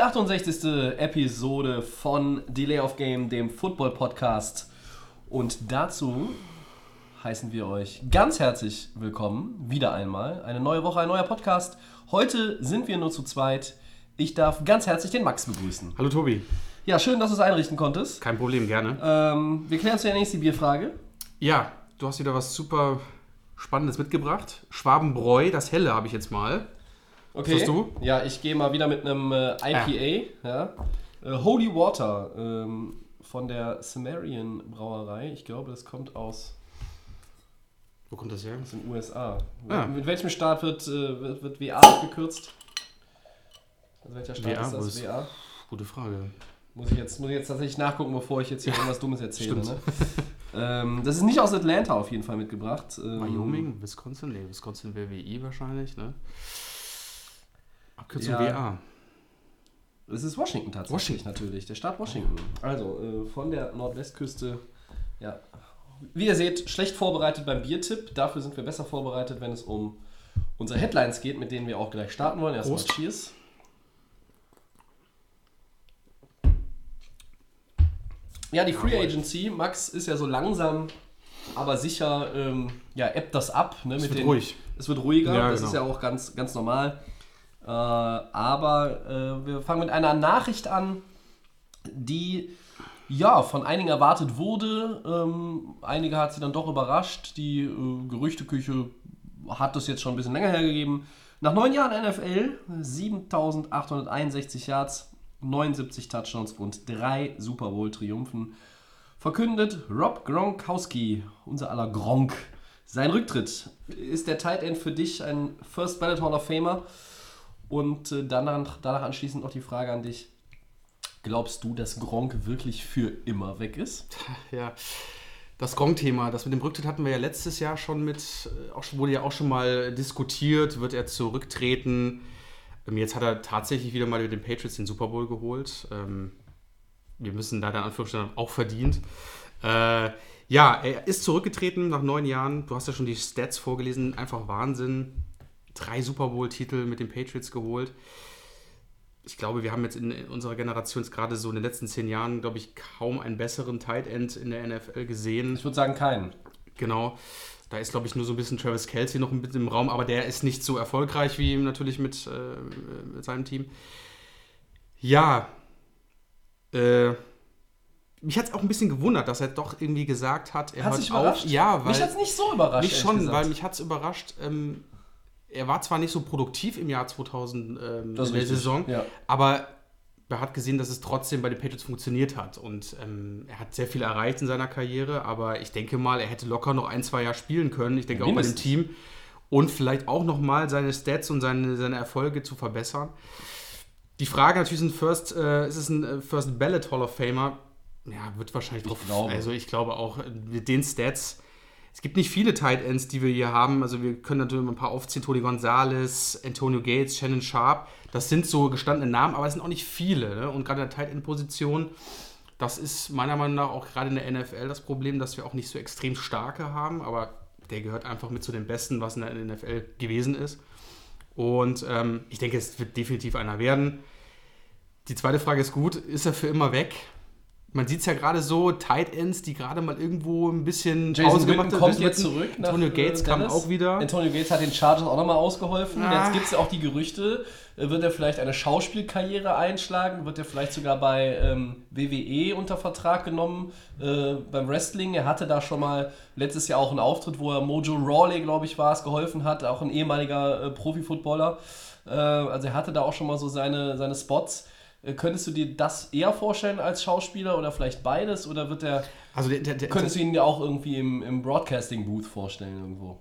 Die 68. Episode von Delay of Game, dem Football Podcast. Und dazu heißen wir euch ganz herzlich willkommen. Wieder einmal. Eine neue Woche, ein neuer Podcast. Heute sind wir nur zu zweit. Ich darf ganz herzlich den Max begrüßen. Hallo Tobi. Ja, schön, dass du es einrichten konntest. Kein Problem, gerne. Ähm, wir klären zunächst die Bierfrage. Ja, du hast wieder was super Spannendes mitgebracht. Schwabenbräu, das helle habe ich jetzt mal. Okay. Was hast du? Ja, ich gehe mal wieder mit einem äh, IPA. Ja. Äh, Holy Water ähm, von der Sumerian Brauerei. Ich glaube, das kommt aus, Wo kommt das her? aus den USA. Ah. Mit welchem Staat wird, äh, wird, wird WA gekürzt? Also welcher Staat WA, ist das? WA? Gute Frage. Muss ich, jetzt, muss ich jetzt tatsächlich nachgucken, bevor ich jetzt hier irgendwas Dummes erzähle. Ne? Ähm, das ist nicht aus Atlanta auf jeden Fall mitgebracht. Ähm, Wyoming, Wisconsin? Nee, Wisconsin wäre WI wahrscheinlich, ne? Abkürzung Ja. WA. Es ist Washington tatsächlich Washington. natürlich, der Staat Washington. Also äh, von der Nordwestküste. Ja. Wie ihr seht, schlecht vorbereitet beim Biertipp. Dafür sind wir besser vorbereitet, wenn es um unsere Headlines geht, mit denen wir auch gleich starten wollen. Erstmal Prost. Cheers. Ja, die Free Agency, Max, ist ja so langsam, aber sicher, ähm, ja, ebbt das ab. Ne, Es wird den, ruhig. Es wird ruhiger, Ja, das genau. ist ja auch ganz, ganz normal. Äh, aber äh, wir fangen mit einer Nachricht an, die ja von einigen erwartet wurde. Ähm, einige hat sie dann doch überrascht. Die äh, Gerüchteküche hat das jetzt schon ein bisschen länger hergegeben. Nach neun Jahren NFL, 7861 Yards, 79 Touchdowns und drei Super Bowl-Triumphen, verkündet Rob Gronkowski, unser aller Gronk, sein Rücktritt. Ist der Tight End für dich ein First Ballot Hall of Famer? Und äh, danach, danach anschließend noch die Frage an dich. Glaubst du, dass Gronk wirklich für immer weg ist? Ja. Das Gronk-Thema, das mit dem Rücktritt hatten wir ja letztes Jahr schon mit, äh, wurde ja auch schon mal diskutiert, wird er zurücktreten. Ähm, Jetzt hat er tatsächlich wieder mal mit den Patriots den Super Bowl geholt. Ähm, Wir müssen da in Anführungsstrichen auch verdient. Äh, ja, er ist zurückgetreten nach neun Jahren. Du hast ja schon die Stats vorgelesen, einfach Wahnsinn. Drei Super Bowl-Titel mit den Patriots geholt. Ich glaube, wir haben jetzt in unserer Generation gerade so in den letzten zehn Jahren, glaube ich, kaum einen besseren Tight End in der NFL gesehen. Ich würde sagen, keinen. Genau. Da ist, glaube ich, nur so ein bisschen Travis Kelsey noch ein bisschen im Raum, aber der ist nicht so erfolgreich wie ihm natürlich mit, äh, mit seinem Team. Ja. Äh, mich hat es auch ein bisschen gewundert, dass er doch irgendwie gesagt hat, er Hat hört auf. Ja, weil Mich hat es nicht so überrascht. mich schon, weil mich hat es überrascht. Ähm, er war zwar nicht so produktiv im Jahr 2000 ähm, in der richtig, Saison, ja. aber er hat gesehen, dass es trotzdem bei den Patriots funktioniert hat. Und ähm, er hat sehr viel erreicht in seiner Karriere, aber ich denke mal, er hätte locker noch ein, zwei Jahre spielen können. Ich denke Ja, auch bei dem. Team. Und vielleicht auch nochmal seine Stats und seine, seine Erfolge zu verbessern. Die Frage natürlich ist, ein First, äh, ist es ein äh, First Ballot Hall of Famer? Ja, wird wahrscheinlich drauf. glaube. Also ich glaube auch äh, mit den Stats. Es gibt nicht viele Tight Ends, die wir hier haben. Also wir können natürlich mal ein paar aufziehen. Tony Gonzalez, Antonio Gates, Shannon Sharp. Das sind so gestandene Namen, aber es sind auch nicht viele. Ne? Und gerade in der Tight End Position, das ist meiner Meinung nach auch gerade in der NFL das Problem, dass wir auch nicht so extrem starke haben. Aber der gehört einfach mit zu den Besten, was in der NFL gewesen ist. Und ähm, ich denke, es wird definitiv einer werden. Die zweite Frage ist gut, ist er für immer weg? Man sieht es ja gerade so, Tight Ends, die gerade mal irgendwo ein bisschen Jason Witten haben. kommt jetzt zurück. Antonio äh, Gates kam Dallas. auch wieder. Antonio Gates hat den Chargers auch nochmal ausgeholfen. Ah. Jetzt gibt es ja auch die Gerüchte, äh, wird er vielleicht eine Schauspielkarriere einschlagen? Wird er vielleicht sogar bei ähm, WWE unter Vertrag genommen äh, beim Wrestling? Er hatte da schon mal letztes Jahr auch einen Auftritt, wo er Mojo Rawley, glaube ich, war es, geholfen hat. Auch ein ehemaliger äh, Profi-Footballer. Äh, also er hatte da auch schon mal so seine, seine Spots. Äh, Könntest du dir das eher vorstellen als Schauspieler oder vielleicht beides? Oder wird der, Also, der, der, der, könntest du ihn ja auch irgendwie im, im Broadcasting-Booth vorstellen irgendwo?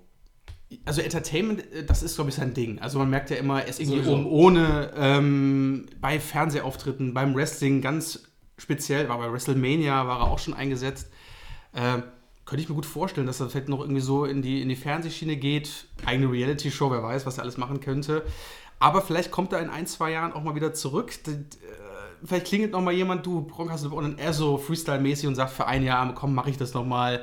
also Entertainment, äh, das ist, glaube ich, sein Ding. Also man merkt ja immer, er ist irgendwie Sowieso. oben ohne ähm, bei Fernsehauftritten, beim Wrestling ganz speziell, war bei WrestleMania, war er auch schon eingesetzt. Äh, könnte ich mir gut vorstellen, dass er vielleicht noch irgendwie so in die, in die Fernsehschiene geht. Eigene Reality-Show, wer weiß, was er alles machen könnte. Aber vielleicht kommt er in ein, zwei Jahren auch mal wieder zurück. Vielleicht klingelt noch mal jemand, du, Bronk hast du und er so Freestyle-mäßig und sagt für ein Jahr, komm, mache ich das noch mal.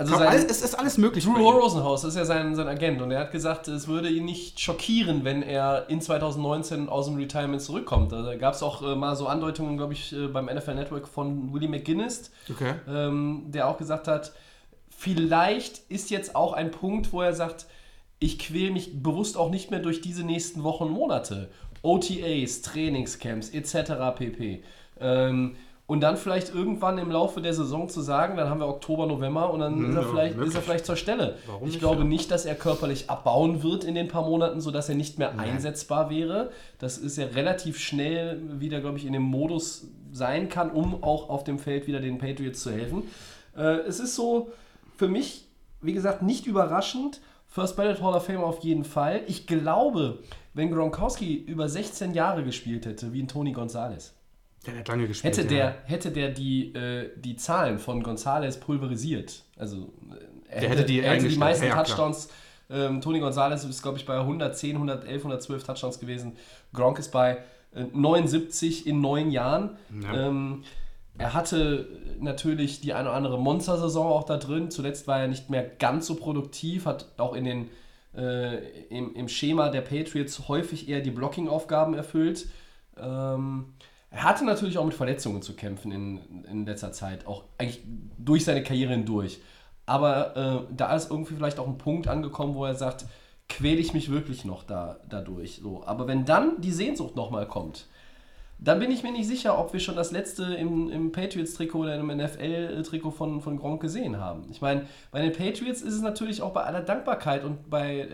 Also sein- alles, es ist alles möglich. Drew. Rosenhaus ist ja sein, sein Agent und er hat gesagt, es würde ihn nicht schockieren, wenn er in 2019 aus dem Retirement zurückkommt. Da gab es auch äh, mal so Andeutungen, glaube ich, äh, beim NFL Network von Willie McGuinness, Okay. ähm, der auch gesagt hat, vielleicht ist jetzt auch ein Punkt, wo er sagt, ich quäle mich bewusst auch nicht mehr durch diese nächsten Wochen und Monate. OTAs, Trainingscamps etc. pp. Ähm, und dann vielleicht irgendwann im Laufe der Saison zu sagen, dann haben wir Oktober, November und dann ist, er ja, vielleicht, ist er vielleicht zur Stelle. Warum ich nicht, glaube ja. nicht, dass er körperlich abbauen wird in den paar Monaten, sodass er nicht mehr einsetzbar wäre. Das ist ja relativ schnell wieder, glaube ich, in dem Modus sein kann, um auch auf dem Feld wieder den Patriots zu helfen. Äh, es ist so für mich, wie gesagt, nicht überraschend. First Ballot Hall of Fame auf jeden Fall. Ich glaube, wenn Gronkowski über 16 Jahre gespielt hätte, wie ein Tony Gonzalez, Der hat lange gespielt. hätte ja. der, hätte der die, äh, die Zahlen von Gonzalez pulverisiert. Also äh, er Der hätte die er hätte die meisten Ja, ja. Touchdowns. Ähm, Tony Gonzalez ist, glaube ich, bei 110, 111, 112 Touchdowns gewesen. Gronk ist bei äh, 79 in neun Jahren. Ja. Ähm, er hatte natürlich die eine oder andere Monstersaison auch da drin. Zuletzt war er nicht mehr ganz so produktiv, hat auch in den, äh, im, im Schema der Patriots häufig eher die Blocking-Aufgaben erfüllt. Ähm, er hatte natürlich auch mit Verletzungen zu kämpfen in, in letzter Zeit, auch eigentlich durch seine Karriere hindurch. Aber äh, da ist irgendwie vielleicht auch ein Punkt angekommen, wo er sagt, quäle ich mich wirklich noch da, dadurch. So. Aber wenn dann die Sehnsucht nochmal kommt, dann bin ich mir nicht sicher, ob wir schon das letzte im, im Patriots-Trikot oder im NFL-Trikot von, von Gronk gesehen haben. Ich meine, bei den Patriots ist es natürlich auch bei aller Dankbarkeit und bei,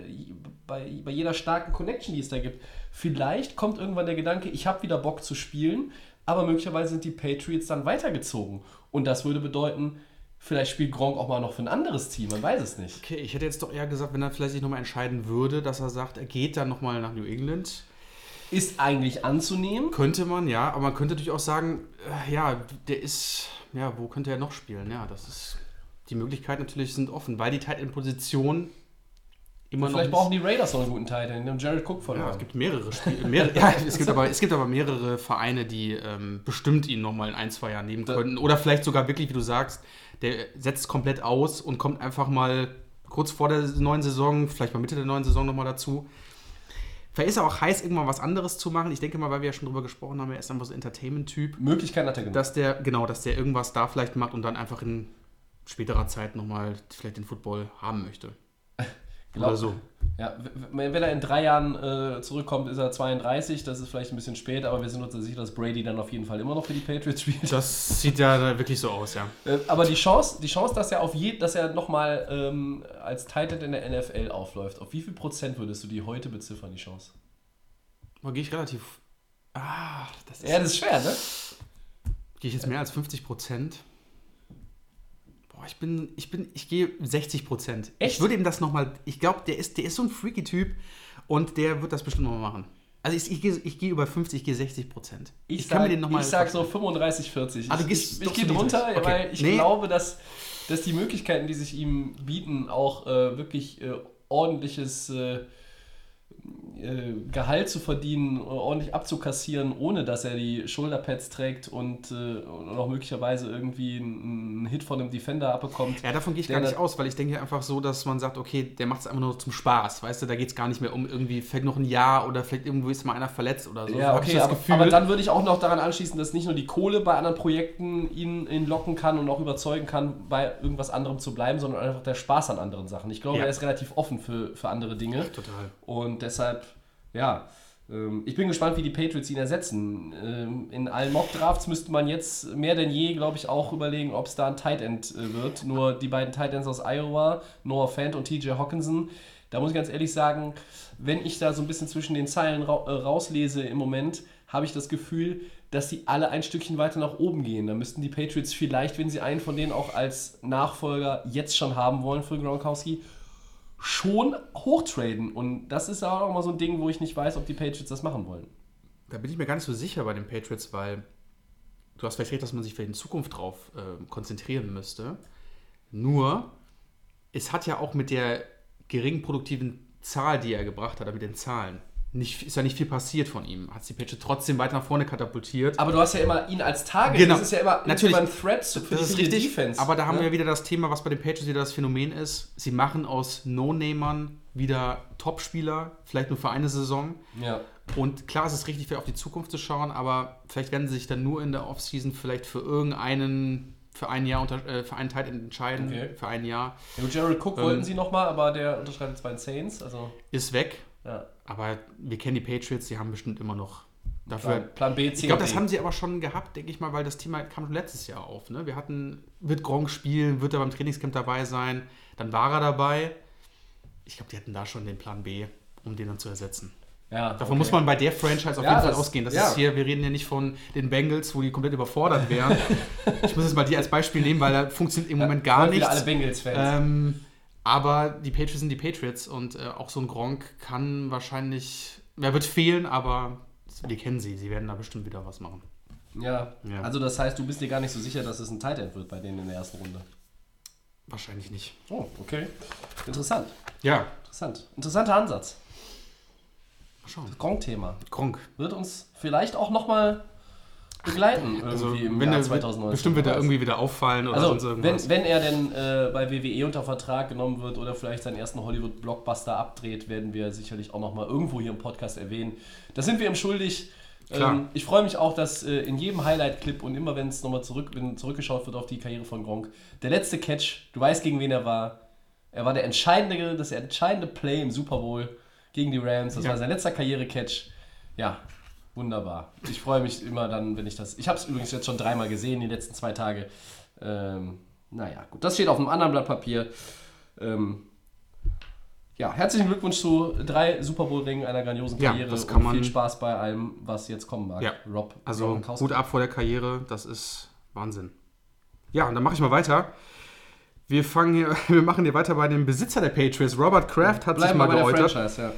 bei, bei jeder starken Connection, die es da gibt, vielleicht kommt irgendwann der Gedanke, ich habe wieder Bock zu spielen, aber möglicherweise sind die Patriots dann weitergezogen. Und das würde bedeuten, vielleicht spielt Gronk auch mal noch für ein anderes Team, man weiß es nicht. Okay, ich hätte jetzt doch eher gesagt, wenn er vielleicht sich nochmal entscheiden würde, dass er sagt, er geht dann nochmal nach New England. Ist eigentlich anzunehmen. Könnte man, ja, aber man könnte natürlich auch sagen, äh, ja, der ist, ja, wo könnte er noch spielen? Ja, das ist, die Möglichkeiten natürlich sind offen, weil die Tight End Position immer Vielleicht noch brauchen die Raiders noch einen guten die haben Jared Cook ja, verloren. es gibt mehrere Spiele. Mehrere, ja, es gibt, aber, es gibt aber mehrere Vereine, die ähm, bestimmt ihn nochmal in ein, zwei Jahren nehmen könnten. Oder vielleicht sogar wirklich, wie du sagst, der setzt komplett aus und kommt einfach mal kurz vor der neuen Saison, vielleicht mal Mitte der neuen Saison nochmal dazu. Vielleicht ist er auch heiß, irgendwann was anderes zu machen. Ich denke mal, weil wir ja schon drüber gesprochen haben, er ist einfach so ein Entertainment-Typ, Möglichkeiten hat er genug. dass der, genau, dass der irgendwas da vielleicht macht und dann einfach in späterer Zeit nochmal vielleicht den Football haben möchte. Glaub- Oder so. Ja, wenn er in drei Jahren äh, zurückkommt, ist er 32. Das ist vielleicht ein bisschen spät, aber wir sind uns sicher, dass Brady dann auf jeden Fall immer noch für die Patriots spielt. Das sieht ja wirklich so aus, ja. Äh, aber die Chance, die Chance, dass er auf je, dass er nochmal ähm, als Titan in der NFL aufläuft, auf wie viel Prozent würdest du die heute beziffern, die Chance? Da gehe ich relativ. Ah, das ist. Ja, das ist schwer, ne? Gehe ich jetzt mehr als 50 Prozent? Ich bin, ich bin, ich gehe 60 Prozent. Ich würde ihm das nochmal, ich glaube, der ist, der ist so ein freaky Typ und der wird das bestimmt nochmal machen. Also ich, ich, gehe, ich gehe über 50, ich gehe 60 Prozent. Ich, kann sag, ich sag so 35, 40. Ah, du ich ich, ich gehe drunter, Okay. weil ich Nee. glaube, dass, dass die Möglichkeiten, die sich ihm bieten, auch äh, wirklich äh, ordentliches äh, Gehalt zu verdienen, äh, ordentlich abzukassieren, ohne dass er die Shoulderpads trägt und, äh, und auch möglicherweise irgendwie einen, Hit von einem Defender abbekommt. Ja, davon gehe ich gar nicht aus, weil ich denke einfach so, dass man sagt, okay, der macht es einfach nur zum Spaß, weißt du, da geht es gar nicht mehr um irgendwie, vielleicht noch ein Jahr oder vielleicht irgendwo ist mal einer verletzt oder so. Ja, okay, aber, aber dann würde ich auch noch daran anschließen, dass nicht nur die Kohle bei anderen Projekten ihn, ihn locken kann und auch überzeugen kann, bei irgendwas anderem zu bleiben, sondern einfach der Spaß an anderen Sachen. Ich glaube, Ja. er ist relativ offen für, für andere Dinge. Total. Und deshalb, ja, ähm, ich bin gespannt, wie die Patriots ihn ersetzen. Ähm, in allen Mock-Drafts müsste man jetzt mehr denn je, glaube ich, auch überlegen, ob es da ein Tight End äh, wird. Nur die beiden Tight Ends aus Iowa, Noah Fant und TJ Hawkinson, da muss ich ganz ehrlich sagen, wenn ich da so ein bisschen zwischen den Zeilen ra äh, rauslese im Moment, habe ich das Gefühl, dass sie alle ein Stückchen weiter nach oben gehen. Da müssten die Patriots vielleicht, wenn sie einen von denen auch als Nachfolger jetzt schon haben wollen für Gronkowski, schon hochtraden. Und das ist auch mal so ein Ding, wo ich nicht weiß, ob die Patriots das machen wollen. Da bin ich mir gar nicht so sicher bei den Patriots, weil du hast vielleicht recht, dass man sich für in Zukunft drauf äh, konzentrieren müsste. Nur, es hat ja auch mit der geringen produktiven Zahl, die er gebracht hat, mit den Zahlen, nicht, ist ja nicht viel passiert von ihm. Hat die Patriots trotzdem weiter nach vorne katapultiert. Aber du hast ja immer ihn als Target. Genau. Das ist ja immer Natürlich. immer ein Threat für Das ist richtig, Defense. aber da haben ne? wir wieder das Thema, was bei den Patriots wieder das Phänomen ist. Sie machen aus No-Namern wieder Topspieler, vielleicht nur für eine Saison. Ja. Und klar, es ist richtig, auf die Zukunft zu schauen, aber vielleicht werden sie sich dann nur in der Offseason vielleicht für irgendeinen, für ein Jahr, unter, äh, für einen Teil entscheiden, Okay. für ein Jahr. Ja, Jared Cook Ähm, wollten sie nochmal, aber der unterschreitet jetzt bei den Saints. Also, Ist weg, ja. Aber wir kennen die Patriots, die haben bestimmt immer noch dafür. Plan, B, C Ich glaube, das haben sie aber schon gehabt, denke ich mal, weil das Thema kam schon letztes Jahr auf. Ne? Wir hatten, wird Gronk spielen, wird er beim Trainingscamp dabei sein, dann war er dabei. Ich glaube, die hatten da schon den Plan B, um den dann zu ersetzen. Ja, Davon okay. muss man bei der Franchise auf Ja, jeden Fall das- ausgehen. Das ja. ist hier, wir reden ja nicht von den Bengals, wo die komplett überfordert wären. ich muss jetzt mal die als Beispiel nehmen, weil da funktioniert im Moment gar nichts. alle Bengals-Fans. Ähm, aber die Patriots sind die Patriots und äh, auch so ein Gronk kann wahrscheinlich, er wird fehlen, aber wir kennen sie. Sie werden da bestimmt wieder was machen. ja. ja. also das heißt, du bist dir gar nicht so sicher, dass es ein Tight End wird bei denen in der ersten Runde. Wahrscheinlich nicht. Oh, okay. Interessant. Ja, Interessant. Interessanter Ansatz. mal schauen. Gronk-Thema. Gronk. Wird uns vielleicht auch nochmal begleiten Also, im wenn Jahr er, 2019. bestimmt wird er irgendwie wieder auffallen oder sonst Also, irgendwas. wenn, wenn er denn äh, bei WWE unter Vertrag genommen wird oder vielleicht seinen ersten Hollywood-Blockbuster abdreht, werden wir sicherlich auch nochmal irgendwo hier im Podcast erwähnen. Das sind wir ihm schuldig. Ähm, ich freue mich auch, dass äh, in jedem Highlight-Clip und immer, wenn es nochmal zurück, wenn zurückgeschaut wird auf die Karriere von Gronk, der letzte Catch, du weißt, gegen wen er war. Er war der entscheidende, das entscheidende Play im Super Bowl gegen die Rams. Das Ja. war sein letzter Karriere-Catch. Ja, wunderbar. Ich freue mich immer dann, wenn ich das. Ich habe es übrigens jetzt schon dreimal gesehen, die letzten zwei Tage. Ähm, naja, gut. Das steht auf einem anderen Blatt Papier. Ähm, ja, herzlichen Glückwunsch zu drei Super Bowl-Ringen einer grandiosen Ja, Karriere das kann und man- viel Spaß bei allem, was jetzt kommen mag. Ja, Rob Also. Hut ab vor der Karriere, das ist Wahnsinn. Ja, und dann mache ich mal weiter. Wir fangen hier, wir machen hier weiter bei dem Besitzer der Patriots. Robert Kraft hat sich mal geäußert.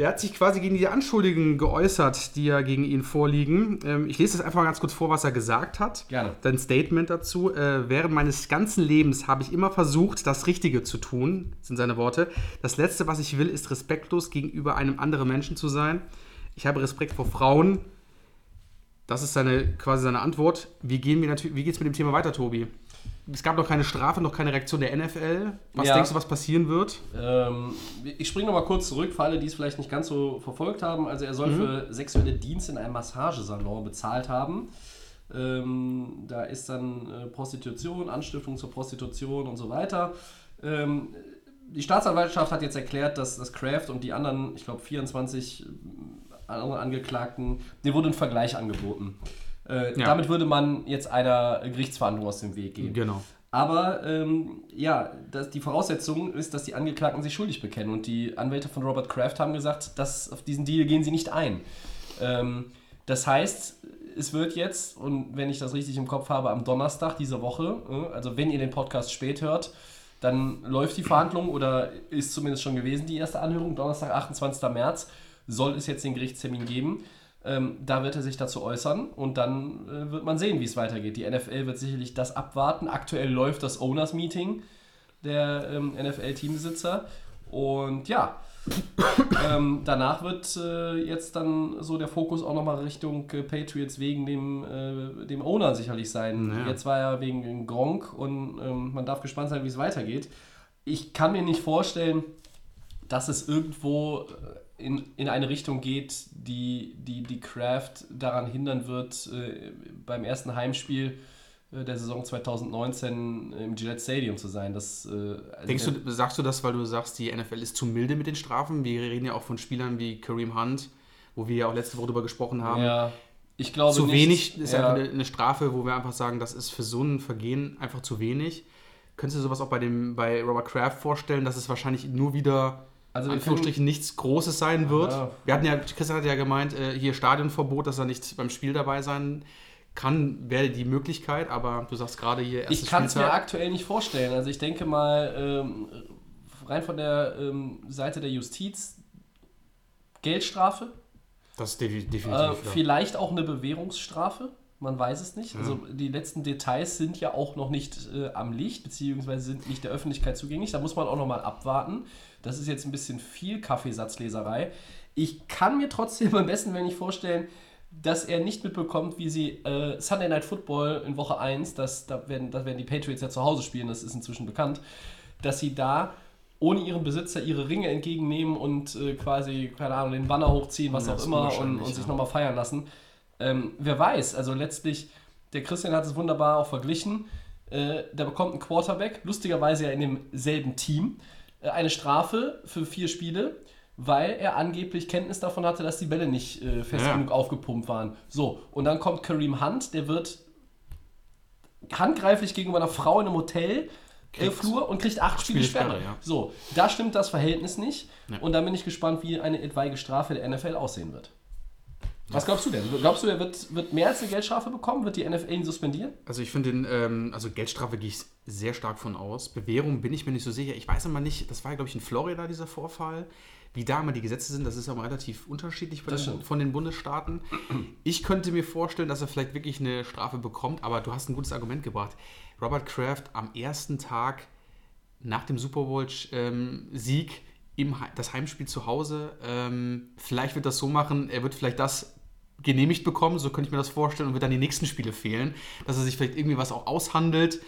Der hat sich quasi gegen die Anschuldigungen geäußert, die ja gegen ihn vorliegen. Ähm, ich lese das einfach mal ganz kurz vor, was er gesagt hat. Gerne. Sein Statement dazu. Äh, während meines ganzen Lebens habe ich immer versucht, das Richtige zu tun, sind seine Worte. Das Letzte, was ich will, ist respektlos gegenüber einem anderen Menschen zu sein. Ich habe Respekt vor Frauen. Das ist seine, quasi seine Antwort. Wie, gehen wir natürlich, wie geht es mit dem Thema weiter, Tobi? Es gab noch keine Strafe, noch keine Reaktion der NFL. Was Ja. denkst du, was passieren wird? Ähm, ich springe nochmal kurz zurück für alle, die es vielleicht nicht ganz so verfolgt haben. Also er soll für sexuelle Dienste in einem Massagesalon bezahlt haben. Ähm, da ist dann äh, Prostitution, Anstiftung zur Prostitution und so weiter. Ähm, die Staatsanwaltschaft hat jetzt erklärt, dass das Kraft und die anderen, ich glaube 24 anderen Angeklagten, denen wurde ein Vergleich angeboten. Äh, Ja. Damit würde man jetzt einer Gerichtsverhandlung aus dem Weg gehen. Genau. Aber ähm, ja, das, die Voraussetzung ist, dass die Angeklagten sich schuldig bekennen. Und die Anwälte von Robert Kraft haben gesagt, dass auf diesen Deal gehen sie nicht ein. Ähm, das heißt, es wird jetzt, und wenn ich das richtig im Kopf habe, am Donnerstag dieser Woche, äh, also wenn ihr den Podcast spät hört, dann läuft die Verhandlung oder ist zumindest schon gewesen die erste Anhörung. Donnerstag, 28. März, soll es jetzt den Gerichtstermin geben. Ähm, da wird er sich dazu äußern und dann äh, wird man sehen, wie es weitergeht. Die NFL wird sicherlich das abwarten. Aktuell läuft das Owners Meeting der ähm, NFL-Teambesitzer und ja, ähm, danach wird äh, jetzt dann so der Fokus auch nochmal Richtung äh, Patriots wegen dem, äh, dem Owner sicherlich sein. Naja. Jetzt war er wegen Gronk und ähm, man darf gespannt sein, wie es weitergeht. Ich kann mir nicht vorstellen, dass es irgendwo äh, in, in eine Richtung geht, die, die die Kraft daran hindern wird, äh, beim ersten Heimspiel äh, der Saison 2019 im Gillette Stadium zu sein. Das, äh, also Denkst du, sagst du das, weil du sagst, die NFL ist zu milde mit den Strafen? Wir reden ja auch von Spielern wie Kareem Hunt, wo wir ja auch letzte Woche drüber gesprochen haben. Ja, ich glaube zu nicht. wenig ist ja. einfach eine, eine Strafe, wo wir einfach sagen, das ist für so ein Vergehen einfach zu wenig. Könntest du sowas auch bei, dem, bei Robert Kraft vorstellen, dass es wahrscheinlich nur wieder Also Anführungsstrichen nichts Großes sein wird? Ja. Wir hatten ja, Christian hat ja gemeint, äh, hier Stadionverbot, dass er nicht beim Spiel dabei sein kann, wäre die Möglichkeit, aber du sagst gerade hier erstes Ich kann es mir aktuell nicht vorstellen. Also ich denke mal, ähm, rein von der ähm, Seite der Justiz, Geldstrafe, Das ist defi- definitiv. äh, vielleicht auch eine Bewährungsstrafe. Man weiß es nicht. Also die letzten Details sind ja auch noch nicht äh, am Licht, beziehungsweise sind nicht der Öffentlichkeit zugänglich. Da muss man auch nochmal abwarten. Das ist jetzt ein bisschen viel Kaffeesatzleserei. Ich kann mir trotzdem am besten, wenn ich vorstellen, dass er nicht mitbekommt, wie sie äh, Sunday Night Football in Woche 1, das, da, werden, da werden die Patriots ja zu Hause spielen, das ist inzwischen bekannt, dass sie da ohne ihren Besitzer ihre Ringe entgegennehmen und äh, quasi, keine Ahnung, den Banner hochziehen, was Ja, auch immer und, und sich ja. nochmal feiern lassen. Ähm, wer weiß, also letztlich, der Christian hat es wunderbar auch verglichen. Äh, da bekommt ein Quarterback, lustigerweise ja in demselben Team, eine Strafe für vier Spiele, weil er angeblich Kenntnis davon hatte, dass die Bälle nicht äh, fest Ja. genug aufgepumpt waren. So, und dann kommt Kareem Hunt, der wird handgreiflich gegenüber einer Frau in einem Hotel. Äh, Kriegt Flur und kriegt acht Spiele Spiele Sperre. Sperre, ja. So, da stimmt das Verhältnis nicht. Ja. Und dann bin ich gespannt, wie eine etwaige Strafe der NFL aussehen wird. Was glaubst du denn? Glaubst du, er wird, wird mehr als eine Geldstrafe bekommen? Wird die NFL ihn suspendieren? Also ich finde den, ähm, also Geldstrafe gehe ich sehr stark von aus. Bewährung bin ich mir nicht so sicher. Ich weiß immer nicht, das war glaube ich in Florida dieser Vorfall. Wie da immer die Gesetze sind, das ist aber relativ unterschiedlich den, von den Bundesstaaten. Ich könnte mir vorstellen, dass er vielleicht wirklich eine Strafe bekommt, aber du hast ein gutes Argument gebracht. Robert Kraft am ersten Tag nach dem Super Bowl-Sieg im He- das Heimspiel zu Hause. Ähm, vielleicht wird das so machen, er wird vielleicht das genehmigt bekommen, so könnte ich mir das vorstellen, und wird dann die nächsten Spiele fehlen, dass er sich vielleicht irgendwie was auch aushandelt.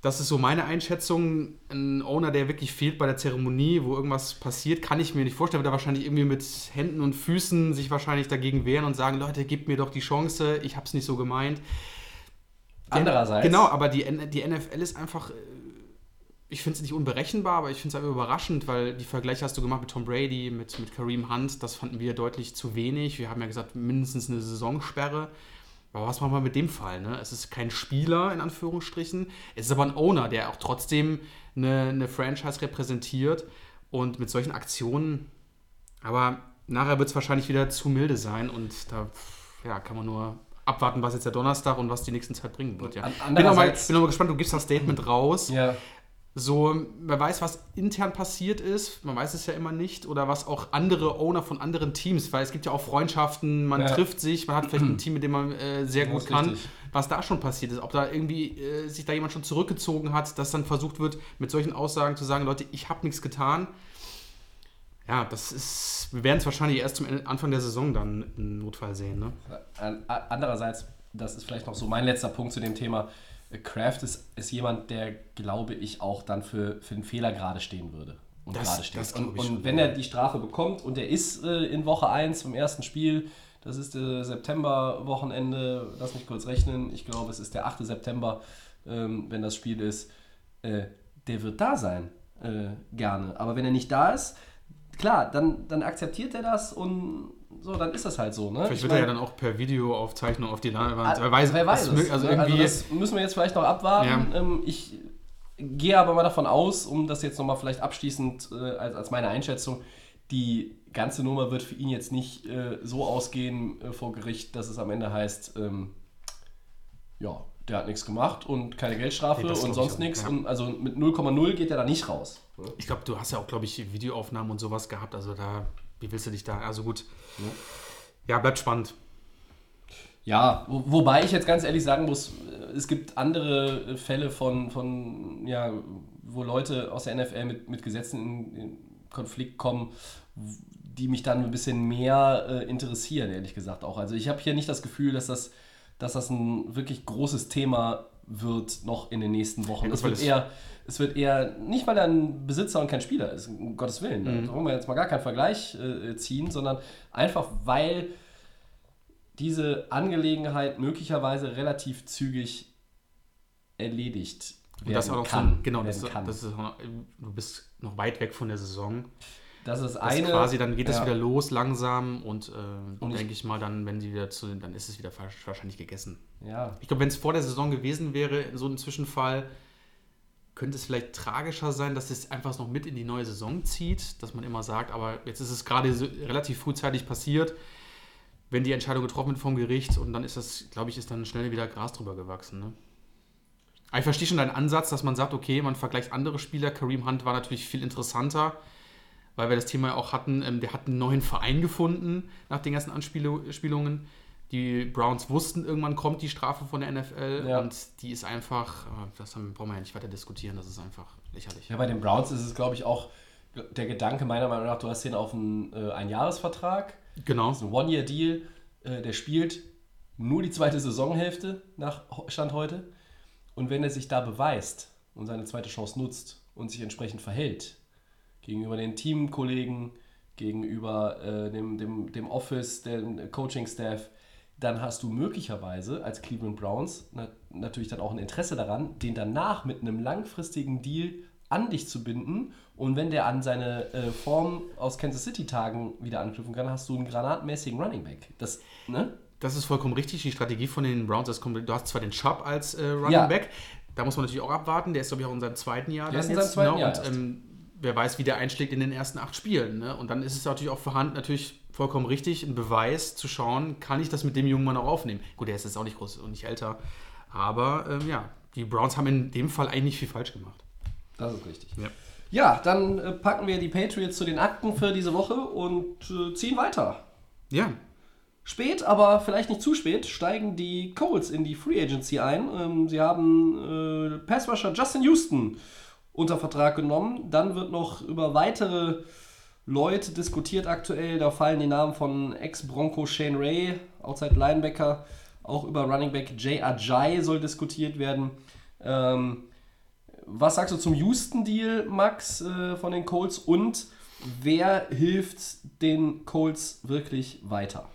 Das ist so meine Einschätzung. Ein Owner, der wirklich fehlt bei der Zeremonie, wo irgendwas passiert, kann ich mir nicht vorstellen. Wird er wahrscheinlich irgendwie mit Händen und Füßen sich wahrscheinlich dagegen wehren und sagen, Leute, gebt mir doch die Chance, ich habe es nicht so gemeint. Andererseits. Genau, aber die, die NFL ist einfach, äh, ich finde es nicht unberechenbar, aber ich finde es einfach überraschend, weil die Vergleiche hast du gemacht mit Tom Brady, mit, mit Kareem Hunt, das fanden wir deutlich zu wenig. Wir haben ja gesagt, mindestens eine Saisonsperre. Aber was machen wir mit dem Fall? Ne? Es ist kein Spieler, in Anführungsstrichen. Es ist aber ein Owner, der auch trotzdem eine, eine Franchise repräsentiert. Und mit solchen Aktionen, aber nachher wird es wahrscheinlich wieder zu milde sein. Und da ja, kann man nur abwarten, was jetzt der Donnerstag und was die nächsten Zeit bringen wird. Ja. Bin noch, mal, andererseits- bin noch mal gespannt, du gibst das Statement raus. Ja. So, man weiß, was intern passiert ist, man weiß es ja immer nicht, oder was auch andere Owner von anderen Teams, weil es gibt ja auch Freundschaften, man Ja. trifft sich, man hat vielleicht ein Team, mit dem man äh, sehr gut kann, richtig. was da schon passiert ist, ob da irgendwie äh, sich da jemand schon zurückgezogen hat, dass dann versucht wird, mit solchen Aussagen zu sagen, Leute, ich habe nichts getan. Ja, das ist, wir werden es wahrscheinlich erst zum Anfang der Saison dann im Notfall sehen, ne? A- Andererseits, das ist vielleicht noch so mein letzter Punkt zu dem Thema. Kraft ist, ist jemand, der, glaube ich, auch dann für, für einen Fehler gerade stehen würde. Und, Das- gerade steht. das und, und wenn er die Strafe bekommt und er ist äh, in Woche 1 vom ersten Spiel, das ist äh, September-Wochenende, lass mich kurz rechnen, ich glaube, es ist der 8. September, ähm, wenn das Spiel ist, äh, der wird da sein, äh, gerne. Aber wenn er nicht da ist, klar, dann, dann akzeptiert er das und so, dann ist das halt so. Ne? Vielleicht Ich wird er ja dann auch per Videoaufzeichnung auf die Leinwand. Ah, Wer weiß, wer weiß das es. Also irgendwie. das müssen wir jetzt vielleicht noch abwarten. Ja. Ähm, ich gehe aber mal davon aus, um das jetzt nochmal vielleicht abschließend äh, als, als meine Einschätzung, die ganze Nummer wird für ihn jetzt nicht äh, so ausgehen äh, vor Gericht, dass es am Ende heißt, ähm, ja, der hat nichts gemacht und keine Geldstrafe Nee, und sonst nichts. ja. Und also mit 0,0 geht er da nicht raus. Ich glaube, du hast ja auch, glaube ich, Videoaufnahmen und sowas gehabt. Also da, wie willst du dich da? Also gut. Ja, bleibt spannend. Ja, wo, wobei ich jetzt ganz ehrlich sagen muss, äh, es gibt andere Fälle von, von ja, wo Leute aus der NFL mit, mit Gesetzen in, in Konflikt kommen, die mich dann ein bisschen mehr äh, interessieren, ehrlich gesagt auch. Also ich habe hier nicht das Gefühl, dass das, dass das ein wirklich großes Thema wird noch in den nächsten Wochen. Ja, es, wird eher, es wird eher, nicht weil er ein Besitzer und kein Spieler ist, um Gottes Willen, Mhm. da wollen wir jetzt mal gar keinen Vergleich äh, ziehen, sondern einfach weil diese Angelegenheit möglicherweise relativ zügig erledigt Und werden das auch noch kann. so, genau, das, das ist auch noch, du bist noch weit weg von der Saison. Das ist Das eine. quasi, dann geht es ja. wieder los langsam und, äh, Und denke ich mal, dann, wenn die wieder zu, dann ist es wieder wahrscheinlich gegessen. Ja, Ich glaube, wenn es vor der Saison gewesen wäre, so ein Zwischenfall, könnte es vielleicht tragischer sein, dass es einfach noch mit in die neue Saison zieht, dass man immer sagt, aber jetzt ist es gerade so relativ frühzeitig passiert, wenn die Entscheidung getroffen wird vom Gericht und dann ist das, glaube ich, ist dann schnell wieder Gras drüber gewachsen. Ne? Aber ich verstehe schon deinen Ansatz, dass man sagt, okay, man vergleicht andere Spieler. Kareem Hunt war natürlich viel interessanter, weil wir das Thema ja auch hatten, ähm, der hat einen neuen Verein gefunden nach den ganzen Anspielungen. Die Browns wussten, irgendwann kommt die Strafe von der NFL Ja. und die ist einfach, äh, das haben, brauchen wir ja nicht weiter diskutieren, das ist einfach lächerlich. Ja, bei den Browns ist es, glaube ich, auch der Gedanke meiner Meinung nach, du hast den auf einen äh, Einjahresvertrag, Genau. das ist ein One-Year-Deal, äh, der spielt nur die zweite Saisonhälfte nach Stand heute. Und wenn er sich da beweist und seine zweite Chance nutzt und sich entsprechend verhält gegenüber den Teamkollegen, gegenüber äh, dem, dem, dem Office, dem Coaching-Staff, dann hast du möglicherweise als Cleveland Browns na, natürlich dann auch ein Interesse daran, den danach mit einem langfristigen Deal an dich zu binden. Und wenn der an seine äh, Form aus Kansas City-Tagen wieder anknüpfen kann, hast du einen granatmäßigen Running Back. Das, ne? Das ist vollkommen richtig. Die Strategie von den Browns ist komplett. Du hast zwar den Chubb als äh, Running Ja. Back, da muss man natürlich auch abwarten. Der ist, glaube ich, auch in seinem zweiten Jahr. Der ist in seinem zweiten ne? Jahr Und ähm, wer weiß, wie der einschlägt in den ersten acht Spielen. Ne? Und dann ist es natürlich auch vorhanden, natürlich vollkommen richtig, ein Beweis zu schauen, kann ich das mit dem jungen Mann auch aufnehmen. Gut, der ist jetzt auch nicht groß und nicht älter. Aber ähm, ja, die Browns haben in dem Fall eigentlich nicht viel falsch gemacht. Das ist richtig. Ja. Ja, dann äh, packen wir die Patriots zu den Akten für diese Woche und äh, ziehen weiter. Ja, Spät, aber vielleicht nicht zu spät, steigen die Colts in die Free Agency ein. Ähm, sie haben äh, Passrusher Justin Houston unter Vertrag genommen. Dann wird noch über weitere Leute diskutiert aktuell. Da fallen die Namen von Ex-Bronco Shane Ray, Outside Linebacker. Auch über Running Back Jay Ajay soll diskutiert werden. Ähm, was sagst du zum Houston-Deal, Max, äh, von den Colts? Und wer hilft den Colts wirklich weiter?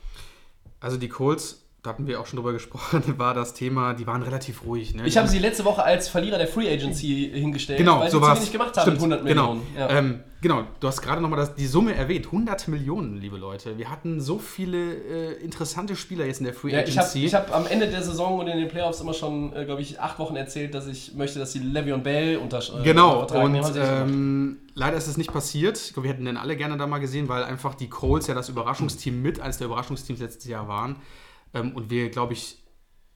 also die Colts, da hatten wir auch schon drüber gesprochen, war das Thema, die waren relativ ruhig. Ne? Ich habe sie letzte Woche als Verlierer der Free Agency hingestellt, Genau, weil so sie zu wenig gemacht haben mit Stimmt, 100 Millionen. Genau, Ja. ähm, genau. du hast gerade nochmal die Summe erwähnt. 100 Millionen, liebe Leute. Wir hatten so viele äh, interessante Spieler jetzt in der Free Ja, ich habe Agency. ich hab am Ende der Saison und in den Playoffs immer schon, äh, glaube ich, acht Wochen erzählt, dass ich möchte, dass Le'Veon Bell unter äh, Genau, unter und. Haben sie nicht gemacht. ähm, leider ist es nicht passiert. Ich glaube, wir hätten den alle gerne da mal gesehen, weil einfach die Colts ja das Überraschungsteam mit, eines der Überraschungsteams letztes Jahr waren. Ähm, und wir, glaube ich,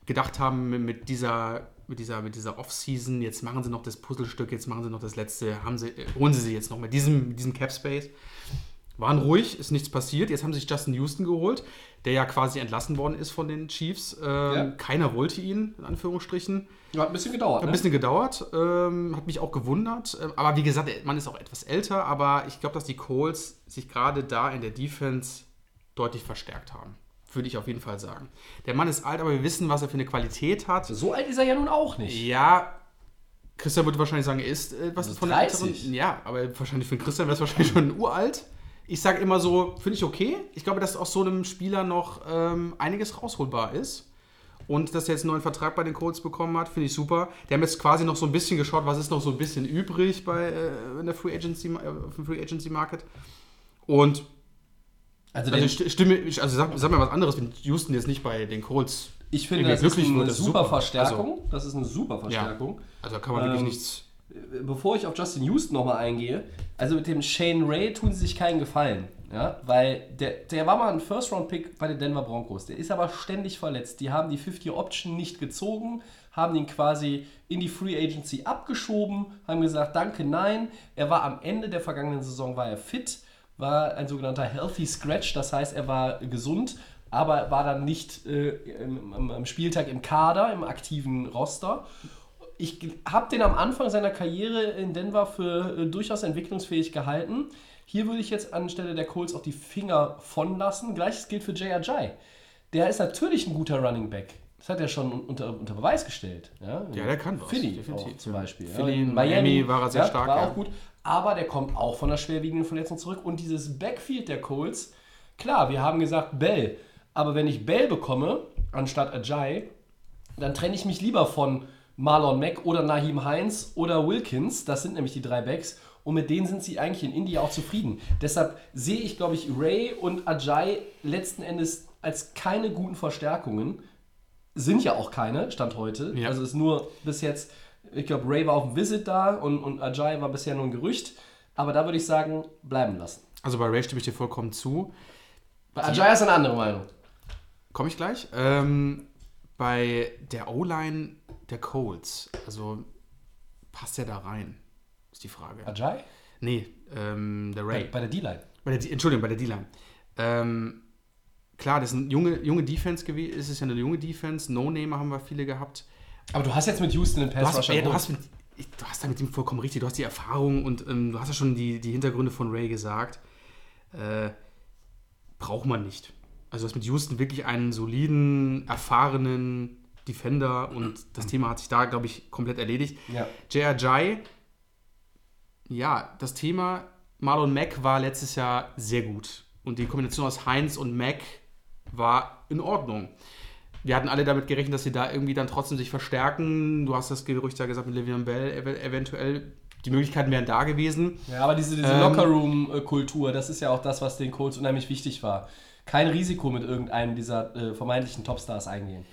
gedacht haben, mit- dieser, mit dieser, mit dieser Off-Season, jetzt machen sie noch das Puzzlestück, jetzt machen sie noch das letzte, haben sie, äh, holen sie sie jetzt noch mit diesem, mit diesem Cap-Space. Waren ruhig, ist nichts passiert. Jetzt haben sie sich Justin Houston geholt, der ja quasi entlassen worden ist von den Chiefs. Ähm, Ja. Keiner wollte ihn, in Anführungsstrichen. Hat ein bisschen gedauert. Hat ein Ne? bisschen gedauert, ähm, hat mich auch gewundert. Ähm, aber wie gesagt, man ist auch etwas älter, aber ich glaube, dass die Colts sich gerade da in der Defense deutlich verstärkt haben. Würde ich auf jeden Fall sagen. Der Mann ist alt, aber wir wissen, was er für eine Qualität hat. So alt ist er ja nun auch nicht. Ja, Christian würde wahrscheinlich sagen, er ist äh, was Also von der 30. älteren. Ja, aber wahrscheinlich für Christian wäre es wahrscheinlich schon uralt. Ich sage immer so, finde ich okay. Ich glaube, dass aus so einem Spieler noch ähm, einiges rausholbar ist. Und dass er jetzt einen neuen Vertrag bei den Colts bekommen hat, finde ich super. Die haben jetzt quasi noch so ein bisschen geschaut, was ist noch so ein bisschen übrig bei äh, in der Free Agency, äh, auf dem Free Agency Market. Und Also, also stimme, ich- also sag, sag mal was anderes, wenn Houston jetzt nicht bei den Colts. ich finde, das ist eine das ist super. Verstärkung. das ist eine super Verstärkung. Also da kann man wirklich Ähm, nichts. bevor ich auf Justin Houston nochmal eingehe, also mit dem Shane Ray tun sie sich keinen Gefallen. Ja, weil der, der war mal ein First-Round-Pick bei den Denver Broncos. Der ist aber ständig verletzt. Die haben die 50-Option nicht gezogen, haben ihn quasi in die Free Agency abgeschoben, haben gesagt, danke, nein. Er war am Ende der vergangenen Saison war er fit, war ein sogenannter Healthy Scratch, das heißt, er war gesund, aber war dann nicht äh, im, am- Spieltag im Kader, im aktiven Roster ich habe den am Anfang seiner Karriere in Denver für äh, durchaus entwicklungsfähig gehalten. Hier würde ich jetzt anstelle der Colts auch die Finger von lassen. Gleiches gilt für Ajay. Der ist natürlich ein guter Running Back. Das hat er schon unter, unter Beweis gestellt. Ja, Ja, der kann was, Philly definitiv. zum Beispiel. Philly, in Miami war er sehr stark, War ja. auch gut. Aber der kommt auch von der schwerwiegenden Verletzung zurück. Und dieses Backfield der Colts, klar, wir haben gesagt Bell. Aber wenn ich Bell bekomme, anstatt Ajay, dann trenne ich mich lieber von Marlon Mack oder Naheem Heinz oder Wilkins. Das sind nämlich die drei Backs. Und mit denen sind sie eigentlich in India auch zufrieden. Deshalb sehe ich, glaube ich, Ray und Ajay letzten Endes als keine guten Verstärkungen. Sind ja auch keine, Stand heute. Ja. Also ist nur bis jetzt, ich glaube, Ray war auf dem Visit da und, und Ajay war bisher nur ein Gerücht. Aber da würde ich sagen, bleiben lassen. Also bei Ray stimme ich dir vollkommen zu. Bei Ajay ist eine andere Meinung. Komme ich gleich. Ähm, bei der O-Line der Colts, also passt der da rein? Ist die Frage. Ajay? Nee, ähm, der Ray. bei der D-Line. Bei der, D- Entschuldigung, bei der D-Line. Ähm, klar, das ist eine junge, junge Defense gewesen, ist es ja eine junge Defense. No-Name haben wir viele gehabt. Aber du hast jetzt mit Houston den Du Pass Rusher ja, du hast, mit, du hast da mit ihm vollkommen richtig, du hast die Erfahrung und ähm, du hast ja schon die, die Hintergründe von Ray gesagt. Äh, braucht man nicht. Also du hast mit Houston wirklich einen soliden, erfahrenen Defender und das Thema hat sich da, glaube ich, komplett erledigt. Ja. J.R.J., ja, das Thema Marlon Mack war letztes Jahr sehr gut. Und die Kombination aus Heinz und Mack war in Ordnung. Wir hatten alle damit gerechnet, dass sie da irgendwie dann trotzdem sich verstärken. Du hast das Gerücht ja gesagt mit Le'Veon Bell ev eventuell. Die Möglichkeiten wären da gewesen. Ja, aber diese, diese Ähm, Lockerroom-Kultur, das ist ja auch das, was den Colts unheimlich wichtig war. Kein Risiko mit irgendeinem dieser äh, vermeintlichen Topstars eingehen.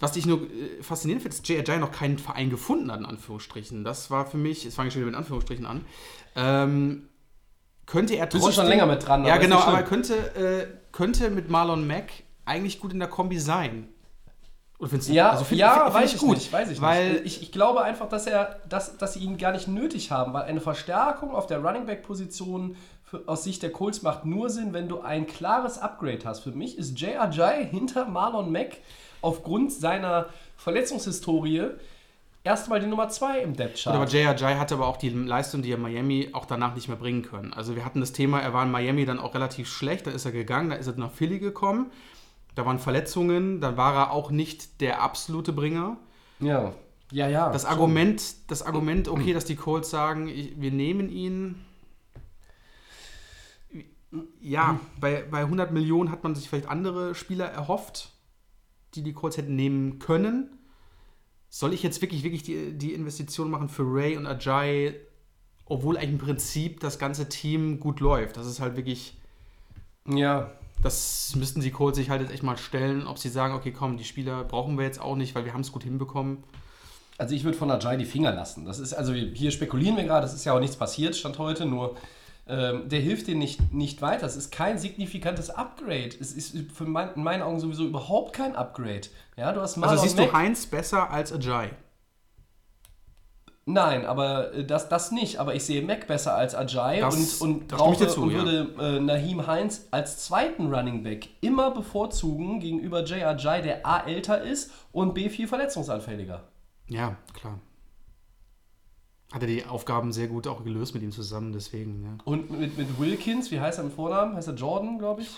Was ich nur äh, faszinierend finde, ist, J.R.J. noch keinen Verein gefunden hat, in Anführungsstrichen. Das war für mich, jetzt fange ich schon wieder mit Anführungsstrichen an, ähm, könnte er Bist du trotzdem... schon länger mit dran, Ja, genau, aber könnte, äh, könnte mit Marlon Mack eigentlich gut in der Kombi sein. Oder findest du- Ja, also find- ja find- find weiß ich nicht, weiß ich weil nicht. Ich, ich glaube einfach, dass er, dass, dass sie ihn gar nicht nötig haben, weil eine Verstärkung auf der Running Back Position für, aus Sicht der Colts macht nur Sinn, wenn du ein klares Upgrade hast. Für mich ist J.R.J. hinter Marlon Mack aufgrund seiner Verletzungshistorie erstmal die Nummer 2 im Depth Gut, aber Chart. J.R.J. hatte aber auch die Leistung, die er Miami auch danach nicht mehr bringen können. Also wir hatten das Thema, er war in Miami dann auch relativ schlecht, dann ist er gegangen, dann ist er nach Philly gekommen. Da waren Verletzungen, dann war er auch nicht der absolute Bringer. Ja, ja, ja. Das Argument, das Argument, okay, dass die Colts sagen, ich, wir nehmen ihn. Ja, bei, bei 100 Millionen hat man sich vielleicht andere Spieler erhofft, die die Colts hätten nehmen können. Soll ich jetzt wirklich, wirklich die, die Investition machen für Ray und Ajay, obwohl eigentlich im Prinzip das ganze Team gut läuft? Das ist halt wirklich, Ja, das müssten die Colts sich halt jetzt echt mal stellen, ob sie sagen, okay, komm, die Spieler brauchen wir jetzt auch nicht, weil wir haben es gut hinbekommen. Also ich würde von Ajay die Finger lassen. Das ist, also hier spekulieren wir gerade, das ist ja auch nichts passiert, stand heute, nur ähm, der hilft dir nicht, nicht weiter. Es ist kein signifikantes Upgrade. Es ist für mein, in meinen Augen sowieso überhaupt kein Upgrade. Ja, du hast Marlon Also siehst Mack. du Heinz besser als Ajay? Nein, aber äh, das, das nicht. Aber ich sehe Mac besser als Ajay Das- und, und, brauche, dir zu, und ja. würde äh, Nahim Heinz als zweiten Running Back immer bevorzugen gegenüber Jay Ajay, der A älter ist und B viel verletzungsanfälliger. Ja, klar. Hat er die Aufgaben sehr gut auch gelöst mit ihm zusammen, deswegen, ja. Und mit, mit Wilkins, wie heißt er im Vornamen? Heißt er Jordan, glaube ich?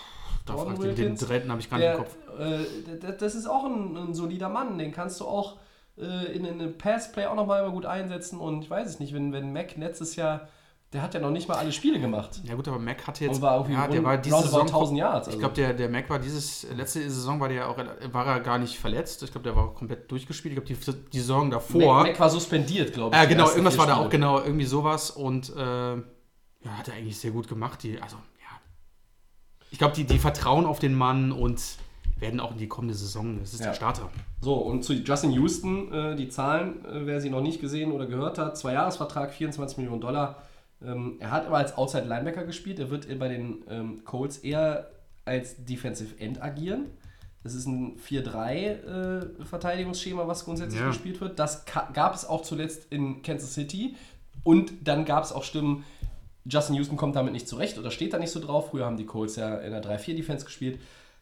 Da Jordan fragt den, den Dretten habe ich gar nicht im Kopf. äh, das ist auch ein, ein solider Mann. Den kannst du auch äh, in einem Passplay auch nochmal immer gut einsetzen. Und ich weiß es nicht, wenn, wenn Mac letztes Jahr, der hat ja noch nicht mal alle Spiele gemacht. Ja gut, aber Mac hatte jetzt... Und war irgendwie ja, der war diese Saison... 1000 Yards. Ich also. glaube, der, der Mac war dieses... Letzte Saison war der auch war er gar nicht verletzt. Ich glaube, der war komplett durchgespielt. Ich glaube, die, die Saison davor... Mac, Mac war suspendiert, glaube ich. Ja, die genau, irgendwas war da auch, genau, irgendwie sowas. Und äh, ja, hat er eigentlich sehr gut gemacht. Die, also, ja. Ich glaube, die, die vertrauen auf den Mann und werden auch in die kommende Saison, das ist Ja. der Starter. So, und zu Justin Houston, äh, die Zahlen, äh, wer sie noch nicht gesehen oder gehört hat, zwei Jahresvertrag, 24 Millionen Dollar. Ähm, er hat aber als Outside Linebacker gespielt. Er wird bei den ähm, Colts eher als Defensive End agieren. Das ist ein 4-3-Verteidigungsschema, was grundsätzlich Ja. gespielt wird. Das gab es auch zuletzt in Kansas City. Und dann gab es auch Stimmen, Justin Houston kommt damit nicht zurecht oder steht da nicht so drauf. Früher haben die Colts ja in der 3-4-Defense gespielt.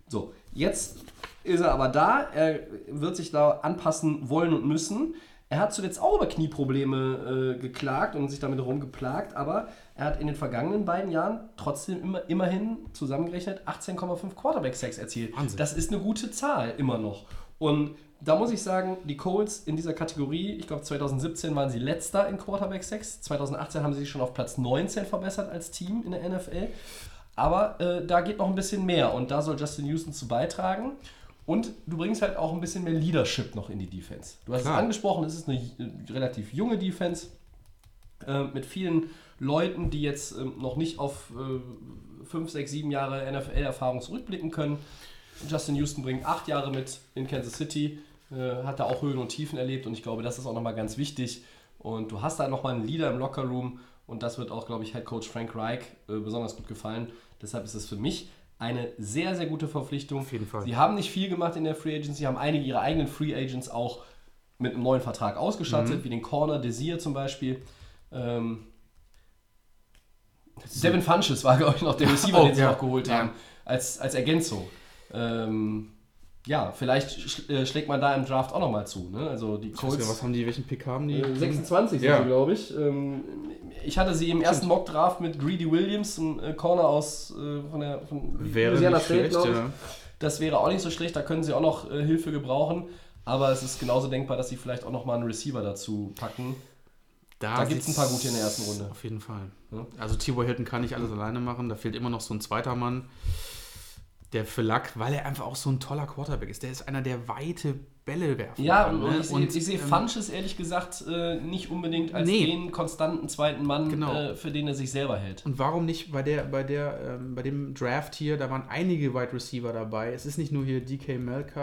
So, jetzt ist er aber da. Er wird sich da anpassen wollen und müssen. Er hat zuletzt auch über Knieprobleme äh, geklagt und sich damit rumgeplagt, aber er hat in den vergangenen beiden Jahren trotzdem immer, immerhin zusammengerechnet 18,5 Quarterback-Sacks erzielt. Wahnsinn. Das ist eine gute Zahl immer noch. Und da muss ich sagen, die Colts in dieser Kategorie, ich glaube 2017 waren sie letzter in Quarterback-Sacks, 2018 haben sie sich schon auf Platz 19 verbessert als Team in der NFL. Aber äh, da geht noch ein bisschen mehr und da soll Justin Houston zu beitragen. Und du bringst halt auch ein bisschen mehr Leadership noch in die Defense. Du hast Klar. es angesprochen, es ist eine äh, relativ junge Defense äh, mit vielen Leuten, die jetzt ähm, noch nicht auf 5, 6, 7 Jahre NFL-Erfahrung zurückblicken können. Justin Houston bringt acht Jahre mit in Kansas City, äh, hat da auch Höhen und Tiefen erlebt und ich glaube, das ist auch nochmal ganz wichtig. Und du hast da nochmal einen Leader im Lockerroom und das wird auch, glaube ich, Head Coach Frank Reich äh, besonders gut gefallen. Deshalb ist es für mich eine sehr, sehr gute Verpflichtung. Auf jeden Fall. Sie haben nicht viel gemacht in der Free Agency, haben einige ihrer eigenen Free Agents auch mit einem neuen Vertrag ausgestattet, wie den Corner Desir zum Beispiel. Ähm, Devin Funches war, glaube ich, noch der Receiver, Oh, den sie ja. noch geholt Ja. haben, als, als Ergänzung. Ähm, ja, vielleicht sch äh, schlägt man da im Draft auch nochmal zu. Ne? Also die Ich weiß Colts. was haben die, welchen Pick haben die? Äh, 26 sind Ja. sie, glaube ich. Ähm, ich hatte sie im ersten Mock-Draft mit Greedy Williams, ein äh, Corner aus äh, von der von Wäre Louisiana nicht State, schlecht, ich. ja. Das wäre auch nicht so schlecht, da können sie auch noch äh, Hilfe gebrauchen. Aber es ist genauso denkbar, dass sie vielleicht auch nochmal einen Receiver dazu packen. Da gibt's sieht's ein paar gute in der ersten Runde. Auf jeden Fall. Ja. Also T.Y. Hilton kann nicht alles alleine machen. Da fehlt immer noch so ein zweiter Mann. Der für Luck, weil er einfach auch so ein toller Quarterback ist. Der ist einer, der weite Bälle werfen Ja, kann. und, ne? ich, sehe- ich sehe ähm, Funches ehrlich gesagt äh, nicht unbedingt als Nee. den konstanten zweiten Mann, Genau. äh, für den er sich selber hält. Und warum nicht bei der, bei der, ähm, bei dem Draft hier, da waren einige Wide Receiver dabei. Es ist nicht nur hier DK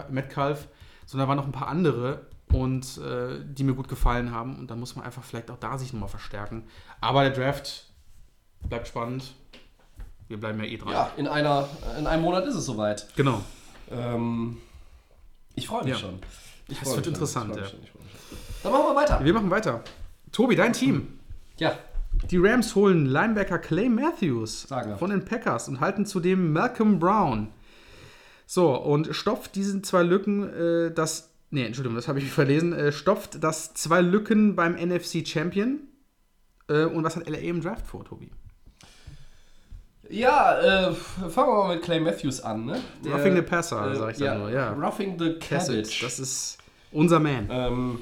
Metcalf, sondern da waren noch ein paar andere und äh, die mir gut gefallen haben. Und da muss man einfach vielleicht auch da sich nochmal verstärken. Aber der Draft bleibt spannend. Wir bleiben ja eh dran. Ja, in, einer, in einem Monat ist es soweit. Genau. Ähm, ich freue mich Ja. schon. Ich Das wird interessant, ja. schon. Dann machen wir weiter. Wir machen weiter. Tobi, dein Team. Ja, Die Rams holen Linebacker Clay Matthews Sagen von den Packers und halten zudem Malcolm Brown. So, und stopft diesen zwei Lücken, äh, das. Nee, Entschuldigung, das habe ich verlesen. Äh, stopft das zwei Lücken beim NFC Champion. Äh, und was hat LA im Draft vor, Tobi? Ja äh, fangen wir mal mit Clay Matthews an. Ne? Der, Roughing the Passer, äh, sag ich dann nur, ja. Roughing the Cabbage. Das ist unser Man. Ähm,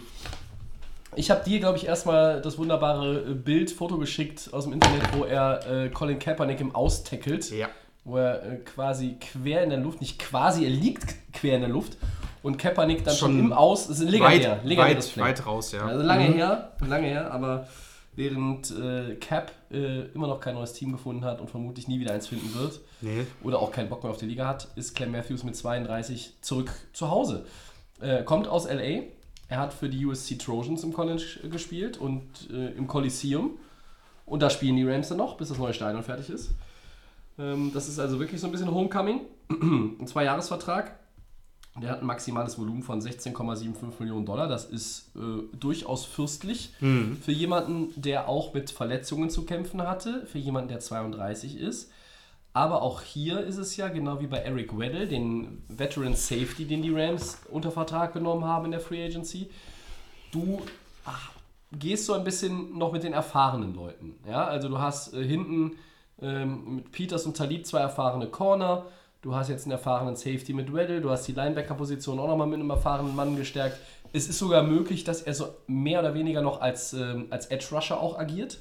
ich habe dir, glaube ich, erstmal das wunderbare äh, Bild, Foto geschickt aus dem Internet, wo er äh, Colin Kaepernick im Austackelt. Ja. Wo er äh, quasi quer in der Luft, nicht quasi, er liegt quer in der Luft und Kaepernick dann schon, Schon im Aus, ist legendär, Weit, legendäres weit, Play. weit raus, ja. Also lange Mhm. her, lange her, aber während äh, Cap äh, immer noch kein neues Team gefunden hat und vermutlich nie wieder eins finden wird Nee. oder auch keinen Bock mehr auf die Liga hat, ist Clem Matthews mit 32 zurück zu Hause. Äh, kommt aus LA. Er hat für die USC Trojans im College äh, gespielt und äh, im Coliseum. Und da spielen die Rams dann noch, bis das neue Stadion fertig ist. Ähm, das ist also wirklich so ein bisschen Homecoming. ein Zweijahresvertrag. Der hat ein maximales Volumen von 16,75 Millionen Dollar. Das ist äh, durchaus fürstlich für jemanden, der auch mit Verletzungen zu kämpfen hatte, für jemanden, der 32 ist. Aber auch hier ist es ja genau wie bei Eric Weddle, den Veteran Safety, den die Rams unter Vertrag genommen haben in der Free Agency. Du ach, gehst so ein bisschen noch mit den erfahrenen Leuten. Ja? Also du hast äh, hinten ähm, mit Peters und Talib zwei erfahrene Corner. Du hast jetzt einen erfahrenen Safety mit Weddle. Du hast die Linebacker-Position auch nochmal mit einem erfahrenen Mann gestärkt. Es ist sogar möglich, dass er so mehr oder weniger noch als, ähm, als Edge-Rusher auch agiert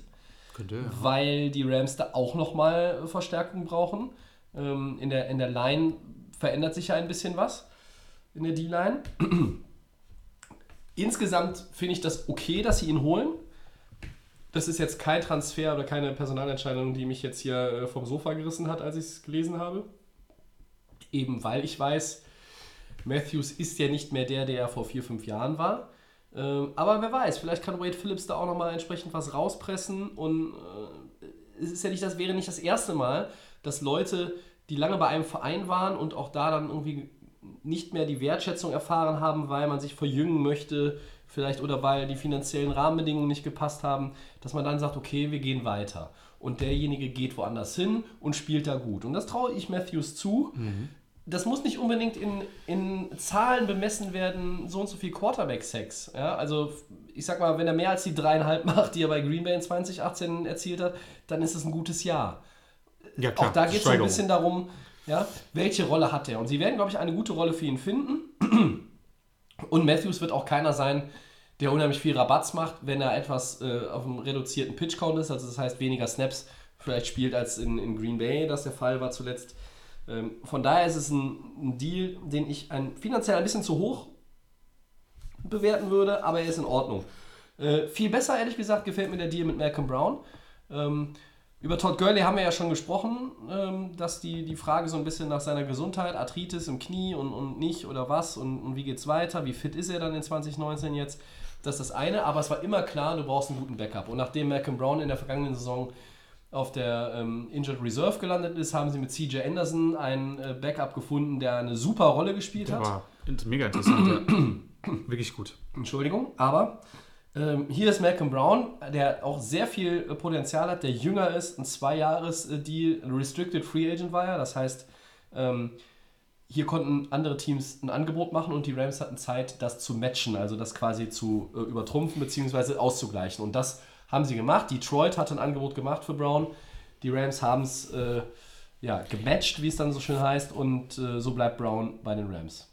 Könnte. ja. weil die Rams da auch nochmal Verstärkung brauchen. Ähm, in, der, in der Line verändert sich ja ein bisschen was, in der D-Line. Insgesamt finde ich das okay, dass sie ihn holen. Das ist jetzt kein Transfer oder keine Personalentscheidung, die mich jetzt hier äh, vom Sofa gerissen hat, als ich es gelesen habe. Eben weil ich weiß, Matthews ist ja nicht mehr der, der er vor vier, fünf Jahren war. Ähm, aber wer weiß, vielleicht kann Wade Phillips da auch nochmal entsprechend was rauspressen. Und äh, es ist ja nicht, das wäre nicht das erste Mal, dass Leute, die lange bei einem Verein waren und auch da dann irgendwie nicht mehr die Wertschätzung erfahren haben, weil man sich verjüngen möchte, vielleicht oder weil die finanziellen Rahmenbedingungen nicht gepasst haben, dass man dann sagt, okay, wir gehen weiter. Und derjenige geht woanders hin und spielt da gut. Und das traue ich Matthews zu. Das muss nicht unbedingt in, in Zahlen bemessen werden, so und so viel Quarterback-Sex. Ja, also ich sag mal, wenn er mehr als die dreieinhalb macht, die er bei Green Bay in 2018 erzielt hat, dann ist es ein gutes Jahr. Ja, Auch da geht es ein bisschen darum, ja, welche Rolle hat er? Und sie werden, glaube ich, eine gute Rolle für ihn finden. Und Matthews wird auch keiner sein, der unheimlich viel Rabatz macht, wenn er etwas äh, auf einem reduzierten Pitch-Count ist, also das heißt weniger Snaps vielleicht spielt als in, in Green Bay, das der Fall war zuletzt. Ähm, von daher ist es ein, ein Deal, den ich ein, finanziell ein bisschen zu hoch bewerten würde, aber er ist in Ordnung. Äh, viel besser, ehrlich gesagt, gefällt mir der Deal mit Malcolm Brown. Ähm, über Todd Gurley haben wir ja schon gesprochen, ähm, dass die, die Frage so ein bisschen nach seiner Gesundheit, Arthritis im Knie und, und nicht oder was und, und wie geht's weiter, wie fit ist er dann in 2019 jetzt, das ist das eine, aber es war immer klar, du brauchst einen guten Backup. Und nachdem Malcolm Brown in der vergangenen Saison auf der ähm, Injured Reserve gelandet ist, haben sie mit CJ Anderson einen äh, Backup gefunden, der eine super Rolle gespielt hat. War mega interessant. ja. Wirklich gut. Entschuldigung, aber ähm, hier ist Malcolm Brown, der auch sehr viel äh, Potenzial hat, der jünger ist, ein Zwei-Jahres-Deal, ein Restricted Free Agent war er, das heißt, ähm, hier konnten andere Teams ein Angebot machen und die Rams hatten Zeit, das zu matchen, also das quasi zu äh, übertrumpfen bzw. auszugleichen. Und das haben sie gemacht. Detroit hat ein Angebot gemacht für Brown. Die Rams haben es äh, ja, gematcht, wie es dann so schön heißt, und äh, so bleibt Brown bei den Rams.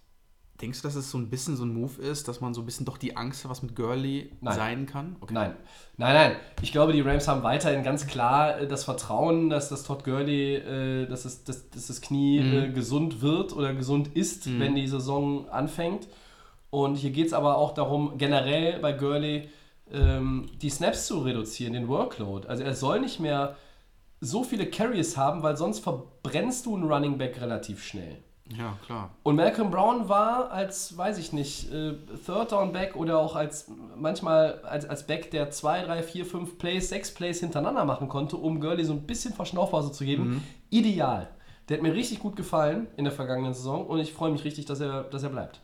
Denkst du, dass es so ein bisschen so ein Move ist, dass man so ein bisschen doch die Angst hat, was mit Gurley Nein. sein kann? Okay. Nein, nein, nein. Ich glaube, die Rams haben weiterhin ganz klar äh, das Vertrauen, dass das Todd Gurley, äh, dass, es, dass, dass das Knie äh, gesund wird oder gesund ist, wenn die Saison anfängt. Und hier geht es aber auch darum, generell bei Gurley ähm, die Snaps zu reduzieren, den Workload. Also er soll nicht mehr so viele Carries haben, weil sonst verbrennst du einen Running Back relativ schnell. Ja, klar. Und Malcolm Brown war als, weiß ich nicht, äh, Third Down Back oder auch als manchmal als, als Back, der 2, 3, 4, 5 Plays, 6 Plays hintereinander machen konnte, um Gurley so ein bisschen Verschnaufpause zu geben. Ideal. Der hat mir richtig gut gefallen in der vergangenen Saison und ich freue mich richtig, dass er, dass er bleibt.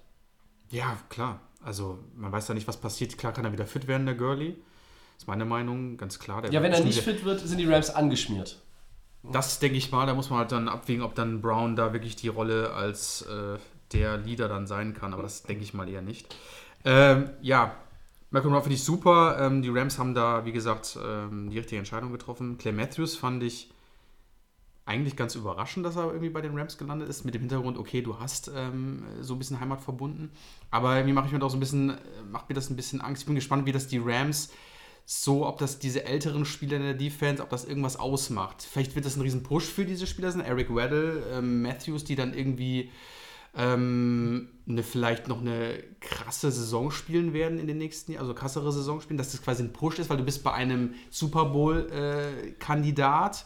Ja, klar. Also, man weiß ja nicht, was passiert. Klar kann er wieder fit werden, der Gurley. ist meine Meinung, ganz klar. Der Ja, wenn er nicht fit wird, sind die Rams angeschmiert. Das denke ich mal, da muss man halt dann abwägen, ob dann Brown da wirklich die Rolle als äh, der Leader dann sein kann, aber das denke ich mal eher nicht. Ähm, ja, Malcolm Brown finde ich super. Ähm, die Rams haben da, wie gesagt, ähm, die richtige Entscheidung getroffen. Clay Matthews fand ich eigentlich ganz überraschend, dass er irgendwie bei den Rams gelandet ist, mit dem Hintergrund, okay, du hast ähm, so ein bisschen Heimat verbunden. Aber irgendwie mache ich mir doch so ein bisschen, äh, macht mir das ein bisschen Angst. Ich bin gespannt, wie das die Rams so, ob das diese älteren Spieler in der Defense, ob das irgendwas ausmacht. Vielleicht wird das ein riesen Push für diese Spieler sein. Eric Weddle, ähm, Matthews, die dann irgendwie ähm, eine, vielleicht noch eine krasse Saison spielen werden in den nächsten Jahren, also krassere Saison spielen, dass das quasi ein Push ist, weil du bist bei einem Super Bowl-Kandidat,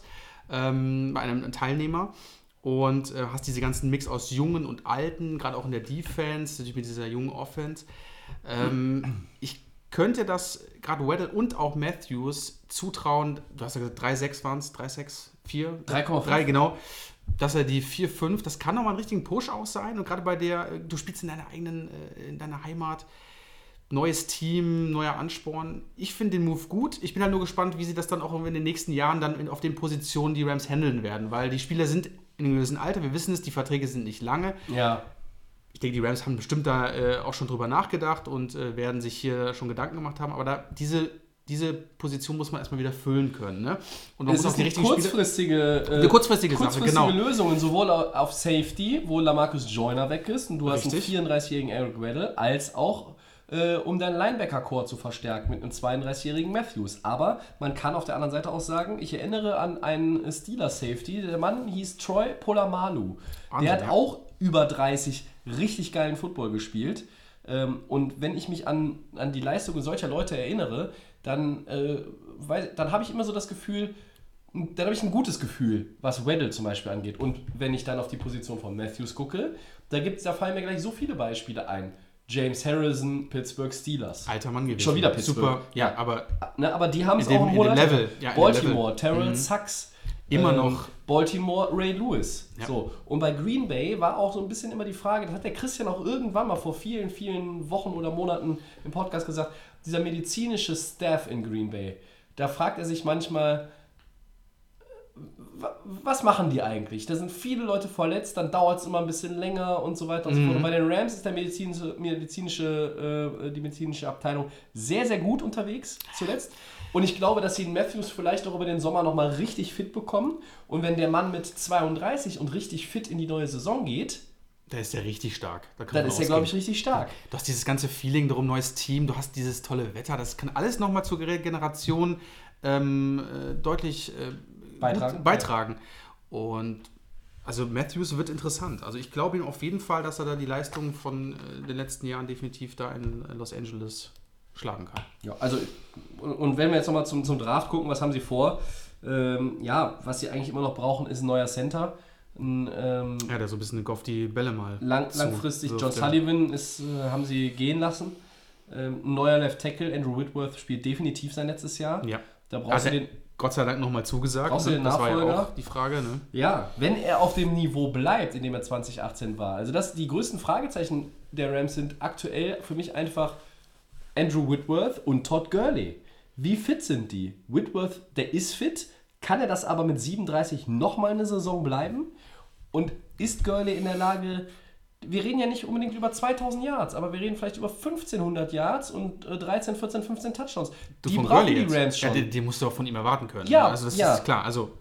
ähm, bei einem Teilnehmer und äh, hast diese ganzen Mix aus Jungen und Alten, gerade auch in der Defense, natürlich mit dieser jungen Offense. Ähm, ich könnte das gerade Weddle und auch Matthews zutrauen, du hast ja gesagt, 3,6 waren es, 3,6, 4? 3,5. 3, genau. Dass er die 4, 5, das kann nochmal einen richtigen Push auch sein. Und gerade bei der, äh, du spielst in deiner eigenen, äh, in deiner Heimat, neues Team, neuer Ansporn. Ich finde den Move gut. Ich bin halt nur gespannt, wie sie das dann auch in den nächsten Jahren dann auf den Positionen die Rams handeln werden, weil die Spieler sind in einem gewissen Alter, wir wissen es, die Verträge sind nicht lange. Ja. Ich denke, die Rams haben bestimmt da äh, auch schon drüber nachgedacht und äh, werden sich hier schon Gedanken gemacht haben, aber da diese, diese Position muss man erstmal wieder füllen können. Ne? Und man Es ist eine kurzfristige, äh, Eine kurzfristige Sache, kurzfristige genau. Lösungen, sowohl au- auf Safety, wo Lamarcus Joyner weg ist und du hast Richtig. einen 34-jährigen Eric Weddle, als auch äh, um deinen Linebacker-Core zu verstärken mit einem 32-jährigen Matthews. Aber man kann auf der anderen Seite auch sagen, ich erinnere an einen Steeler-Safety, der Mann hieß Troy Polamalu. Wahnsinn, Der hat ja. auch über 30 richtig geilen Football gespielt. Ähm, und wenn ich mich an, an die Leistungen solcher Leute erinnere, dann, äh, dann habe ich immer so das Gefühl, dann habe ich ein gutes Gefühl, was Weddle zum Beispiel angeht. Und wenn ich dann auf die Position von Matthews gucke, da, gibt's, da fallen mir gleich so viele Beispiele ein. James Harrison, Pittsburgh Steelers. Alter Mann gewesen. Schon wieder Pittsburgh. Super, ja, aber Ne, aber die haben es dem- auch im Monat. Level, ja, Baltimore. Terrell Mhm. Sachs. Immer noch. Baltimore, Ray Lewis. Ja. So. Und bei Green Bay war auch so ein bisschen immer die Frage, das hat der Christian auch irgendwann mal vor vielen, vielen Wochen oder Monaten im Podcast gesagt, dieser medizinische Staff in Green Bay, da fragt er sich manchmal, was machen die eigentlich? Da sind viele Leute verletzt, dann dauert es immer ein bisschen länger und so weiter und so fort. Und bei den Rams ist der medizinische, medizinische, äh, die medizinische Abteilung sehr, sehr gut unterwegs zuletzt. Und ich glaube, dass sie den Matthews vielleicht auch über den Sommer nochmal richtig fit bekommen. Und wenn der Mann mit 32 und richtig fit in die neue Saison geht, da ist er richtig stark. Da kann dann ist er, glaube ich, richtig stark. Du hast dieses ganze Feeling darum, neues Team, du hast dieses tolle Wetter, das kann alles nochmal zur Regeneration ähm, äh, deutlich äh, Beitragen. Beitragen. Und also Matthews wird interessant. Also ich glaube ihm auf jeden Fall, dass er da die Leistung von äh, den letzten Jahren definitiv da in Los Angeles schlagen kann. Ja, also, und, wenn wir jetzt nochmal zum, zum Draft gucken, was haben sie vor? Ähm, ja, was sie eigentlich immer noch brauchen, ist ein neuer Center. Ein, ähm, Ja, der so ein bisschen Goff die Bälle mal lang, langfristig, John. Sullivan ist, äh, haben sie gehen lassen. Ähm, ein neuer Left Tackle, Andrew Whitworth, spielt definitiv sein letztes Jahr. Ja. Da brauchst Also, du den, Gott sei Dank nochmal zugesagt. Brauchst du den das war ja Nachfolger? auch die Frage. Ne? Ja, wenn er auf dem Niveau bleibt, in dem er 2018 war. Also das die größten Fragezeichen der Rams sind aktuell für mich einfach Andrew Whitworth und Todd Gurley. Wie fit sind die? Whitworth, der ist fit, kann er das aber mit 37 nochmal eine Saison bleiben? Und ist Gurley in der Lage, wir reden ja nicht unbedingt über 2000 Yards, aber wir reden vielleicht über 1500 Yards und äh, 13, 14, 15 Touchdowns. Du die brauchen Gurley die jetzt. Rams schon. Ja, die, die musst du auch von ihm erwarten können. Ja? Also das ja. ist klar. Also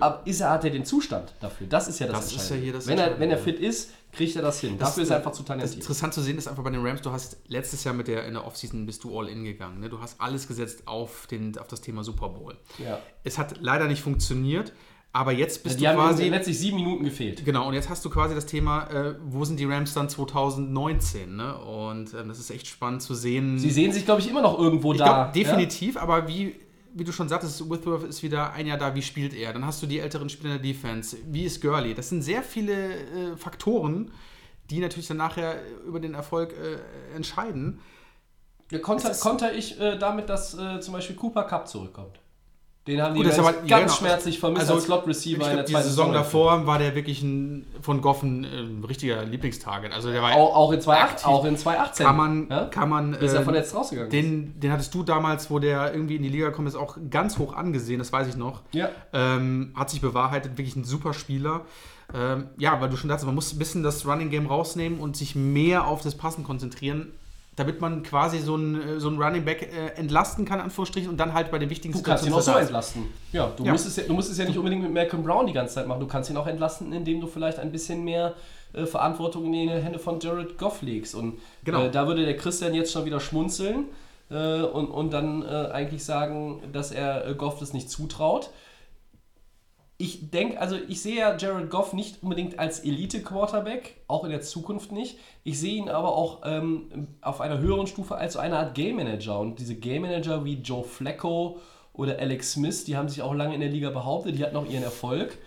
aber ist er, hat er den Zustand dafür? Das ist ja das, Das ist Entscheidende. ja hier das wenn, er, wenn er fit ist, kriegt er das hin. Dafür ist er einfach zu Das talentiert. interessant zu sehen ist einfach bei den Rams, du hast letztes Jahr mit der in der Offseason bist du all in gegangen. Ne? Du hast alles gesetzt auf, den, auf das Thema Super Bowl. Ja. Es hat leider nicht funktioniert, aber jetzt bist Die du quasi. letztlich sieben Minuten gefehlt. Genau, und jetzt hast du quasi das Thema, äh, wo sind die Rams dann 2019? Ne? Und ähm, das ist echt spannend zu sehen. Sie sehen sich, glaube ich, immer noch irgendwo ich da. glaube, definitiv, aber wie, wie du schon sagtest, Whitworth ist wieder ein Jahr da, wie spielt er? Dann hast du die älteren Spieler in der Defense. Wie ist Gurley? Das sind sehr viele äh, Faktoren, die natürlich dann nachher über den Erfolg äh, entscheiden. Ja, konter, konter ich äh, damit, dass äh, zum Beispiel Cooper Cup zurückkommt. Den haben die Gut, ist aber- ganz genau. schmerzlich vermisst Also, als Slot-Receiver in der die zweiten Saison Saisonhälfte. davor war der wirklich ein, von Goffen äh, ein richtiger Lieblingstarget. Also der war Auch, auch, in 2008, aktiv. auch in 2018. kann man, ja? kann man Bis er äh, verletzt rausgegangen ist. den, den hattest du damals, wo der irgendwie in die Liga gekommen ist, auch ganz hoch angesehen, das weiß ich noch. Ja. Ähm, hat sich bewahrheitet, wirklich ein super Spieler. Ähm, ja, weil du schon sagst, man muss ein bisschen das Running Game rausnehmen und sich mehr auf das Passen konzentrieren, damit man quasi so einen äh, so einen Running Back äh, entlasten kann, Anführungsstrichen, und dann halt bei den wichtigen Du kannst ihn auch so entlasten. Ja, du, Ja. Musst es ja, du musst es ja nicht unbedingt mit Malcolm Brown die ganze Zeit machen. Du kannst ihn auch entlasten, indem du vielleicht ein bisschen mehr äh, Verantwortung in die Hände von Jared Goff legst. Und Genau. äh, da würde der Christian jetzt schon wieder schmunzeln äh, und, und dann äh, eigentlich sagen, dass er Goff das nicht zutraut. Ich denke, also ich sehe ja Jared Goff nicht unbedingt als Elite-Quarterback, auch in der Zukunft nicht. Ich sehe ihn aber auch ähm, auf einer höheren Stufe als so eine Art Game Manager. Und diese Game Manager wie Joe Flacco oder Alex Smith, die haben sich auch lange in der Liga behauptet, die hatten auch ihren Erfolg.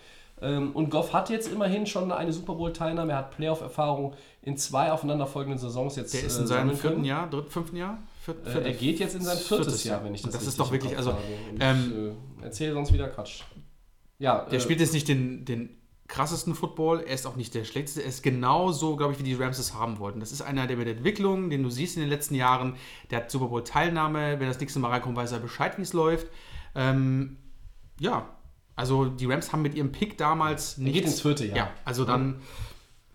Ähm, und Goff hat jetzt immerhin schon eine Super Bowl-Teilnahme, er hat Playoff-Erfahrung in zwei aufeinanderfolgenden Saisons jetzt Der ist äh, in seinem sammeln vierten können. Jahr, dritt, fünften Jahr? Viert, Äh, er geht jetzt in sein viertes, Jahr, wenn ich das das ist richtig doch wirklich, also ähm, ich äh, erzähle sonst wieder Quatsch. Ja, Der äh, spielt jetzt nicht den, den krassesten Football, er ist auch nicht der schlechteste, er ist genauso, glaube ich, wie die Rams es haben wollten. Das ist einer, der mit Entwicklung, den du siehst in den letzten Jahren, der hat Super Bowl Teilnahme, wenn das nächste Mal reinkommt, weiß er Bescheid, wie es läuft. Ähm, ja, also die Rams haben mit ihrem Pick damals nicht. geht ins vierte Jahr. Ja, also dann.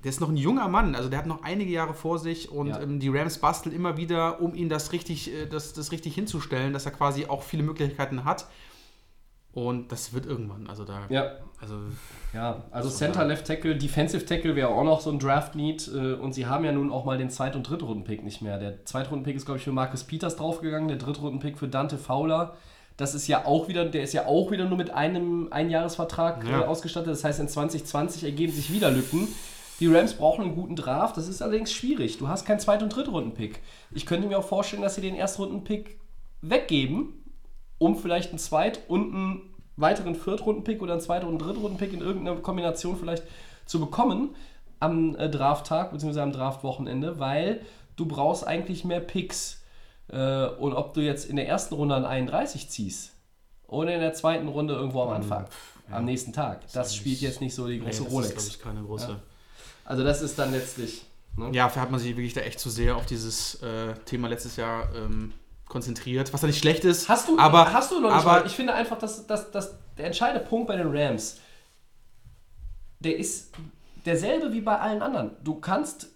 Der ist noch ein junger Mann, also der hat noch einige Jahre vor sich und Ja. ähm, die Rams basteln immer wieder, um ihn das richtig, äh, das, das richtig hinzustellen, dass er quasi auch viele Möglichkeiten hat. Und das wird irgendwann, also da. ja, Also Ja, also Center, Left Tackle, Defensive Tackle wäre auch noch so ein Draft-Need. äh, Und sie haben ja nun auch mal den Zweit- und Drittrunden-Pick nicht mehr. Der Zweitrunden-Pick ist, glaube ich, für Marcus Peters draufgegangen, der Drittrunden-Pick für Dante Fowler. Das ist ja auch wieder, der ist ja auch wieder nur mit einem Einjahresvertrag Ja. äh, ausgestattet. Das heißt, in 2020 ergeben sich wieder Lücken. Die Rams brauchen einen guten Draft. Das ist allerdings schwierig. Du hast keinen Zweit- und Drittrunden-Pick. Ich könnte mir auch vorstellen, dass sie den Erstrunden-Pick weggeben, um vielleicht einen Zweit- und einen weiteren Viertrunden-Pick oder einen Zweit- und Drittrunden-Pick in irgendeiner Kombination vielleicht zu bekommen am äh, Drafttag bzw. am Draftwochenende, weil du brauchst eigentlich mehr Picks. Äh, und ob du jetzt in der ersten Runde an 31 ziehst oder in der zweiten Runde irgendwo am Anfang, am nächsten Tag, das spielt jetzt nicht so die nee, große das Rolex. ist, ich, keine große. Ja. Also das ist dann letztlich... Ne? Ja, dafür hat man sich wirklich da echt zu sehr auf dieses äh, Thema letztes Jahr ähm, konzentriert, was da nicht schlecht ist. Hast du, aber, hast du noch nicht aber. Ich finde einfach, dass, dass, dass der entscheidende Punkt bei den Rams, der ist derselbe wie bei allen anderen. Du kannst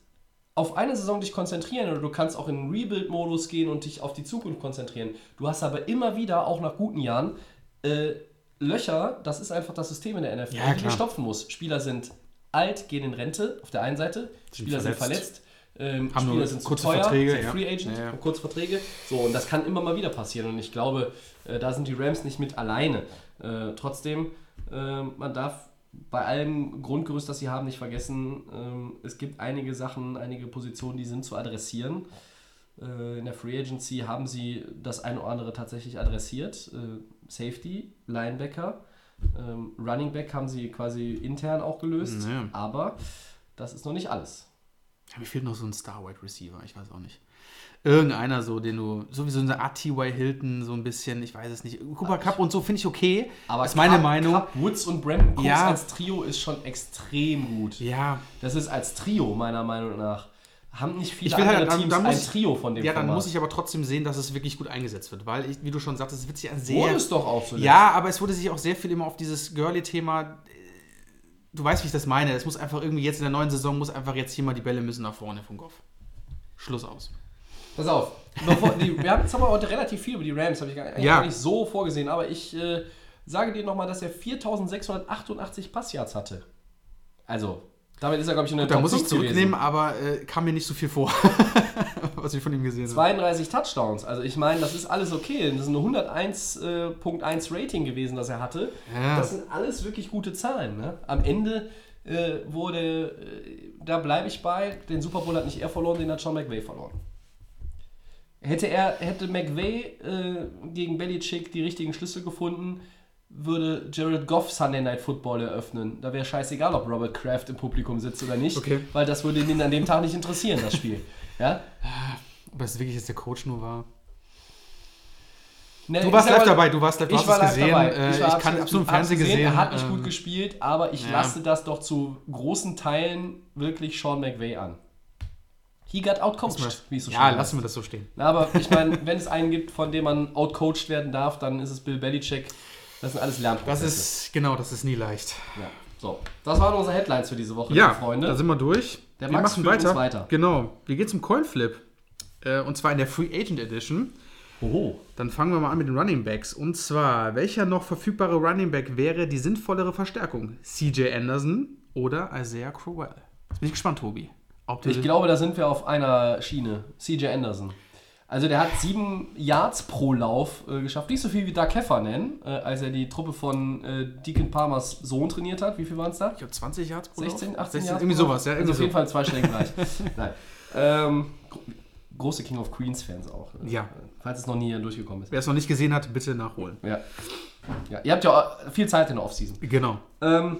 auf eine Saison dich konzentrieren oder du kannst auch in Rebuild-Modus gehen und dich auf die Zukunft konzentrieren. Du hast aber immer wieder, auch nach guten Jahren, äh, Löcher, das ist einfach das System in der NFL, Ja, die du stopfen musst. Spieler sind alt, gehen in Rente auf der einen Seite, Spieler sind verletzt. Ähm, Haben Spieler sind kurze teuer, Verträge, sind. Free Agent, Ja, ja. kurze Verträge. So, und das kann immer mal wieder passieren. Und ich glaube, äh, da sind die Rams nicht mit alleine. Äh, trotzdem, äh, man darf bei allem Grundgerüst, das sie haben, nicht vergessen, ähm, es gibt einige Sachen, einige Positionen, die sind zu adressieren. Äh, in der Free Agency haben sie das eine oder andere tatsächlich adressiert. Äh, Safety, Linebacker, ähm, Running Back haben sie quasi intern auch gelöst. Ja. Aber das ist noch nicht alles. Ja, mir fehlt noch so ein Star Wide Receiver, ich weiß auch nicht. Irgendeiner so, den du, sowieso eine Art T.Y. Hilton, so ein bisschen, ich weiß es nicht. Cooper Cup und so finde ich okay. Aber ist meine Cup- Meinung. Cup, Woods und Brandon Cooks Ja. als Trio ist schon extrem gut. Ja, Das ist als Trio meiner Meinung nach. Haben nicht viele Ich will halt- andere da- Teams da muss ein Trio von dem ja, dann Format. muss ich aber trotzdem sehen, dass es wirklich gut eingesetzt wird, weil, ich, wie du schon sagtest, es wird sich ein sehr... Wurde es doch auch so. Ja, aber es wurde sich auch sehr viel immer auf dieses Girly-Thema. Du weißt, wie ich das meine. Es muss einfach irgendwie jetzt in der neuen Saison, muss einfach jetzt hier mal die Bälle müssen nach vorne vom Goff. Schluss aus. Pass auf. Die, wir haben jetzt aber heute relativ viel über die Rams, habe ich gar, Ja. gar nicht so vorgesehen, aber ich äh, sage dir nochmal, dass er 4688 Passyards hatte. Also, damit ist er, glaube ich, in der Da Top muss ich 5 gewesen. zurücknehmen, aber äh, kam mir nicht so viel vor, was ich von ihm gesehen habe. 32 Touchdowns. Also ich meine, das ist alles okay. Das ist eine 101.1 Rating gewesen, das er hatte. Ja. Das sind alles wirklich gute Zahlen. Ne? Am Ende äh, wurde, äh, da bleibe ich bei, den Super Bowl hat nicht er verloren, den hat Sean McVay verloren. Hätte er, hätte McVay äh, gegen Belichick die richtigen Schlüssel gefunden, würde Jared Goff Sunday Night Football eröffnen. Da wäre scheißegal, ob Robert Kraft im Publikum sitzt oder nicht, Okay. weil das würde ihn an dem Tag nicht interessieren, das Spiel. Ja? Ob das wirklich jetzt der Coach nur war. Ne, Du warst ich live dabei, du warst live, du Ich hast war es gesehen. dabei. Äh, Ich, war kann absolut im Fernsehen gesehen. Er hat nicht ähm, gut gespielt, aber ich ja. lasse das doch zu großen Teilen wirklich Sean McVay an. He got outcoached, wie es so Ja, schön lassen wir das so stehen. Na, aber ich meine, wenn es einen gibt, von dem man outcoached werden darf, dann ist es Bill Belichick. Das sind alles Das Lernprozesse. ist, genau, das ist nie leicht. ja. So, das waren unsere Headlines für diese Woche, Ja, liebe Freunde. da sind wir durch. Der wir Max machen weiter. weiter. Genau. Wir gehen zum Coinflip. Äh, und zwar in der Free Agent Edition. Oho. Dann fangen wir mal an mit den Running Backs. Und zwar, welcher noch verfügbare Running Back wäre die sinnvollere Verstärkung? CJ Anderson oder Isaiah Crowell? Jetzt bin ich gespannt, Tobi. Ich glaube, da sind wir auf einer Schiene. CJ Anderson. Also der hat sieben Yards pro Lauf äh, geschafft. Nicht so viel wie Doug Heffernan, äh, als er die Truppe von äh, Deacon Palmers Sohn trainiert hat. Wie viel waren es da? ich glaube 20 Yards pro Lauf? 16, 18 16, Yards Irgendwie Lauf? sowas, ja. Also Irgendwie auf jeden. Fall im zweistelligen Bereich. Nein. Ähm, gro- große King of Queens Fans auch. äh, Ja. Falls es noch nie durchgekommen ist. Wer es noch nicht gesehen hat, bitte nachholen. Ja. ja. Ihr habt ja viel Zeit in der Offseason. Genau. Ähm,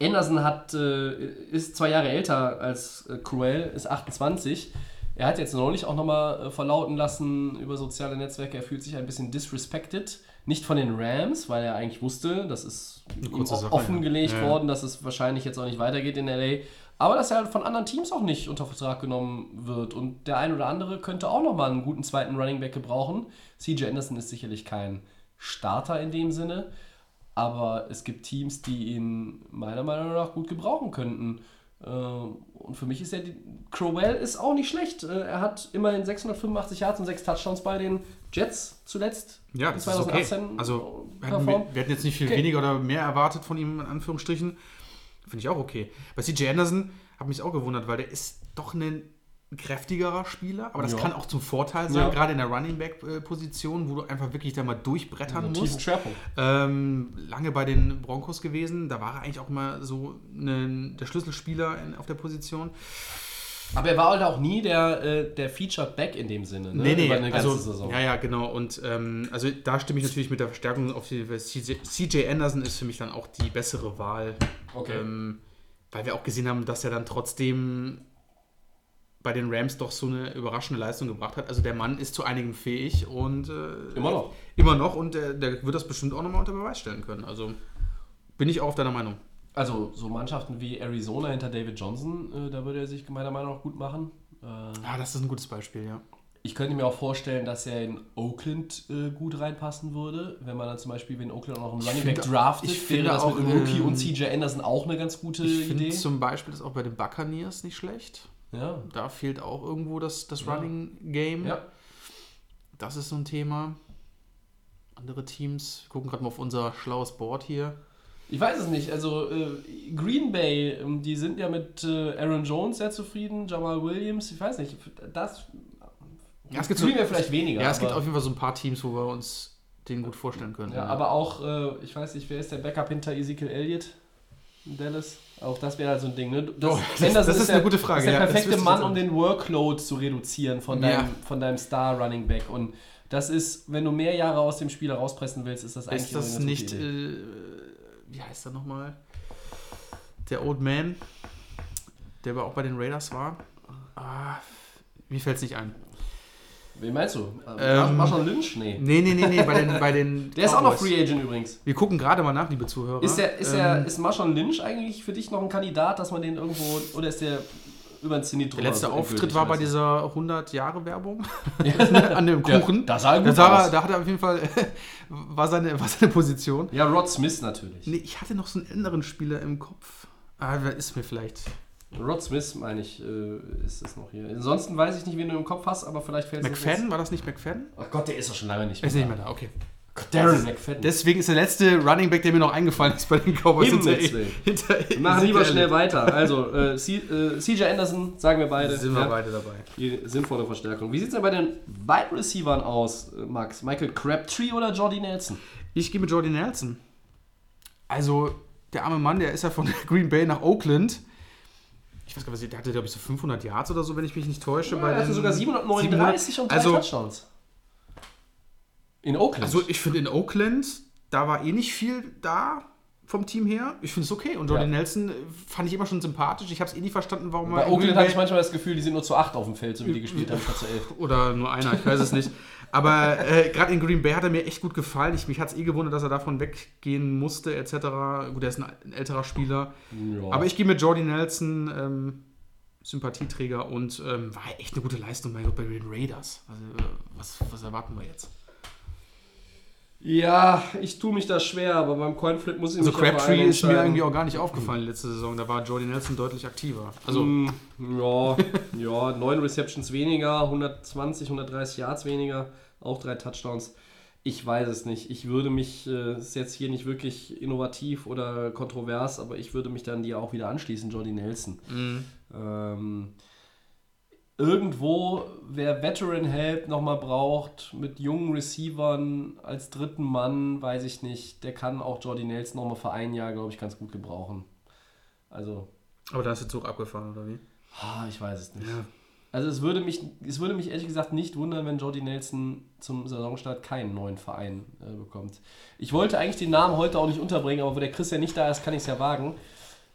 Anderson hat, äh, ist zwei Jahre älter als äh, Cruel, ist 28. Er hat jetzt neulich auch nochmal äh, verlauten lassen über soziale Netzwerke, er fühlt sich ein bisschen disrespected. Nicht von den Rams, weil er eigentlich wusste, das ist Sache, offengelegt. Ja. worden, dass es wahrscheinlich jetzt auch nicht weitergeht in LA. Aber dass er halt von anderen Teams auch nicht unter Vertrag genommen wird. Und der ein oder andere könnte auch nochmal einen guten zweiten Running Back gebrauchen. CJ Anderson ist sicherlich kein Starter in dem Sinne. Aber es gibt Teams, die ihn meiner Meinung nach gut gebrauchen könnten. Äh, Und für mich ist er, die, Crowell ist auch nicht schlecht. Äh, Er hat immerhin 685 Yards und 6 Touchdowns bei den Jets zuletzt. Ja, das ist okay. 2018 Also, wir hatten, performt. wir hätten jetzt nicht viel Okay. weniger oder mehr erwartet von ihm, in Anführungsstrichen. Finde ich auch okay. Bei CJ Anderson hat mich auch gewundert, weil der ist doch ein kräftigerer Spieler, aber das Ja. kann auch zum Vorteil sein, Ja. gerade in der Running Back äh, Position, wo du einfach wirklich da mal durchbrettern tiefen musst. Ähm, lange bei den Broncos gewesen, da war er eigentlich auch immer so ein, der Schlüsselspieler in, auf der Position. Aber er war halt auch nie der, äh, der Featured Back in dem Sinne, ne? Nee, nee, Über eine ganze also, Saison. ja, ja, genau. Und ähm, also da stimme ich natürlich mit der Verstärkung auf die CJ, CJ Anderson ist für mich dann auch die bessere Wahl. Okay. Ähm, weil wir auch gesehen haben, dass er dann trotzdem bei den Rams doch so eine überraschende Leistung gebracht hat. Also der Mann ist zu einigem fähig und äh, Immer noch. Immer noch und äh, der wird das bestimmt auch nochmal unter Beweis stellen können. Also bin ich auch auf deiner Meinung. Also so Mannschaften wie Arizona hinter David Johnson, äh, da würde er sich meiner Meinung nach gut machen. Äh, Ah, das ist ein gutes Beispiel, ja. ich könnte mir auch vorstellen, dass er in Oakland äh, gut reinpassen würde, wenn man dann zum Beispiel, wenn Oakland auch noch einen Running Back draftet, ich wäre finde das auch, mit Rookie ähm, und CJ Anderson auch eine ganz gute Ich finde Idee. zum Beispiel das auch bei den Buccaneers nicht schlecht. Ja. Da fehlt auch irgendwo das, das Ja. Running Game. ja. Das ist so ein Thema. Andere Teams, wir gucken gerade mal auf unser schlaues Board hier. Ich weiß es nicht. Also äh, Green Bay, ähm, die sind ja mit äh, Aaron Jones sehr zufrieden, Jamal Williams, ich weiß nicht. Das Ja, es gibt so- Bay vielleicht weniger. Ja, es gibt auf jeden Fall so ein paar Teams, wo wir uns den gut vorstellen können. Ja, aber auch, äh, ich weiß nicht, wer ist der Backup hinter Ezekiel Elliott in Dallas? Auch das wäre halt so ein Ding, ne? Das, Oh, das- das ist eine gute Frage, ist der ja, perfekte Mann, um den Workload zu reduzieren von deinem, Ja. von deinem Star-Running Back. Und das ist, wenn du mehr Jahre aus dem Spieler rauspressen willst, ist das eigentlich ist das nicht, äh, wie heißt er nochmal? Der Old Man, der aber auch bei den Raiders war. Ah, mir fällt es nicht ein. Wen meinst du? Ähm, Marshall Lynch? Nee. Nee, nee, nee, nee, bei den, bei den Der ist auch noch. Free Agent übrigens. Wir gucken gerade mal nach, liebe Zuhörer. Ist, der, ist, Ähm, der, ist Marshall Lynch eigentlich für dich noch ein Kandidat, dass man den irgendwo. Oder ist der über den Zenit Der letzte drüber, Auftritt war bei dieser 100-Jahre-Werbung an dem Ja, Kuchen. da sah er gut da, aus. da hat er auf jeden Fall, war seine, war seine Position. Ja, Rod Smith natürlich. Nee, ich hatte noch so einen anderen Spieler im Kopf. Ah, wer ist mir vielleicht. Rod Smith, meine ich, äh, ist es noch hier. Ansonsten weiß ich nicht, wen du im Kopf hast, aber vielleicht fällt es McFadden, war das nicht McFadden? Ach Gott, der ist doch schon lange nicht Er ist nicht mehr da, okay. Darren McFadden. Deswegen ist der letzte Running Back, der mir noch eingefallen ist bei den Cowboys Willen. hinter, Wir machen lieber schnell weiter. Also, äh, äh, CJ Anderson, sagen wir beide. Sind wir ja, beide dabei. Die sinnvolle Verstärkung. Wie sieht es denn bei den Wide Receivern aus, äh, Max? Michael Crabtree oder Jordy Nelson? Ich gehe mit Jordy Nelson. Also, der arme Mann, der ist ja von Green Bay nach Oakland. Ich weiß gar nicht, der hatte, glaube ich, so 500 Yards oder so, wenn ich mich nicht täusche. bei er hatte sogar 739 und drei also, Touchdowns. In Oakland. Also, ich finde in Oakland, da war eh nicht viel da vom Team her. Ich finde es okay. Und Jordy Ja. Nelson fand ich immer schon sympathisch. Ich habe es eh nie verstanden, warum bei er in Oakland hatte ich manchmal das Gefühl, die sind nur zu 8 auf dem Feld, so wie die gespielt haben, statt zu 11. Oder nur einer, ich weiß es nicht. Aber äh, gerade in Green Bay hat er mir echt gut gefallen. Ich, mich hat es eh gewundert, dass er davon weggehen musste, etc. Gut, er ist ein, älterer Spieler. Ja. Aber ich gehe mit Jordy Nelson, ähm, Sympathieträger und ähm, war echt eine gute Leistung bei, bei den Raiders. Also, äh, was, was erwarten wir jetzt? Ja, ich tue mich da schwer, aber beim Coinflip muss ich Also mich für Crabtree ist mir irgendwie auch gar nicht aufgefallen letzte Saison. Da war Jordy Nelson deutlich aktiver. Also Mm, ja, ja, 9 Receptions weniger, 120, 130 Yards weniger, auch drei Touchdowns. Ich weiß es nicht. Ich würde mich, äh, ist jetzt hier nicht wirklich innovativ oder kontrovers, aber ich würde mich dann dir auch wieder anschließen, Jordy Nelson. Ähm, irgendwo, wer Veteran Help nochmal braucht, mit jungen Receivern als dritten Mann, weiß ich nicht, der kann auch Jordy Nelson nochmal für ein Jahr, glaube ich, ganz gut gebrauchen. Also, aber da ist der Zug abgefahren, oder wie? Ich weiß es nicht. Ja. Also es würde, mich, es würde mich ehrlich gesagt nicht wundern, wenn Jordy Nelson zum Saisonstart keinen neuen Verein äh, bekommt. Ich wollte eigentlich den Namen heute auch nicht unterbringen, aber wo der Chris ja nicht da ist, kann ich es ja wagen.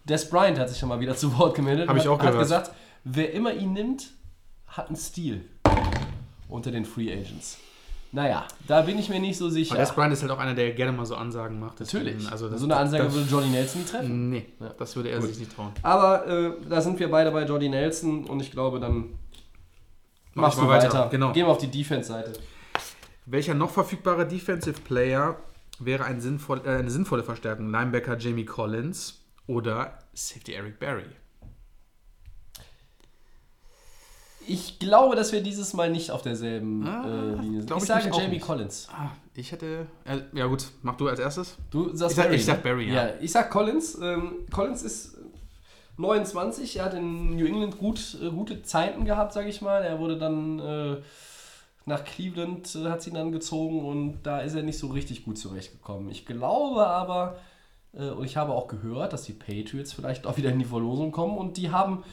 Des Bryant hat sich schon mal wieder zu Wort gemeldet. Hab und ich auch hat, hat gehört. gesagt, wer immer ihn nimmt, hat einen Stil unter den Free Agents. Naja, da bin ich mir nicht so sicher. Aber Des Bryant ist halt auch einer, der gerne mal so Ansagen macht. deswegen- Natürlich. Also das, so eine Ansage das, würde Jordy Nelson nie treffen. Nee, Ja. das würde er Gut. sich nicht trauen. Aber äh, da sind wir beide bei Jordy Nelson und ich glaube, dann Mach machst du mal weiter. weiter, genau. Gehen wir auf die Defense-Seite. Welcher noch verfügbare Defensive Player wäre ein sinnvoll, äh, eine sinnvolle Verstärkung? Linebacker Jamie Collins oder Safety Eric Berry? Ich glaube, dass wir dieses Mal nicht auf derselben Ah, äh, Linie sind. Ich ich sage Jamie nicht. Collins. Ah, ich hätte. Äh, ja, gut, mach du als erstes. Du sagst Ich sag- Barry, ich sag ne? Barry, ja. Ich sag Collins. Ähm, Collins ist 29. Er hat in New England gut, äh, gute Zeiten gehabt, sage ich mal. Er wurde dann äh, nach Cleveland, äh, hat sie ihn dann gezogen und da ist er nicht so richtig gut zurechtgekommen. Ich glaube aber, äh, und ich habe auch gehört, dass die Patriots vielleicht auch wieder in die Verlosung kommen und die haben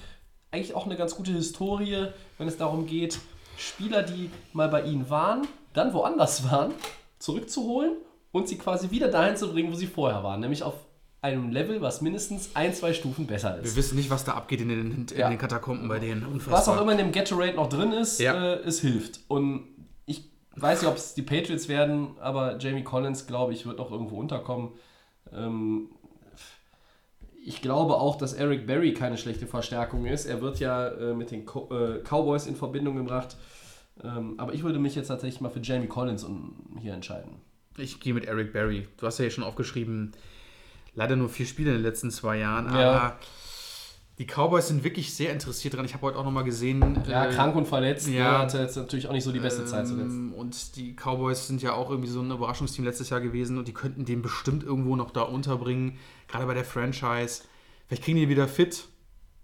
eigentlich auch eine ganz gute Historie, wenn es darum geht, Spieler, die mal bei ihnen waren, dann woanders waren, zurückzuholen und sie quasi wieder dahin zu bringen, wo sie vorher waren, nämlich auf einem Level, was mindestens ein, zwei Stufen besser Wir ist. wissen nicht, was da abgeht in den, in Ja. den Katakomben bei denen. Unfassbar. Was auch immer in dem Gatorade noch drin ist, Ja. äh, es hilft. Und ich weiß nicht, ob es die Patriots werden, aber Jamie Collins, glaube ich, wird noch irgendwo unterkommen. Ähm, ich glaube auch, dass Eric Berry keine schlechte Verstärkung ist. Er wird ja äh, mit den Co äh, Cowboys in Verbindung gebracht. Ähm, aber ich würde mich jetzt tatsächlich mal für Jamie Collins um, hier entscheiden. Ich gehe mit Eric Berry. Du hast ja hier schon aufgeschrieben, leider nur vier Spiele in den letzten zwei Jahren, Ja. aber die Cowboys sind wirklich sehr interessiert dran. Ich habe heute auch nochmal gesehen. Ja, äh, krank und verletzt. ja. Ja. Hatte jetzt natürlich auch nicht so die beste Zeit zuletzt. Ähm, Und die Cowboys sind ja auch irgendwie so ein Überraschungsteam letztes Jahr gewesen und die könnten den bestimmt irgendwo noch da unterbringen, gerade bei der Franchise. Vielleicht kriegen die wieder fit,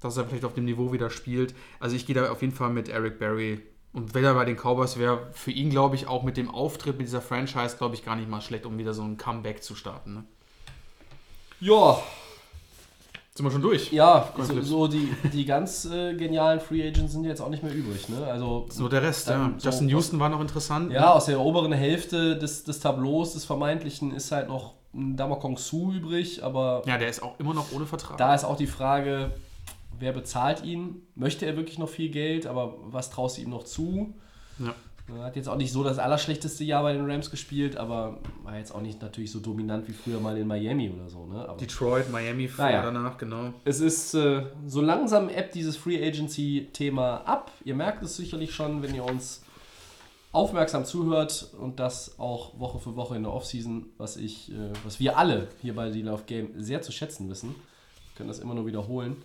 dass er vielleicht auf dem Niveau wieder spielt. Also ich gehe da auf jeden Fall mit Eric Berry. Und wenn er bei den Cowboys wäre, für ihn glaube ich auch mit dem Auftritt mit dieser Franchise, glaube ich, gar nicht mal schlecht, um wieder so ein Comeback zu starten. Ne? Ja, Sind wir schon durch? Ja, so, so die, die ganz äh, genialen Free Agents sind jetzt auch nicht mehr übrig. Ne? Also, nur der Rest, ja. Ähm, so- Justin Houston war noch interessant. ja, aus der oberen Hälfte des, des Tableaus, des Vermeintlichen, ist halt noch ein Damakong Su übrig, aber Ja, der ist auch immer noch ohne Vertrag. da ist auch die Frage, wer bezahlt ihn? Möchte er wirklich noch viel Geld, aber was traust du ihm noch zu? Ja. Er Hat jetzt auch nicht so das allerschlechteste Jahr bei den Rams gespielt, aber war jetzt auch nicht natürlich so dominant wie früher mal in Miami oder so. Ne? Aber Detroit, Miami vor Naja. danach, genau. es ist äh, so langsam App dieses Free Agency-Thema ab. Ihr merkt es sicherlich schon, wenn ihr uns aufmerksam zuhört und das auch Woche für Woche in der Offseason, was ich, äh, was wir alle hier bei Deal of Game sehr zu schätzen wissen. Wir können das immer nur wiederholen.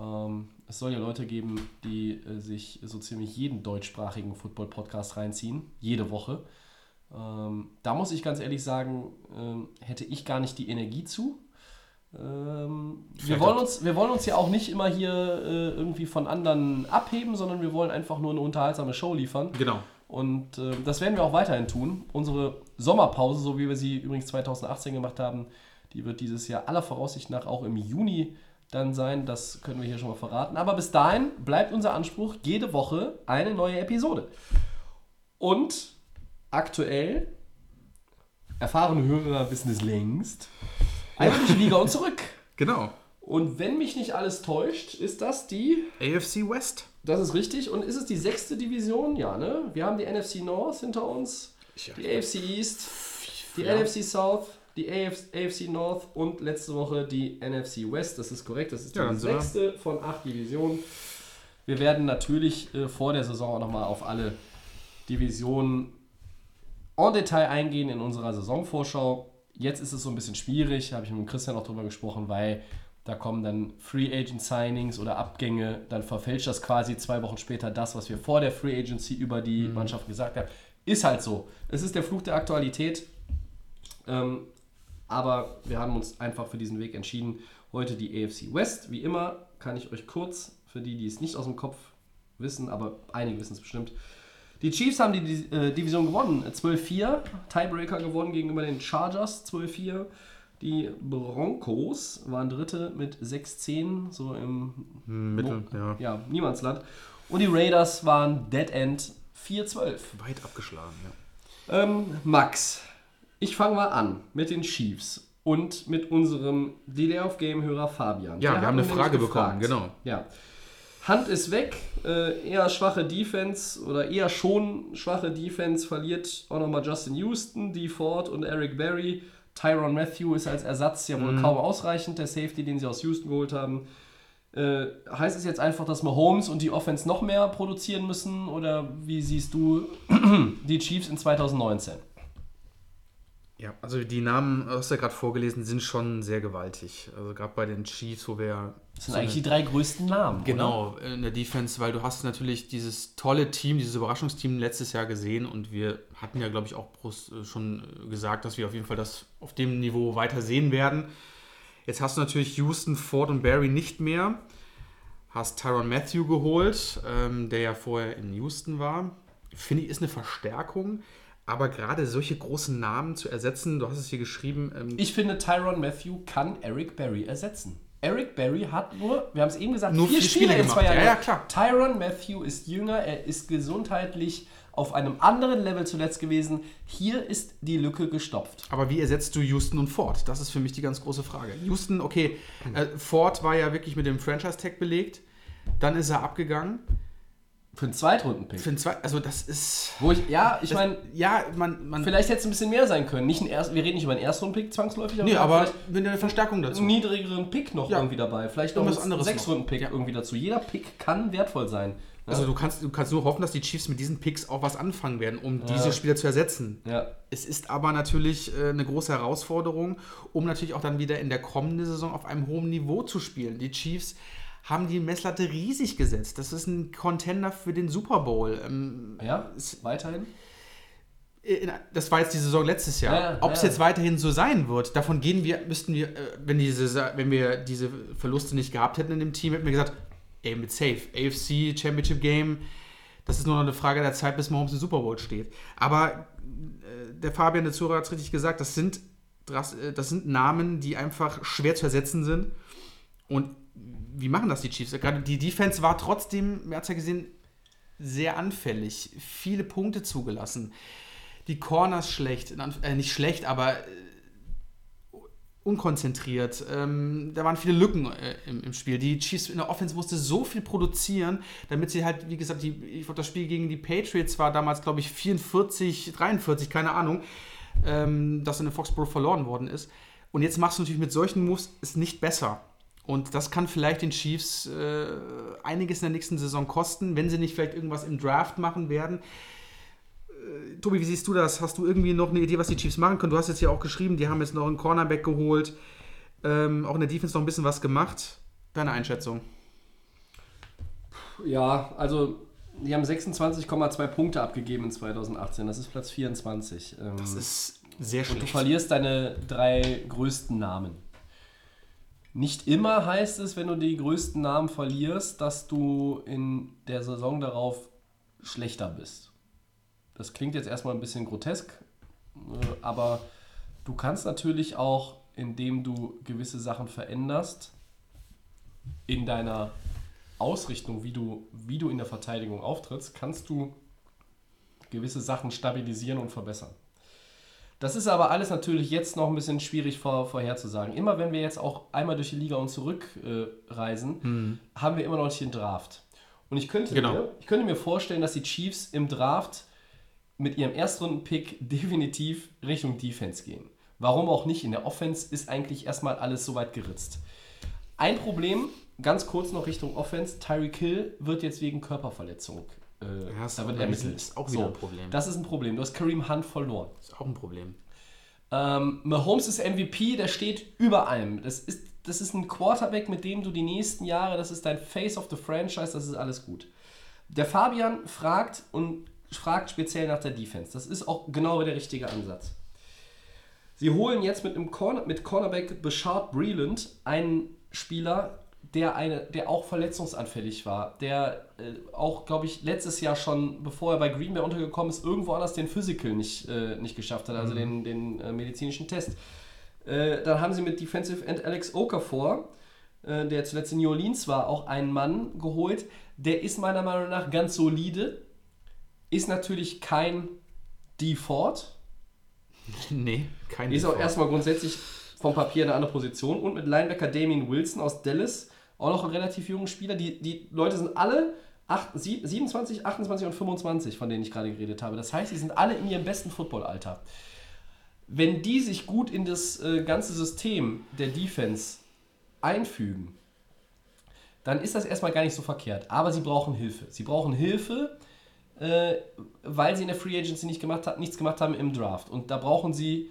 Ähm, es soll ja Leute geben, die äh, sich so ziemlich jeden deutschsprachigen Football-Podcast reinziehen, jede Woche. Ähm, da muss ich ganz ehrlich sagen, ähm, hätte ich gar nicht die Energie zu. Ähm, wir, wollen uns, wir wollen uns ja auch nicht immer hier äh, irgendwie von anderen abheben, sondern wir wollen einfach nur eine unterhaltsame Show liefern. Genau. Und äh, das werden wir auch weiterhin tun. Unsere Sommerpause, so wie wir sie übrigens 2018 gemacht haben, die wird dieses Jahr aller Voraussicht nach auch im Juni dann sein. Das können wir hier schon mal verraten. Aber bis dahin bleibt unser Anspruch, jede Woche eine neue Episode. Und aktuell, erfahrene Hörer wissen es längst, die Liga und zurück. Genau. Und wenn mich nicht alles täuscht, ist das die AFC West. das ist richtig. Und ist es die sechste Division? Ja, ne? Wir haben die NFC North hinter uns, Ja. die AFC East, die Ja. NFC South, die AF AFC North und letzte Woche die NFC West. Das ist korrekt. Das ist die Ja, sechste von acht Divisionen. Wir werden natürlich äh, vor der Saison auch nochmal auf alle Divisionen en Detail eingehen in unserer Saisonvorschau. Jetzt ist es so ein bisschen schwierig, habe ich mit Christian auch drüber gesprochen, weil da kommen dann Free Agent Signings oder Abgänge, dann verfälscht das quasi zwei Wochen später das, was wir vor der Free Agency über die Mannschaft gesagt haben. Ist halt so. Es ist der Fluch der Aktualität. Ähm, aber wir haben uns einfach für diesen Weg entschieden. Heute die AFC West. Wie immer kann ich euch kurz, für die, die es nicht aus dem Kopf wissen, aber einige wissen es bestimmt. Die Chiefs haben die, die äh, Division gewonnen. 12-4. Tiebreaker gewonnen gegenüber den Chargers. 12-4. Die Broncos waren Dritte mit 6-10, so im Mittel, ja. ja, Niemandsland. Und die Raiders waren Dead End 4-12. Weit abgeschlagen, ja. Ähm, Max, ich fange mal an mit den Chiefs und mit unserem Delay of Game-Hörer Fabian. Ja, Der wir haben eine Frage bekommen, genau. Ja. Hand ist weg, äh, eher schwache Defense oder eher schon schwache Defense verliert auch nochmal Justin Houston, Dee Ford und Eric Berry. Tyron Matthew ist als Ersatz ja wohl Mhm. kaum ausreichend, der Safety, den sie aus Houston geholt haben. Äh, heißt es jetzt einfach, dass Mahomes und die Offense noch mehr produzieren müssen oder wie siehst du die Chiefs in 2019? Ja, also die Namen, hast du ja gerade vorgelesen, sind schon sehr gewaltig. Also gerade bei den Chiefs, wo wir. Das sind eigentlich die drei größten Namen. Oder? Genau, in der Defense, weil du hast natürlich dieses tolle Team, dieses Überraschungsteam letztes Jahr gesehen und wir hatten ja, glaube ich, auch äh, schon äh, gesagt, dass wir auf jeden Fall das auf dem Niveau weiter sehen werden. Jetzt hast du natürlich Houston, Ford und Barry nicht mehr. Hast Tyron Matthew geholt, ähm, der ja vorher in Houston war. Finde ich, ist eine Verstärkung. Aber gerade solche großen Namen zu ersetzen, du hast es hier geschrieben, ähm, Ich finde, Tyron Matthew kann Eric Berry ersetzen. Eric Berry hat nur, wir haben es eben gesagt, Nur vier vier Spiele, Spiele in zwei. Jahren. Ja, ja, klar. Tyron Matthew ist jünger, er ist gesundheitlich auf einem anderen Level zuletzt gewesen. Hier ist die Lücke gestopft. Aber wie ersetzt du Houston und Ford? Das ist für mich die ganz große Frage. Houston, okay, äh, Ford war ja wirklich mit dem Franchise-Tag belegt. Dann ist er abgegangen. Für einen Zweitrunden-Pick. Für den zwei, also das ist. Wo ich, ja, ich meine, ja, man. man vielleicht hätte es ein bisschen mehr sein können. Nicht ein Erst, wir reden nicht über einen Erstrunden-Pick zwangsläufig, nee, wir haben aber vielleicht mit einer Verstärkung dazu. einen niedrigeren Pick noch Ja. irgendwie dabei. Vielleicht noch einen noch. Sechstrunden-Pick Ja. irgendwie dazu. Jeder Pick kann wertvoll sein. ne? Also du kannst, du kannst nur hoffen, dass die Chiefs mit diesen Picks auch was anfangen werden, um diese Spieler zu ersetzen. ja. Es ist aber natürlich äh, eine große Herausforderung, um natürlich auch dann wieder in der kommenden Saison auf einem hohen Niveau zu spielen. Die Chiefs haben die Messlatte riesig gesetzt. Das ist ein Contender für den Super Bowl. Ähm, Ja, weiterhin. in, das war jetzt die Saison letztes Jahr. Ja, Ob es ja. jetzt weiterhin so sein wird, davon gehen wir, müssten wir, äh, wenn, diese, wenn wir diese Verluste nicht gehabt hätten in dem Team, hätten wir gesagt, ey, mit safe, AFC Championship Game, das ist nur noch eine Frage der Zeit, bis Mahomes im Super Bowl steht. Aber äh, der Fabian de Zura hat es richtig gesagt, das sind, äh, das sind Namen, die einfach schwer zu ersetzen sind. Und wie machen das die Chiefs? Gerade die Defense war trotzdem, man hat es ja gesehen, sehr anfällig. Viele Punkte zugelassen. Die Corners schlecht, äh, nicht schlecht, aber äh, unkonzentriert. Ähm, da waren viele Lücken äh, im, im Spiel. Die Chiefs in der Offense musste so viel produzieren, damit sie halt, wie gesagt, die, ich das Spiel gegen die Patriots war damals, glaube ich, 44, 43, keine Ahnung, ähm, dass in Foxborough verloren worden ist. Und jetzt machst du natürlich mit solchen Moves es nicht besser. Und das kann vielleicht den Chiefs äh, einiges in der nächsten Saison kosten, wenn sie nicht vielleicht irgendwas im Draft machen werden. Äh, Tobi, wie siehst du das? Hast du irgendwie noch eine Idee, was die Chiefs machen können? Du hast jetzt ja auch geschrieben, die haben jetzt noch einen Cornerback geholt, ähm, auch in der Defense noch ein bisschen was gemacht. Deine Einschätzung? Ja, also die haben 26,2 Punkte abgegeben in 2018. Das ist Platz 24. Ähm, Das ist sehr und du schlecht. verlierst deine drei größten Namen. Nicht immer heißt es, wenn du die größten Namen verlierst, dass du in der Saison darauf schlechter bist. Das klingt jetzt erstmal ein bisschen grotesk, äh, aber du kannst natürlich auch, indem du gewisse Sachen veränderst, in deiner Ausrichtung, wie du, wie du in der Verteidigung auftrittst, kannst du gewisse Sachen stabilisieren und verbessern. Das ist aber alles natürlich jetzt noch ein bisschen schwierig vor, vorherzusagen. Immer wenn wir jetzt auch einmal durch die Liga und zurückreisen, äh, reisen, haben wir immer noch nicht den Draft. Und ich könnte, Genau. mir, ich könnte mir vorstellen, dass die Chiefs im Draft mit ihrem Erstrunden-Pick definitiv Richtung Defense gehen. Warum auch nicht? In der Offense ist eigentlich erstmal alles soweit geritzt. Ein Problem, ganz kurz noch Richtung Offense, Tyreek Hill wird jetzt wegen Körperverletzung äh, Ja, ist da auch wird wieder- ermittelt. ist auch wieder ein Problem. Das ist ein Problem. Du hast Kareem Hunt verloren. Das ist auch ein Problem. Ähm, Mahomes ist MVP, der steht über allem. Das ist, das ist ein Quarterback, mit dem du die nächsten Jahre, das ist dein Face of the Franchise, das ist alles gut. Der Fabian fragt und fragt speziell nach der Defense. Das ist auch genau der richtige Ansatz. Sie holen jetzt mit, einem Corner, mit Cornerback Bashard Breland einen Spieler, der, eine, der auch verletzungsanfällig war, der äh, auch, glaube ich, letztes Jahr schon, bevor er bei Green Bay untergekommen ist, irgendwo anders den Physical nicht, äh, nicht geschafft hat, also den, den äh, medizinischen Test. Äh, dann haben sie mit Defensive End Alex Okafor, äh, der zuletzt in New Orleans war, auch einen Mann geholt. Der ist meiner Meinung nach ganz solide, ist natürlich kein Default, Nee, kein ist auch erstmal grundsätzlich vom Papier eine andere Position. Und mit Linebacker Damien Wilson aus Dallas, auch noch relativ junger Spieler. Die, die Leute sind alle acht, sie- 27, 28 und 25, von denen ich gerade geredet habe. Das heißt, sie sind alle in ihrem besten Footballalter. Wenn die sich gut in das äh, ganze System der Defense einfügen, dann ist das erstmal gar nicht so verkehrt. Aber sie brauchen Hilfe. Sie brauchen Hilfe, äh, weil sie in der Free Agency nicht gemacht nichts gemacht haben im Draft. Und da brauchen sie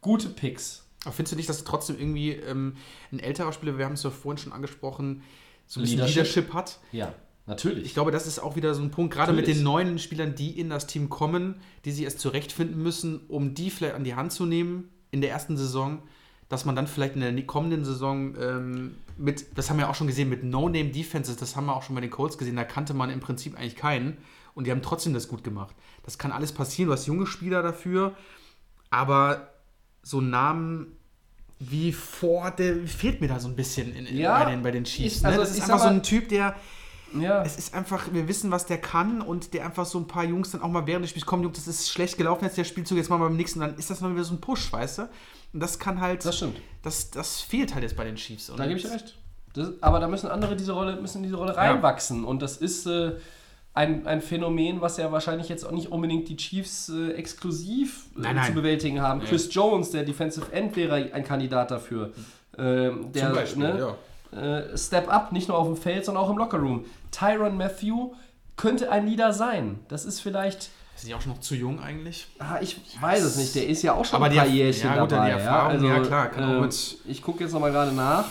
gute Picks. Aber findest du nicht, dass trotzdem irgendwie ähm, ein älterer Spieler, wir haben es ja vorhin schon angesprochen, so ein bisschen Leadership? Leadership, hat? Ja, natürlich. Ich glaube, das ist auch wieder so ein Punkt, gerade mit Natürlich. den neuen Spielern, die in das Team kommen, die sich erst zurechtfinden müssen, um die vielleicht an die Hand zu nehmen in der ersten Saison, dass man dann vielleicht in der kommenden Saison ähm, mit, das haben wir auch schon gesehen, mit No-Name-Defenses, das haben wir auch schon bei den Colts gesehen, da kannte man im Prinzip eigentlich keinen und die haben trotzdem das gut gemacht. Das kann alles passieren, du hast junge Spieler dafür, aber so Namen wie Ford, der fehlt mir da so ein bisschen in, Ja, bei, den, bei den Chiefs. ne? also Das ist einfach so mal- ein Typ, der ja. es ist einfach, wir wissen, was der kann und der einfach so ein paar Jungs dann auch mal während des Spiels kommen, Jungs, das ist schlecht gelaufen jetzt der Spielzug, jetzt machen wir beim nächsten, dann ist das mal wieder so ein Push, weißt du? Und das kann halt, Das stimmt. das, das fehlt halt jetzt bei den Chiefs. Da gebe ich recht. Das, aber da müssen andere diese Rolle, müssen in diese Rolle reinwachsen. Und das ist äh, ein, ein Phänomen, was ja wahrscheinlich jetzt auch nicht unbedingt die Chiefs äh, exklusiv äh, Nein, nein. zu bewältigen haben. Chris Jones, der Defensive End, wäre ein Kandidat dafür. Ähm, der, Zum Beispiel, ne, äh, Step up, nicht nur auf dem Feld, sondern auch im Lockerroom. Tyron Matthew könnte ein Leader sein. Das ist vielleicht, Ist die auch schon noch zu jung eigentlich? ah, ich weiß es nicht, der ist ja auch schon ein die paar Jährchen ja, gut, die dabei. Erfahrung, ja, ja, klar, kann äh, mit- ich gucke jetzt nochmal gerade nach.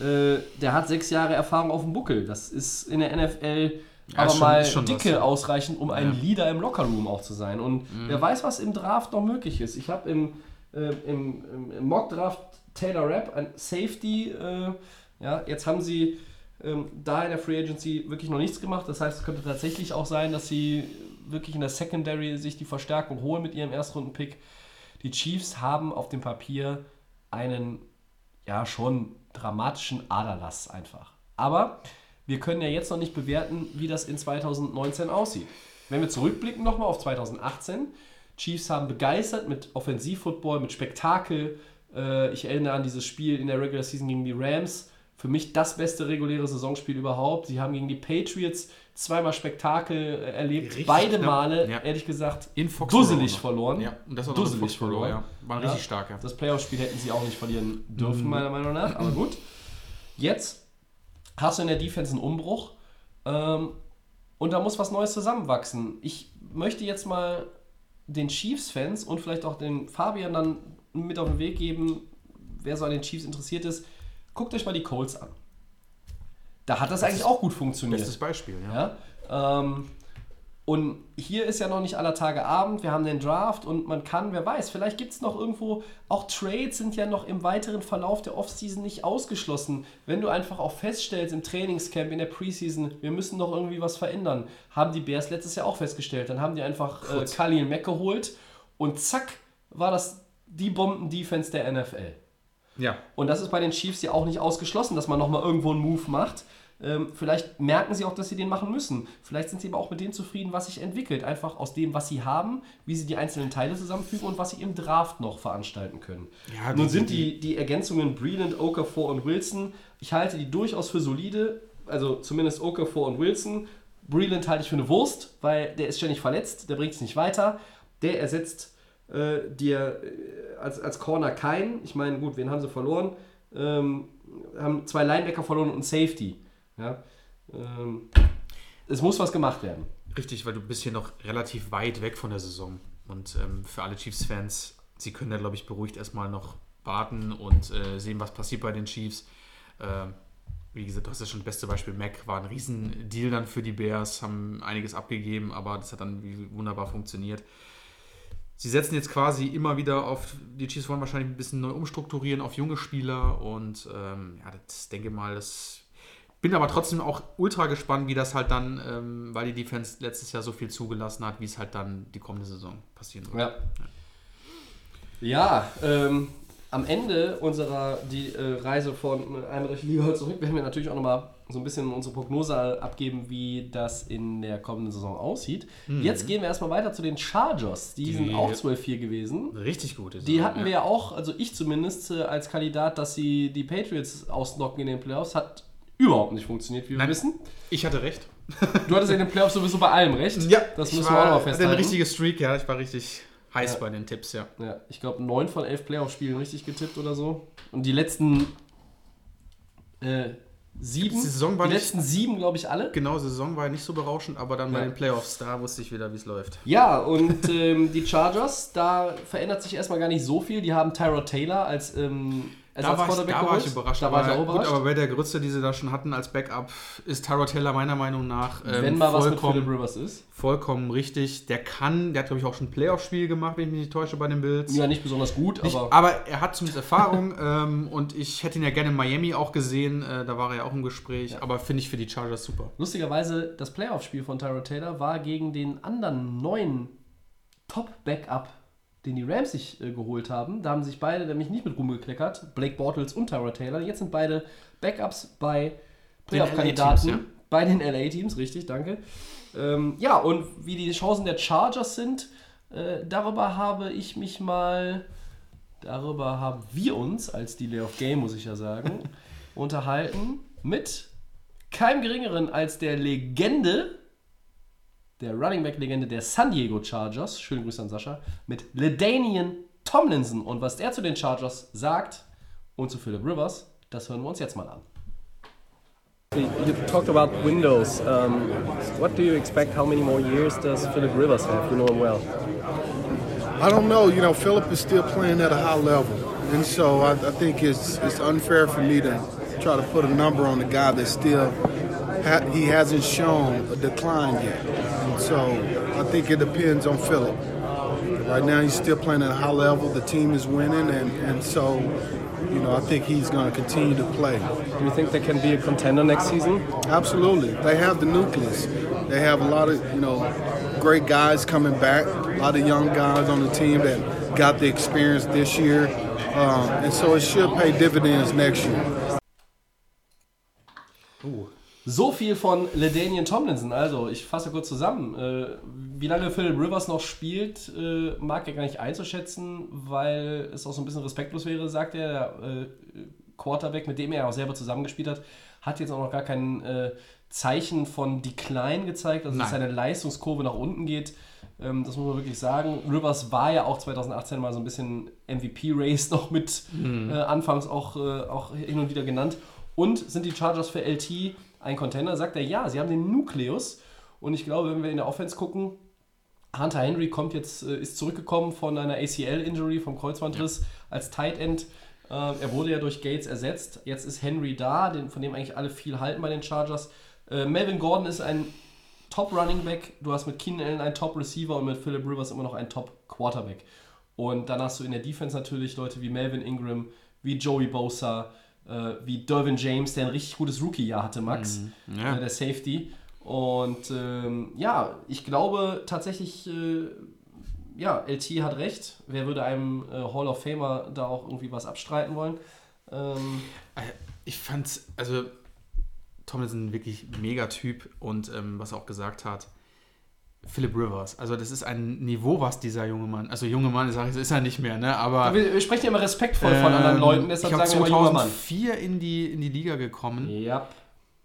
Äh, der hat sechs Jahre Erfahrung auf dem Buckel. Das ist in der NFL aber schon- mal schon was, dicke ja. ausreichend, um ein Ja. Mhm. Leader im Lockerroom auch zu sein. Und wer weiß, was im Draft noch möglich ist. Ich habe im, äh, im, im Mock-Draft Taylor Rapp, ein Safety, äh, ja, jetzt haben sie ähm, da in der Free Agency wirklich noch nichts gemacht. Das heißt, es könnte tatsächlich auch sein, dass sie wirklich in der Secondary sich die Verstärkung holen mit ihrem Erstrunden-Pick. Die Chiefs haben auf dem Papier einen ja schon dramatischen Aderlass einfach. Aber wir können ja jetzt noch nicht bewerten, wie das in 2019 aussieht. Wenn wir zurückblicken nochmal auf 2018, Chiefs haben begeistert mit Offensivfootball, mit Spektakel, Äh, ich erinnere an dieses Spiel in der Regular Season gegen die Rams. Für mich das beste reguläre Saisonspiel überhaupt. Sie haben gegen die Patriots zweimal Spektakel erlebt. Richtig Beide knapp. Male, Ja. ehrlich gesagt, In Foxborough dusselig verloren. Ja, und das in dusselig verloren. ja. War richtig stark, ja. Das Playoff-Spiel hätten sie auch nicht verlieren dürfen, Mhm. meiner Meinung nach. Aber gut. Jetzt hast du in der Defense einen Umbruch. Ähm, und da muss was Neues zusammenwachsen. Ich möchte jetzt mal den Chiefs-Fans und vielleicht auch den Fabian dann mit auf den Weg geben, wer so an den Chiefs interessiert ist. Guckt euch mal die Colts an. Da hat das, eigentlich auch gut funktioniert. Bestes Beispiel, ja. Ja? Ähm, und hier ist ja noch nicht aller Tage Abend, wir haben den Draft und man kann, wer weiß, vielleicht gibt es noch irgendwo, auch Trades sind ja noch im weiteren Verlauf der Offseason nicht ausgeschlossen. Wenn du einfach auch feststellst im Trainingscamp, in der Preseason, wir müssen noch irgendwie was verändern, haben die Bears letztes Jahr auch festgestellt. Dann haben die einfach äh, Khalil Mack geholt und zack, war das die Bomben-Defense der NFL. Ja. Und das ist bei den Chiefs ja auch nicht ausgeschlossen, dass man nochmal irgendwo einen Move macht. Ähm, vielleicht merken sie auch, dass sie den machen müssen. Vielleicht sind sie aber auch mit dem zufrieden, was sich entwickelt. Einfach aus dem, was sie haben, wie sie die einzelnen Teile zusammenfügen und was sie im Draft noch veranstalten können. Ja, Nun sind die, die Ergänzungen Breland, Okafor und Wilson, ich halte die durchaus für solide. Also zumindest Okafor und Wilson. Breland halte ich für eine Wurst, weil der ist ständig verletzt, der bringt es nicht weiter. Der ersetzt äh, dir äh, als, als Corner keinen. Ich meine, gut, wen haben sie verloren? Ähm, haben zwei Linebacker verloren und einen Safety. Ja? Ähm, es muss was gemacht werden. Richtig, weil du bist hier noch relativ weit weg von der Saison. Und ähm, für alle Chiefs-Fans, sie können da, glaube ich, beruhigt erstmal noch warten und äh, sehen, was passiert bei den Chiefs. Ähm, wie gesagt, hast ja schon das beste Beispiel. Mac war ein Riesendeal dann für die Bears, haben einiges abgegeben, aber das hat dann wunderbar funktioniert. Sie setzen jetzt quasi immer wieder auf, die Chiefs wollen wahrscheinlich ein bisschen neu umstrukturieren auf junge Spieler und ähm, ja, das denke mal, das bin aber trotzdem auch ultra gespannt, wie das halt dann, ähm, weil die Defense letztes Jahr so viel zugelassen hat, wie es halt dann die kommende Saison passieren wird. Ja. Ja, ähm, am Ende unserer die, äh, Reise von die Liga zurück werden wir natürlich auch nochmal so ein bisschen unsere Prognose abgeben, wie das in der kommenden Saison aussieht. Jetzt gehen wir erstmal weiter zu den Chargers. Die, sind Die- auch 12-4 gewesen. Richtig gut. Die es, hatten wir ja auch, also ich zumindest, äh, als Kandidat, dass sie die Patriots ausnocken in den Playoffs. Hat überhaupt nicht funktioniert, wie wir Nein. wissen. Ich hatte recht. Du hattest in den Playoffs sowieso bei allem recht. das ich müssen war, wir auch noch hatte festhalten. eine richtige Streak, ja. Ich war richtig heiß Ja. bei den Tipps, ja. Ja, ich glaube, 9 von 11 Playoff-Spielen richtig getippt oder so. Und die letzten äh, sieben, Die Saison war die nicht- letzten sieben, glaube ich, alle. Genau, Saison war ja nicht so berauschend, aber dann bei Ja. den Playoffs, da wusste ich wieder, wie es läuft. Ja, und ähm, die Chargers, da verändert sich erstmal gar nicht so viel. Die haben Tyrod Taylor als ähm, Da war, ich, da war ich überrascht. Da war ich aber, auch gut, überrascht. aber bei der Grütze, die sie da schon hatten als Backup, ist Tyrod Taylor meiner Meinung nach ähm, Wenn mal was mit vollkommen, Philip Rivers ist. vollkommen richtig. Der kann, der hat, glaube ich, auch schon ein Playoff-Spiel gemacht, wenn ich mich nicht täusche, bei den Bills. Ja, nicht besonders gut, Nicht, aber aber er hat zumindest Erfahrung ähm, und ich hätte ihn ja gerne in Miami auch gesehen. Äh, da war er ja auch im Gespräch. Aber finde ich für die Chargers super. lustigerweise, das Playoff-Spiel von Tyrod Taylor war gegen den anderen neuen Top-Backup, den die Rams sich äh, geholt haben. Da haben sich beide nämlich nicht mit rumgekleckert. Blake Bortles und Tyrod Taylor. Jetzt sind beide Backups bei Playoff-Kandidaten. LA-Teams, Bei den LA-Teams, richtig, danke. Ähm, ja, und wie die Chancen der Chargers sind, äh, darüber habe ich mich mal, darüber haben wir uns als Delay of Game, muss ich ja sagen, unterhalten mit keinem geringeren als der Legende, der Running Back Legende der San Diego Chargers, schönen Grüße an Sascha, mit Ledanian Tomlinson. Und was der zu den Chargers sagt und zu Philip Rivers, das hören wir uns jetzt mal an. You talked about Windows. Um, what do you expect? How many more years does Philip Rivers have? You know him well. I don't know. You know, Philip is still playing at a high level, and so I, I think it's it's unfair for me to try to put a number on the guy that still ha- he hasn't shown a decline yet. And so I think it depends on Philip. Right now, he's still playing at a high level. The team is winning, and and so you know I think he's going to continue to play. Do you think they can be a contender next season? Absolutely. They have the nucleus. They have a lot of, you know, great guys coming back, a lot of young guys on the team that got the experience this year. Um, and so it should pay dividends next year. So viel von LeDanian Tomlinson. Also, ich fasse kurz zusammen. Äh, wie lange Philip Rivers noch spielt, äh, mag er gar nicht einzuschätzen, weil es auch so ein bisschen respektlos wäre, sagt er. Der äh, Quarterback, mit dem er auch selber zusammengespielt hat, hat jetzt auch noch gar kein Zeichen von Decline gezeigt, also dass Nein. seine Leistungskurve nach unten geht. Ähm, das muss man wirklich sagen. Rivers war ja auch 2018 mal so ein bisschen MVP-Race noch mit äh, anfangs auch, äh, auch hin und wieder genannt. Und sind die Chargers für LT ein Contender? Sagt er, ja, sie haben den Nukleus. Und ich glaube, wenn wir in der Offense gucken, Hunter Henry kommt jetzt, äh, ist zurückgekommen von einer ACL-Injury, vom Kreuzbandriss als Tight End. Äh, er wurde ja durch Gates ersetzt. Jetzt ist Henry da, von dem eigentlich alle viel halten bei den Chargers. Äh, Melvin Gordon ist ein Top Running Back. Du hast mit Keenan Allen einen Top Receiver und mit Philip Rivers immer noch einen Top Quarterback. Und dann hast du in der Defense natürlich Leute wie Melvin Ingram, wie Joey Bosa, äh, wie Dervin James, der ein richtig gutes Rookie-Jahr hatte, Max, Ja. äh, der Safety. Und ähm, ja, ich glaube tatsächlich, äh, ja, LT hat recht. Wer würde einem äh, Hall of Famer da auch irgendwie was abstreiten wollen? Ähm, Ich fand's, also Tomlinson wirklich mega Typ und ähm, was er auch gesagt hat, Philip Rivers, also das ist ein Niveau, was dieser junge Mann, also junge Mann, sag ich, ist er nicht mehr, ne? Aber wir, wir sprechen ja immer respektvoll von anderen ähm, Leuten, deshalb ich sagen wir mal junger Mann. 2004 in die, in die Liga gekommen. Ja,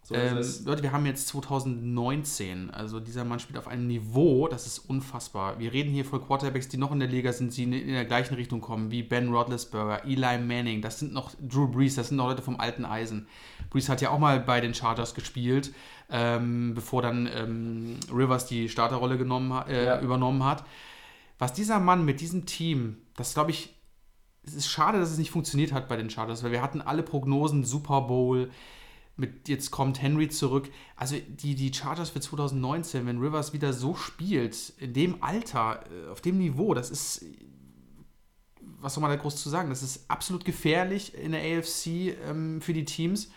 so Ähm. Leute, wir haben jetzt 2019. Also dieser Mann spielt auf einem Niveau, das ist unfassbar. Wir reden hier von Quarterbacks, die noch in der Liga sind, die in in der gleichen Richtung kommen, wie Ben Roethlisberger, Eli Manning. Das sind noch Drew Brees, das sind noch Leute vom alten Eisen. Brees hat ja auch mal bei den Chargers gespielt, ähm, bevor dann ähm, Rivers die Starterrolle genommen, äh, Ja. übernommen hat. Was dieser Mann mit diesem Team, das glaube ich, es ist schade, dass es nicht funktioniert hat bei den Chargers, weil wir hatten alle Prognosen, Super Bowl, mit jetzt kommt Henry zurück. Also die, die Chargers für 2019, wenn Rivers wieder so spielt, in dem Alter, äh, auf dem Niveau, das ist, was soll man da groß zu sagen, das ist absolut gefährlich in der AFC ähm, für die Teams.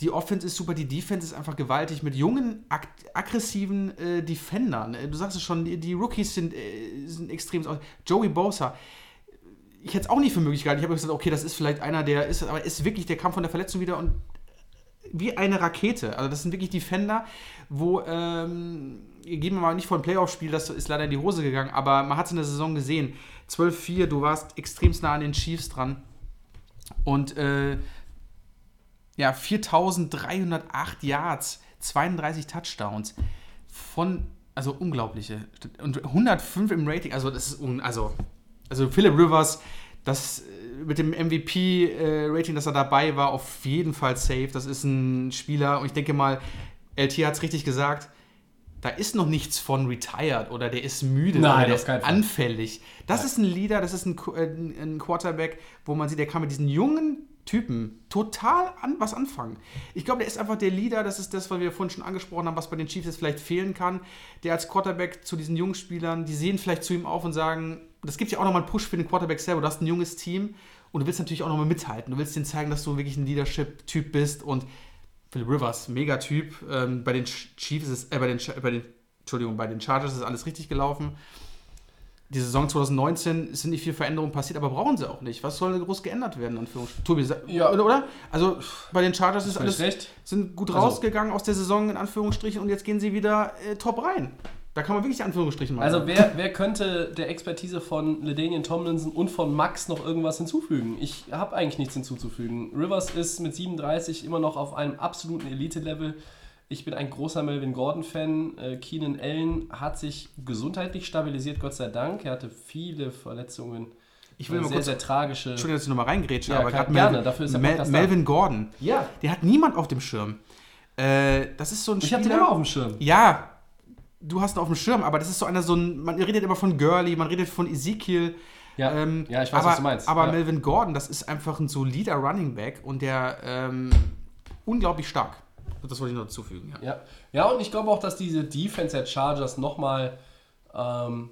Die Offense ist super, die Defense ist einfach gewaltig mit jungen, ag aggressiven äh, Defendern. Äh, Du sagst es schon, die, die Rookies sind, äh, sind extrem. Joey Bosa, ich hätte es auch nicht für möglich gehalten. Ich habe gesagt, okay, das ist vielleicht einer, der ist, aber ist wirklich, der kam von der Verletzung wieder und wie eine Rakete. Also das sind wirklich Defender, wo, ähm, gehen wir mal nicht von Playoff-Spiel, das ist leider in die Hose gegangen, aber man hat es in der Saison gesehen. 12-4, du warst extrem nah an den Chiefs dran. Und äh, ja, 4308 Yards, 32 Touchdowns von, also unglaubliche. Und 105 im Rating, also das ist, un, also, also Philip Rivers, das äh, mit dem MVP-Rating, dass er dabei war, auf jeden Fall safe. Das ist ein Spieler und ich denke mal, LT hat es richtig gesagt, da ist noch nichts von retired oder der ist müde Nein, oder der ist anfällig. Das ist ein Leader, das ist ein, äh, ein Quarterback, wo man sieht, der kann mit diesen jungen Typen total an, was anfangen. Ich glaube, der ist einfach der Leader, das ist das, was wir vorhin schon angesprochen haben, was bei den Chiefs jetzt vielleicht fehlen kann. Der als Quarterback zu diesen jungen Spielern, die sehen vielleicht zu ihm auf und sagen, das gibt ja auch nochmal einen Push für den Quarterback selber. Du hast ein junges Team und du willst natürlich auch nochmal mithalten. Du willst denen zeigen, dass du wirklich ein Leadership-Typ bist und Philip Rivers, mega Typ. Ähm, bei den Ch- Chiefs ist, äh, bei den, bei den, Entschuldigung, bei den Chargers ist alles richtig gelaufen. Die Saison 2019 sind nicht viel Veränderungen passiert, aber brauchen sie auch nicht. Was soll denn groß geändert werden, Anführungsstrichen? Tobi, Ja. oder? Also bei den Chargers ist alles, recht. sind gut Also- rausgegangen aus der Saison, in Anführungsstrichen, und jetzt gehen sie wieder äh, top rein. Da kann man wirklich Anführungsstrichen machen. Also wer, wer könnte der Expertise von LeDanian Tomlinson und von Max noch irgendwas hinzufügen? Ich habe eigentlich nichts hinzuzufügen. Rivers ist mit 37 immer noch auf einem absoluten Elite-Level. Ich bin ein großer Melvin Gordon-Fan. Äh, Keenan Allen hat sich gesundheitlich stabilisiert, Gott sei Dank. Er hatte viele Verletzungen. ich will Äh, mal sehr, kurz, sehr tragische. Entschuldigung, dass ich nochmal reingrätsche, Ja, aber gerade gerne, Melvin, dafür ist der Mel. Melvin Gordon, Ja, der hat niemand auf dem Schirm. Äh, das ist so ein ich habe den Spieler- immer auf dem Schirm. Ja, du hast ihn auf dem Schirm, aber das ist so einer, so ein, man redet immer von Gurley, man redet von Ezekiel. Ja, ähm, ja ich weiß, aber, was du meinst. Aber ja. Melvin Gordon, das ist einfach ein solider Running Back und der ähm, unglaublich stark. Das wollte ich noch dazufügen. Ja. Ja, ja und ich glaube auch, dass diese Defense der Chargers nochmal, ähm,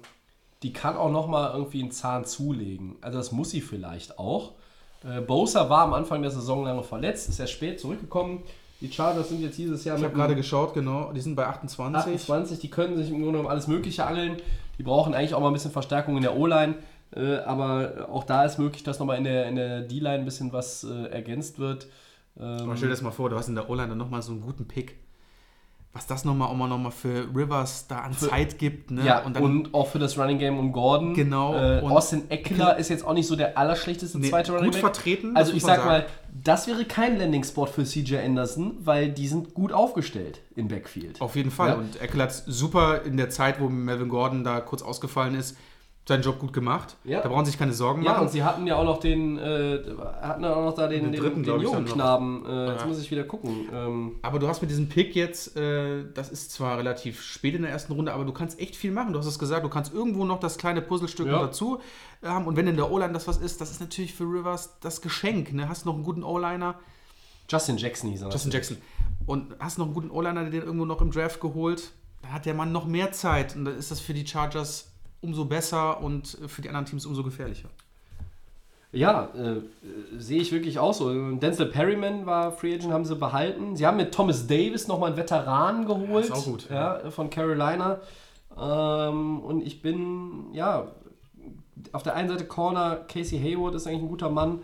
die kann auch nochmal irgendwie einen Zahn zulegen. Also das muss sie vielleicht auch. Äh, Bosa war am Anfang der Saison lange verletzt, ist ja spät zurückgekommen. Die Chargers sind jetzt dieses Jahr Ich habe gerade geschaut, genau, die sind bei 28. 28, die können sich im Grunde um alles Mögliche angeln. Die brauchen eigentlich auch mal ein bisschen Verstärkung in der O-Line. Äh, aber auch da ist möglich, dass nochmal in der, in der D-Line ein bisschen was äh, ergänzt wird. Ähm, Aber stell dir das mal vor, du hast in der O-Line dann nochmal so einen guten Pick. Was das nochmal auch mal noch mal für Rivers da an Zeit gibt. Ne? ja, und und, dann auch für das Running Game um Gordon. Genau, Äh, und- Austin Eckler ist jetzt auch nicht so der allerschlechteste Nee, zweite gut Running Back. vertreten, Also ich sag mal, das wäre kein Landing-Spot für CJ Anderson, weil die sind gut aufgestellt im Backfield. auf jeden Fall. Ja. Und Eckel hat super in der Zeit, wo Melvin Gordon da kurz ausgefallen ist, seinen Job gut gemacht. Ja. Da brauchen sie sich keine Sorgen Ja, machen. und sie hatten ja auch noch den, äh, hatten ja auch noch da den, Den den, dritten, den, ich, jungen. Knaben. Äh, Jetzt Ja. muss ich wieder gucken. Ähm, Aber du hast mit diesem Pick jetzt, äh, das ist zwar relativ spät in der ersten Runde, aber du kannst echt viel machen. Du hast es gesagt, du kannst irgendwo noch das kleine Puzzlestück Ja. dazu äh, haben. Und wenn in der O-Line das was ist, das ist natürlich für Rivers das Geschenk. Ne? Hast noch einen guten O-Liner, Justin Jackson hieß er. Justin Jackson, und hast noch einen guten O-Liner, der den irgendwo noch im Draft geholt. Dann hat der Mann noch mehr Zeit. Und dann ist das für die Chargers umso besser und für die anderen Teams umso gefährlicher. Ja, äh, äh, sehe ich wirklich auch so. Denzel Perryman war Free Agent, haben sie behalten. Sie haben mit Thomas Davis nochmal einen Veteran geholt. ist auch gut, Ja, von Carolina. Ähm, und ich bin, ja, auf der einen Seite Corner, Casey Hayward ist eigentlich ein guter Mann.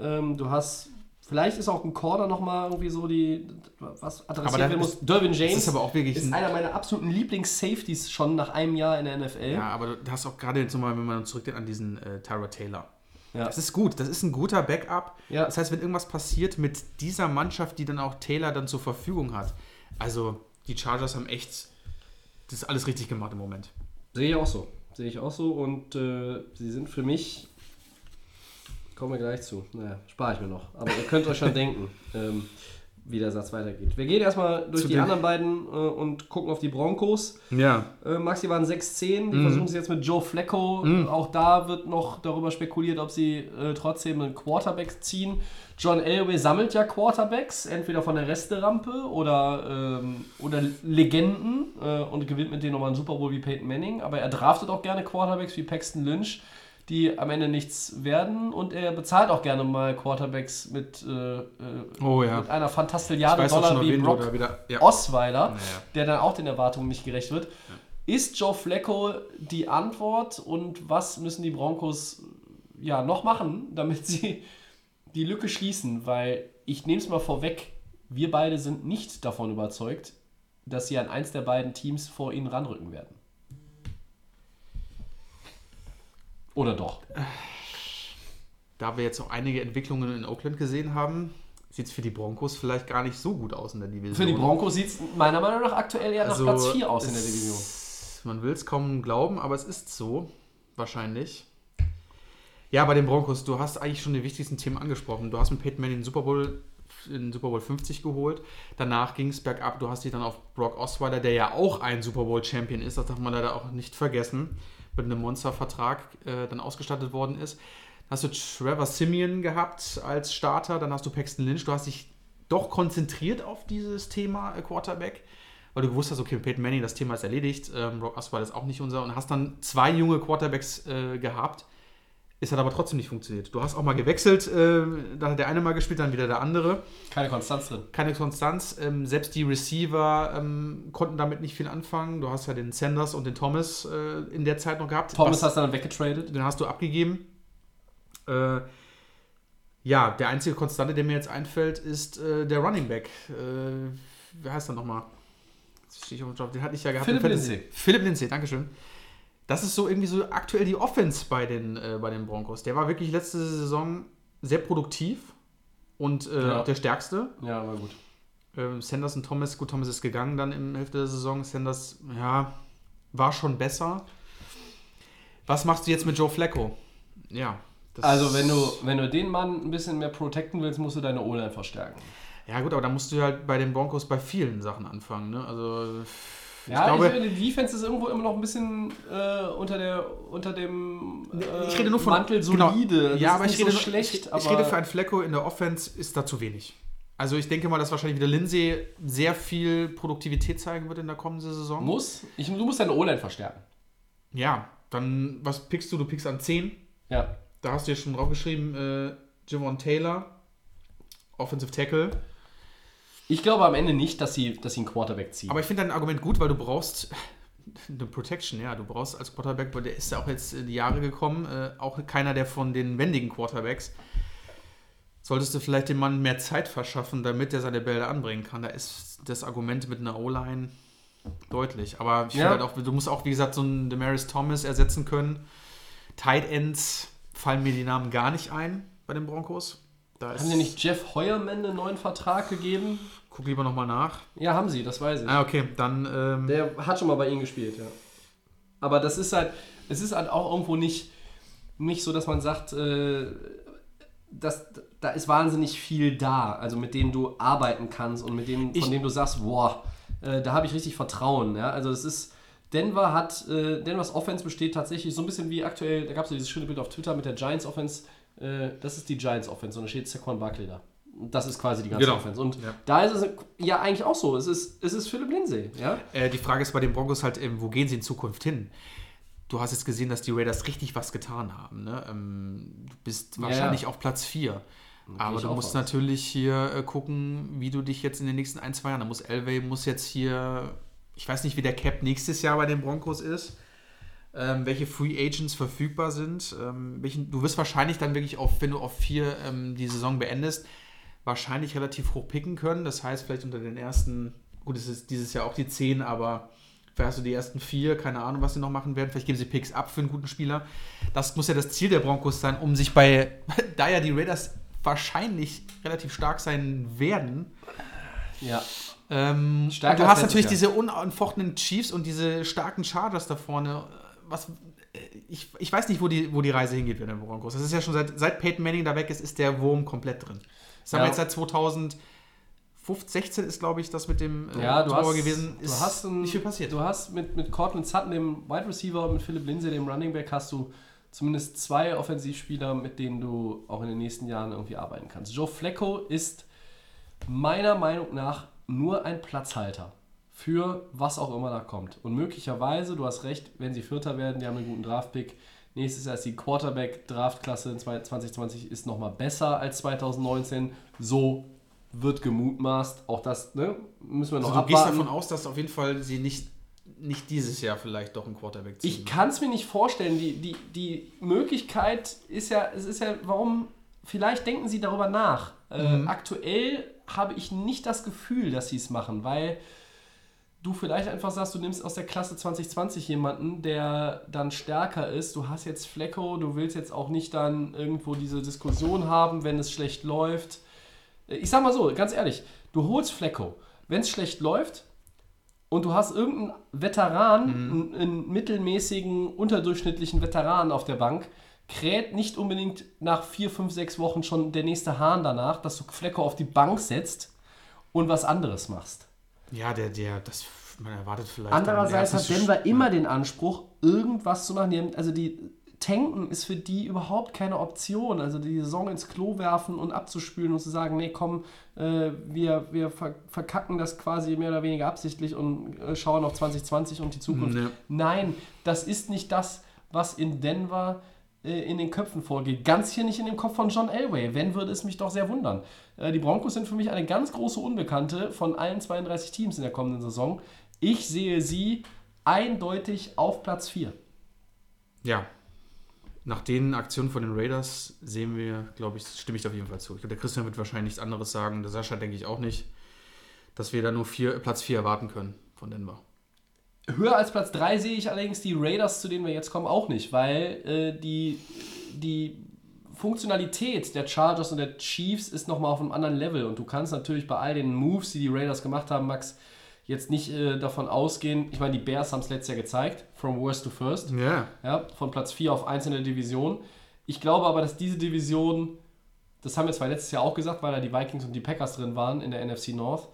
Ähm, du hast, vielleicht ist auch ein Corner nochmal irgendwie so die, was adressiert werden muss. Dervin James ist aber auch wirklich ist ein- einer meiner absoluten Lieblings-Safeties schon nach einem Jahr in der NFL. Ja, aber du hast auch gerade jetzt nochmal, wenn man zurückdenkt an diesen äh, Tyra Taylor. Ja. Das ist gut, das ist ein guter Backup. Ja. Das heißt, wenn irgendwas passiert mit dieser Mannschaft, die dann auch Taylor dann zur Verfügung hat, also die Chargers haben echt das ist alles richtig gemacht im Moment. Sehe ich auch so. Sehe ich auch so. Und äh, sie sind für mich. Kommen wir gleich zu. Naja, spare ich mir noch. Aber ihr könnt euch schon denken, ähm, wie der Satz weitergeht. Wir gehen erstmal durch Zu die anderen beiden äh, und gucken auf die Broncos. Ja. Äh, Maxi waren 6-10. Mhm. Die versuchen es jetzt mit Joe Flacco. Auch da wird noch darüber spekuliert, ob sie äh, trotzdem einen Quarterback ziehen. John Elway sammelt ja Quarterbacks, entweder von der Resterampe oder, ähm, oder Legenden äh, und gewinnt mit denen nochmal einen Super Bowl wie Peyton Manning. Aber er draftet auch gerne Quarterbacks wie Paxton Lynch, die am Ende nichts werden. Und er bezahlt auch gerne mal Quarterbacks mit, äh, äh, Oh ja. mit einer Fantastilliarde Dollar wie Brock wieder. Ja. Osweiler, Naja. der dann auch den Erwartungen nicht gerecht wird. Ist Joe Flacco die Antwort und was müssen die Broncos ja noch machen, damit sie die Lücke schließen? Weil ich nehme es mal vorweg, wir beide sind nicht davon überzeugt, dass sie an eins der beiden Teams vor ihnen ranrücken werden. Oder doch? Da wir jetzt auch einige Entwicklungen in Oakland gesehen haben, sieht es für die Broncos vielleicht gar nicht so gut aus in der Division. Für die Broncos sieht es meiner Meinung nach aktuell eher nach Platz 4 aus in der Also, Division. Man will es kaum glauben, aber es ist so. Wahrscheinlich. Ja, bei den Broncos, du hast eigentlich schon die wichtigsten Themen angesprochen. Du hast mit Peyton Manning den Super Bowl, den Super Bowl 50 geholt. Danach ging es bergab. Du hast dich dann auf Brock Osweiler, der ja auch ein Super Bowl Champion ist, das darf man leider auch nicht vergessen, mit einem Monstervertrag äh, dann ausgestattet worden ist. Dann hast du Trevor Simeon gehabt als Starter, dann hast du Paxton Lynch. Du hast dich doch konzentriert auf dieses Thema äh, Quarterback, weil du gewusst hast, okay, Peyton Manning, das Thema ist erledigt, ähm, Brock Osweiler ist auch nicht unser und hast dann zwei junge Quarterbacks äh, gehabt. Es hat aber trotzdem nicht funktioniert. Du hast auch mal gewechselt, äh, da hat der eine mal gespielt, dann wieder der andere. Keine Konstanz drin. Keine Konstanz. Ähm, selbst die Receiver ähm, konnten damit nicht viel anfangen. Du hast ja den Sanders und den Thomas äh, in der Zeit noch gehabt. Thomas Was- hast du dann weggetradet. den hast du abgegeben. Äh, ja, der einzige Konstante, der mir jetzt einfällt, ist äh, der Running Back. Äh, wer heißt er nochmal? Den hatte ich ja gehabt. Philipp. Lindsay. Philipp Lindsay, Dankeschön. Das ist so irgendwie so aktuell die Offense bei den, äh, bei den Broncos. Der war wirklich letzte Saison sehr produktiv und äh, Ja. auch der stärkste. Ja, war gut. Ähm, Sanders und Thomas, gut, Thomas ist gegangen dann im Hälfte der Saison. Sanders, ja, war schon besser. Was machst du jetzt mit Joe Flacco? Ja. Also, wenn du, wenn du den Mann ein bisschen mehr protecten willst, musst du deine O-Line verstärken. Ja, gut, aber da musst du halt bei den Broncos bei vielen Sachen anfangen. Ne? Also, ich Ja, glaube. ich finde, die Defense ist irgendwo immer noch ein bisschen äh, unter, der, unter dem äh, ich rede nur von Mantel genau. solide. Das ja, ist aber ich rede, so nur- schlecht. ich, aber ich rede für einen Flecko in der Offense ist da zu wenig. Also ich denke mal, dass wahrscheinlich wieder Lindsay sehr viel Produktivität zeigen wird in der kommenden Saison. muss. Ich, du musst deine O-Line verstärken. Ja, dann was pickst du? Du pickst an 10. Ja. Da hast du ja schon draufgeschrieben, äh, Javon Taylor, Offensive Tackle. Ich glaube am Ende nicht, dass sie, dass sie einen Quarterback ziehen. Aber ich finde dein Argument gut, weil du brauchst eine Protection, ja. Du brauchst als Quarterback, weil der ist ja auch jetzt die Jahre gekommen, äh, auch keiner der von den wendigen Quarterbacks. solltest du vielleicht dem Mann mehr Zeit verschaffen, damit er seine Bälle anbringen kann. Da ist das Argument mit einer O-Line deutlich. Aber ich Ja. halt auch, du musst auch, wie gesagt, so einen Demaris Thomas ersetzen können. Tight Ends fallen mir die Namen gar nicht ein bei den Broncos. Da Haben sie nicht Jeff Heuermann einen neuen Vertrag gegeben? Guck lieber nochmal nach. Ja, haben sie, das weiß ich. Ah, okay, dann. Ähm, Der hat schon mal bei ihnen gespielt, ja. Aber das ist halt, es ist halt auch irgendwo nicht, nicht so, dass man sagt, äh, dass, da ist wahnsinnig viel da, also mit dem du arbeiten kannst und mit dem, Ich- von dem du sagst, boah, äh, da habe ich richtig Vertrauen. Ja? Also es ist, Denver hat, äh, Denvers Offense besteht tatsächlich so ein bisschen wie aktuell, da gab es ja dieses schöne Bild auf Twitter mit der Giants Offense, äh, das ist die Giants Offense und da steht Saquon Barkley da. Das ist quasi die ganze Genau. Offense. Und Ja. da ist es ja eigentlich auch so. Es ist, es ist Philipp Lindsay. Ja? Äh, die Frage ist bei den Broncos halt, ähm, wo gehen sie in Zukunft hin? Du hast jetzt gesehen, dass die Raiders richtig was getan haben. Ne? Ähm, du bist wahrscheinlich ja. auf Platz 4. Aber du musst aus. natürlich hier äh, gucken, wie du dich jetzt in den nächsten ein, zwei Jahren. Da muss Elway muss jetzt hier, ich weiß nicht, wie der Cap nächstes Jahr bei den Broncos ist, ähm, welche Free Agents verfügbar sind. Ähm, welchen, du wirst wahrscheinlich dann wirklich auf, wenn du auf vier ähm, die Saison beendest, wahrscheinlich relativ hoch picken können. Das heißt, vielleicht unter den ersten, gut, es ist dieses Jahr auch die 10, aber vielleicht hast du die ersten vier, keine Ahnung, was sie noch machen werden. Vielleicht geben sie Picks ab für einen guten Spieler. Das muss ja das Ziel der Broncos sein, um sich bei, da ja die Raiders wahrscheinlich relativ stark sein werden. Ja. Ähm, du hast natürlich diese unanfochtenen Chiefs und diese starken Chargers da vorne. Was, ich, ich weiß nicht, wo die, wo die Reise hingeht bei den Broncos. Das ist ja schon seit, seit Peyton Manning da weg ist, ist der Wurm komplett drin. Das haben Ja. wir jetzt seit 2016 ist, glaube ich, das mit dem äh, Ja, du Trauer hast, gewesen. du Ist hast ein, nicht viel passiert. Du hast mit, mit Cortland Sutton, dem Wide Receiver, und mit Philip Lindsay, dem Running Back, hast du zumindest zwei Offensivspieler, mit denen du auch in den nächsten Jahren irgendwie arbeiten kannst. Joe Flacco ist meiner Meinung nach nur ein Platzhalter für was auch immer da kommt. Und möglicherweise, du hast recht, wenn sie Vierter werden, die haben einen guten Draftpick. Nächstes Jahr ist die Quarterback-Draftklasse in 2020 ist nochmal besser als 2019. So wird gemutmaßt. Auch das ne, müssen wir noch also du gehst abwarten. davon aus, dass auf jeden Fall sie nicht, nicht dieses Jahr vielleicht doch einen Quarterback ziehen. Ich kann es mir nicht vorstellen. Die, die, die Möglichkeit ist ja, es ist ja, warum, vielleicht denken sie darüber nach. Äh, aktuell habe ich nicht das Gefühl, dass sie es machen, weil du vielleicht einfach sagst, du nimmst aus der Klasse 2020 jemanden, der dann stärker ist. Du hast jetzt Flecko, du willst jetzt auch nicht dann irgendwo diese Diskussion haben, wenn es schlecht läuft. Äh, Ich sag mal so, ganz ehrlich, du holst Flecko. Wenn es schlecht läuft, und du hast irgendeinen Veteran, einen, einen mittelmäßigen, unterdurchschnittlichen Veteran auf der Bank, kräht nicht unbedingt nach vier, fünf, sechs Wochen schon der nächste Hahn danach, dass du Flecko auf die Bank setzt und was anderes machst. Ja, der, der, das, man erwartet vielleicht. Andererseits hat Denver immer den Anspruch, irgendwas zu machen. Also die Tanken ist für die überhaupt keine Option. Also die Saison ins Klo werfen und abzuspülen und zu sagen, nee, komm, äh, wir, wir ver verkacken das quasi mehr oder weniger absichtlich und äh, schauen auf 2020 und die Zukunft. Nee. Nein, das ist nicht das, was in Denver äh, in den Köpfen vorgeht. Ganz hier nicht in dem Kopf von John Elway. Wenn, würde es mich doch sehr wundern. Äh, die Broncos sind für mich eine ganz große Unbekannte von allen 32 Teams in der kommenden Saison. Ich sehe sie eindeutig auf Platz 4. Ja. Nach den Aktionen von den Raiders sehen wir, glaube ich, stimme ich auf jeden Fall zu. Ich glaube, der Christian wird wahrscheinlich nichts anderes sagen. Der Sascha denke ich auch nicht, dass wir da nur vier, Platz 4 erwarten können von Denver. Höher als Platz 3 sehe ich allerdings die Raiders, zu denen wir jetzt kommen, auch nicht, weil äh, die, die Funktionalität der Chargers und der Chiefs ist nochmal auf einem anderen Level und du kannst natürlich bei all den Moves, die die Raiders gemacht haben, Max, jetzt nicht äh, davon ausgehen, ich meine, die Bears haben es letztes Jahr gezeigt, from worst to first, Ja. ja, von Platz 4 auf 1 in der Division. Ich glaube aber, dass diese Division, das haben wir zwar letztes Jahr auch gesagt, weil da die Vikings und die Packers drin waren in der NFC North,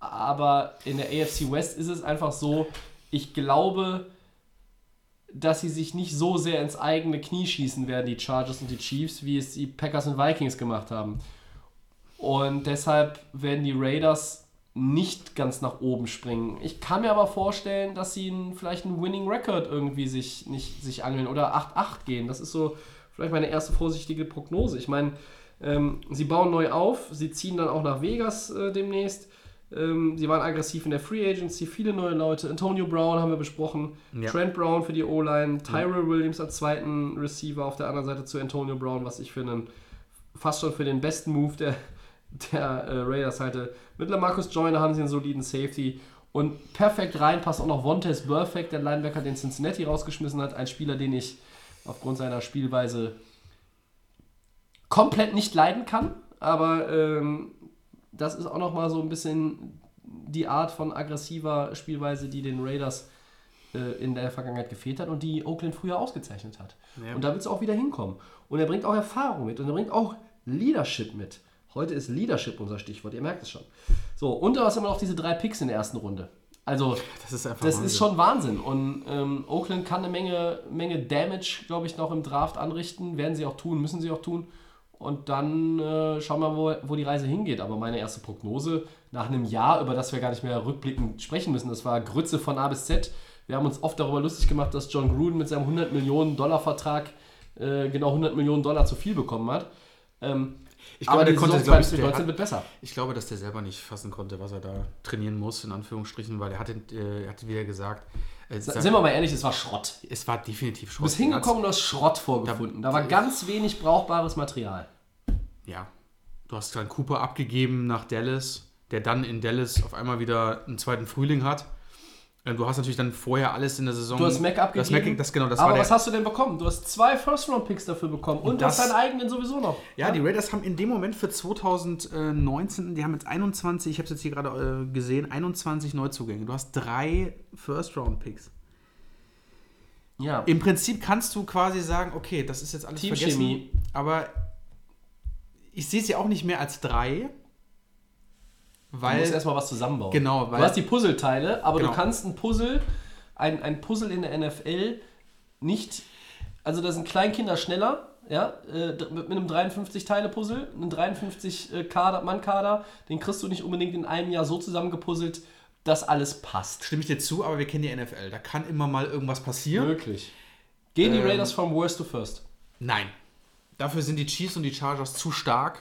aber in der AFC West ist es einfach so, ich glaube, dass sie sich nicht so sehr ins eigene Knie schießen werden, die Chargers und die Chiefs, wie es die Packers und Vikings gemacht haben. Und deshalb werden die Raiders nicht ganz nach oben springen. Ich kann mir aber vorstellen, dass sie einen, vielleicht einen Winning Record irgendwie sich, nicht, sich angeln oder 8-8 gehen. Das ist so vielleicht meine erste vorsichtige Prognose. Ich meine, ähm, sie bauen neu auf, sie ziehen dann auch nach Vegas äh, demnächst. Ähm, sie waren aggressiv in der Free Agency, viele neue Leute. Antonio Brown haben wir besprochen, Ja. Trent Brown für die O-Line, Tyrell Williams als zweiten Receiver auf der anderen Seite zu Antonio Brown, was ich für einen fast schon für den besten Move der, der äh, Raiders halte. Mit Lamarcus Joyner haben sie einen soliden Safety. Und perfekt rein passt auch noch Vontaze Perfect, der Linebacker, den Cincinnati rausgeschmissen hat. Ein Spieler, den ich aufgrund seiner Spielweise komplett nicht leiden kann. Aber ähm, das ist auch nochmal so ein bisschen die Art von aggressiver Spielweise, die den Raiders äh, in der Vergangenheit gefehlt hat und die Oakland früher ausgezeichnet hat. Ja. Und da wird es auch wieder hinkommen. Und er bringt auch Erfahrung mit und er bringt auch Leadership mit. Heute ist Leadership unser Stichwort, ihr merkt es schon. So, und du hast immer noch diese drei Picks in der ersten Runde. Also, Das ist einfach das Wahnsinn. ist schon Wahnsinn. Und ähm, Oakland kann eine Menge, Menge Damage, glaube ich, noch im Draft anrichten. Werden sie auch tun, müssen sie auch tun. Und dann äh, schauen wir mal, wo, wo die Reise hingeht. Aber meine erste Prognose nach einem Jahr, über das wir gar nicht mehr rückblickend sprechen müssen, das war Grütze von A bis Z. Wir haben uns oft darüber lustig gemacht, dass John Gruden mit seinem 100 Millionen Dollar Vertrag äh, genau 100 Millionen Dollar zu viel bekommen hat. Ähm, Ich glaube, aber der konnte, glaube ich, 2019 der hat- wird besser. Ich glaube, dass der selber nicht fassen konnte, was er da trainieren muss, in Anführungsstrichen, weil er hatte, äh, er hatte wieder gesagt, äh, Sind wir mal ehrlich, es war Schrott. es war definitiv Du Schrott. bist hingekommen und hast Schrott vorgefunden. Da war ganz wenig brauchbares Material. Ja. Du hast dann Cooper abgegeben nach Dallas, der dann in Dallas auf einmal wieder einen zweiten Frühling hat. Du hast natürlich dann vorher alles in der Saison. Du hast Mac Das, abgegeben. Mac, das genau, das aber was hast du denn bekommen? Du hast zwei First-Round-Picks dafür bekommen und, du das- hast deinen eigenen sowieso noch. Ja, die Raiders haben in dem Moment für 2019, die haben jetzt 21, ich habe es jetzt hier gerade äh, gesehen, 21 Neuzugänge. Du hast drei First-Round-Picks. Ja. Im Prinzip kannst du quasi sagen, okay, das ist jetzt alles Teamchemie. vergessen. Aber ich sehe es ja auch nicht mehr als drei. Du musst Weil, erstmal was zusammenbauen. Genau, weil- du hast die Puzzleteile, aber Genau. du kannst ein Puzzle, ein, ein Puzzle in der NFL nicht. Also da sind Kleinkinder schneller, ja, äh, mit einem 53-Teile-Puzzle, einem 53-Mann-Kader, den kriegst du nicht unbedingt in einem Jahr so zusammengepuzzelt, dass alles passt. stimme ich dir zu, aber wir kennen die NFL. Da kann immer mal irgendwas passieren. Möglich. Gehen die Ähm, Raiders vom Worst to First? Nein. Dafür sind die Chiefs und die Chargers zu stark.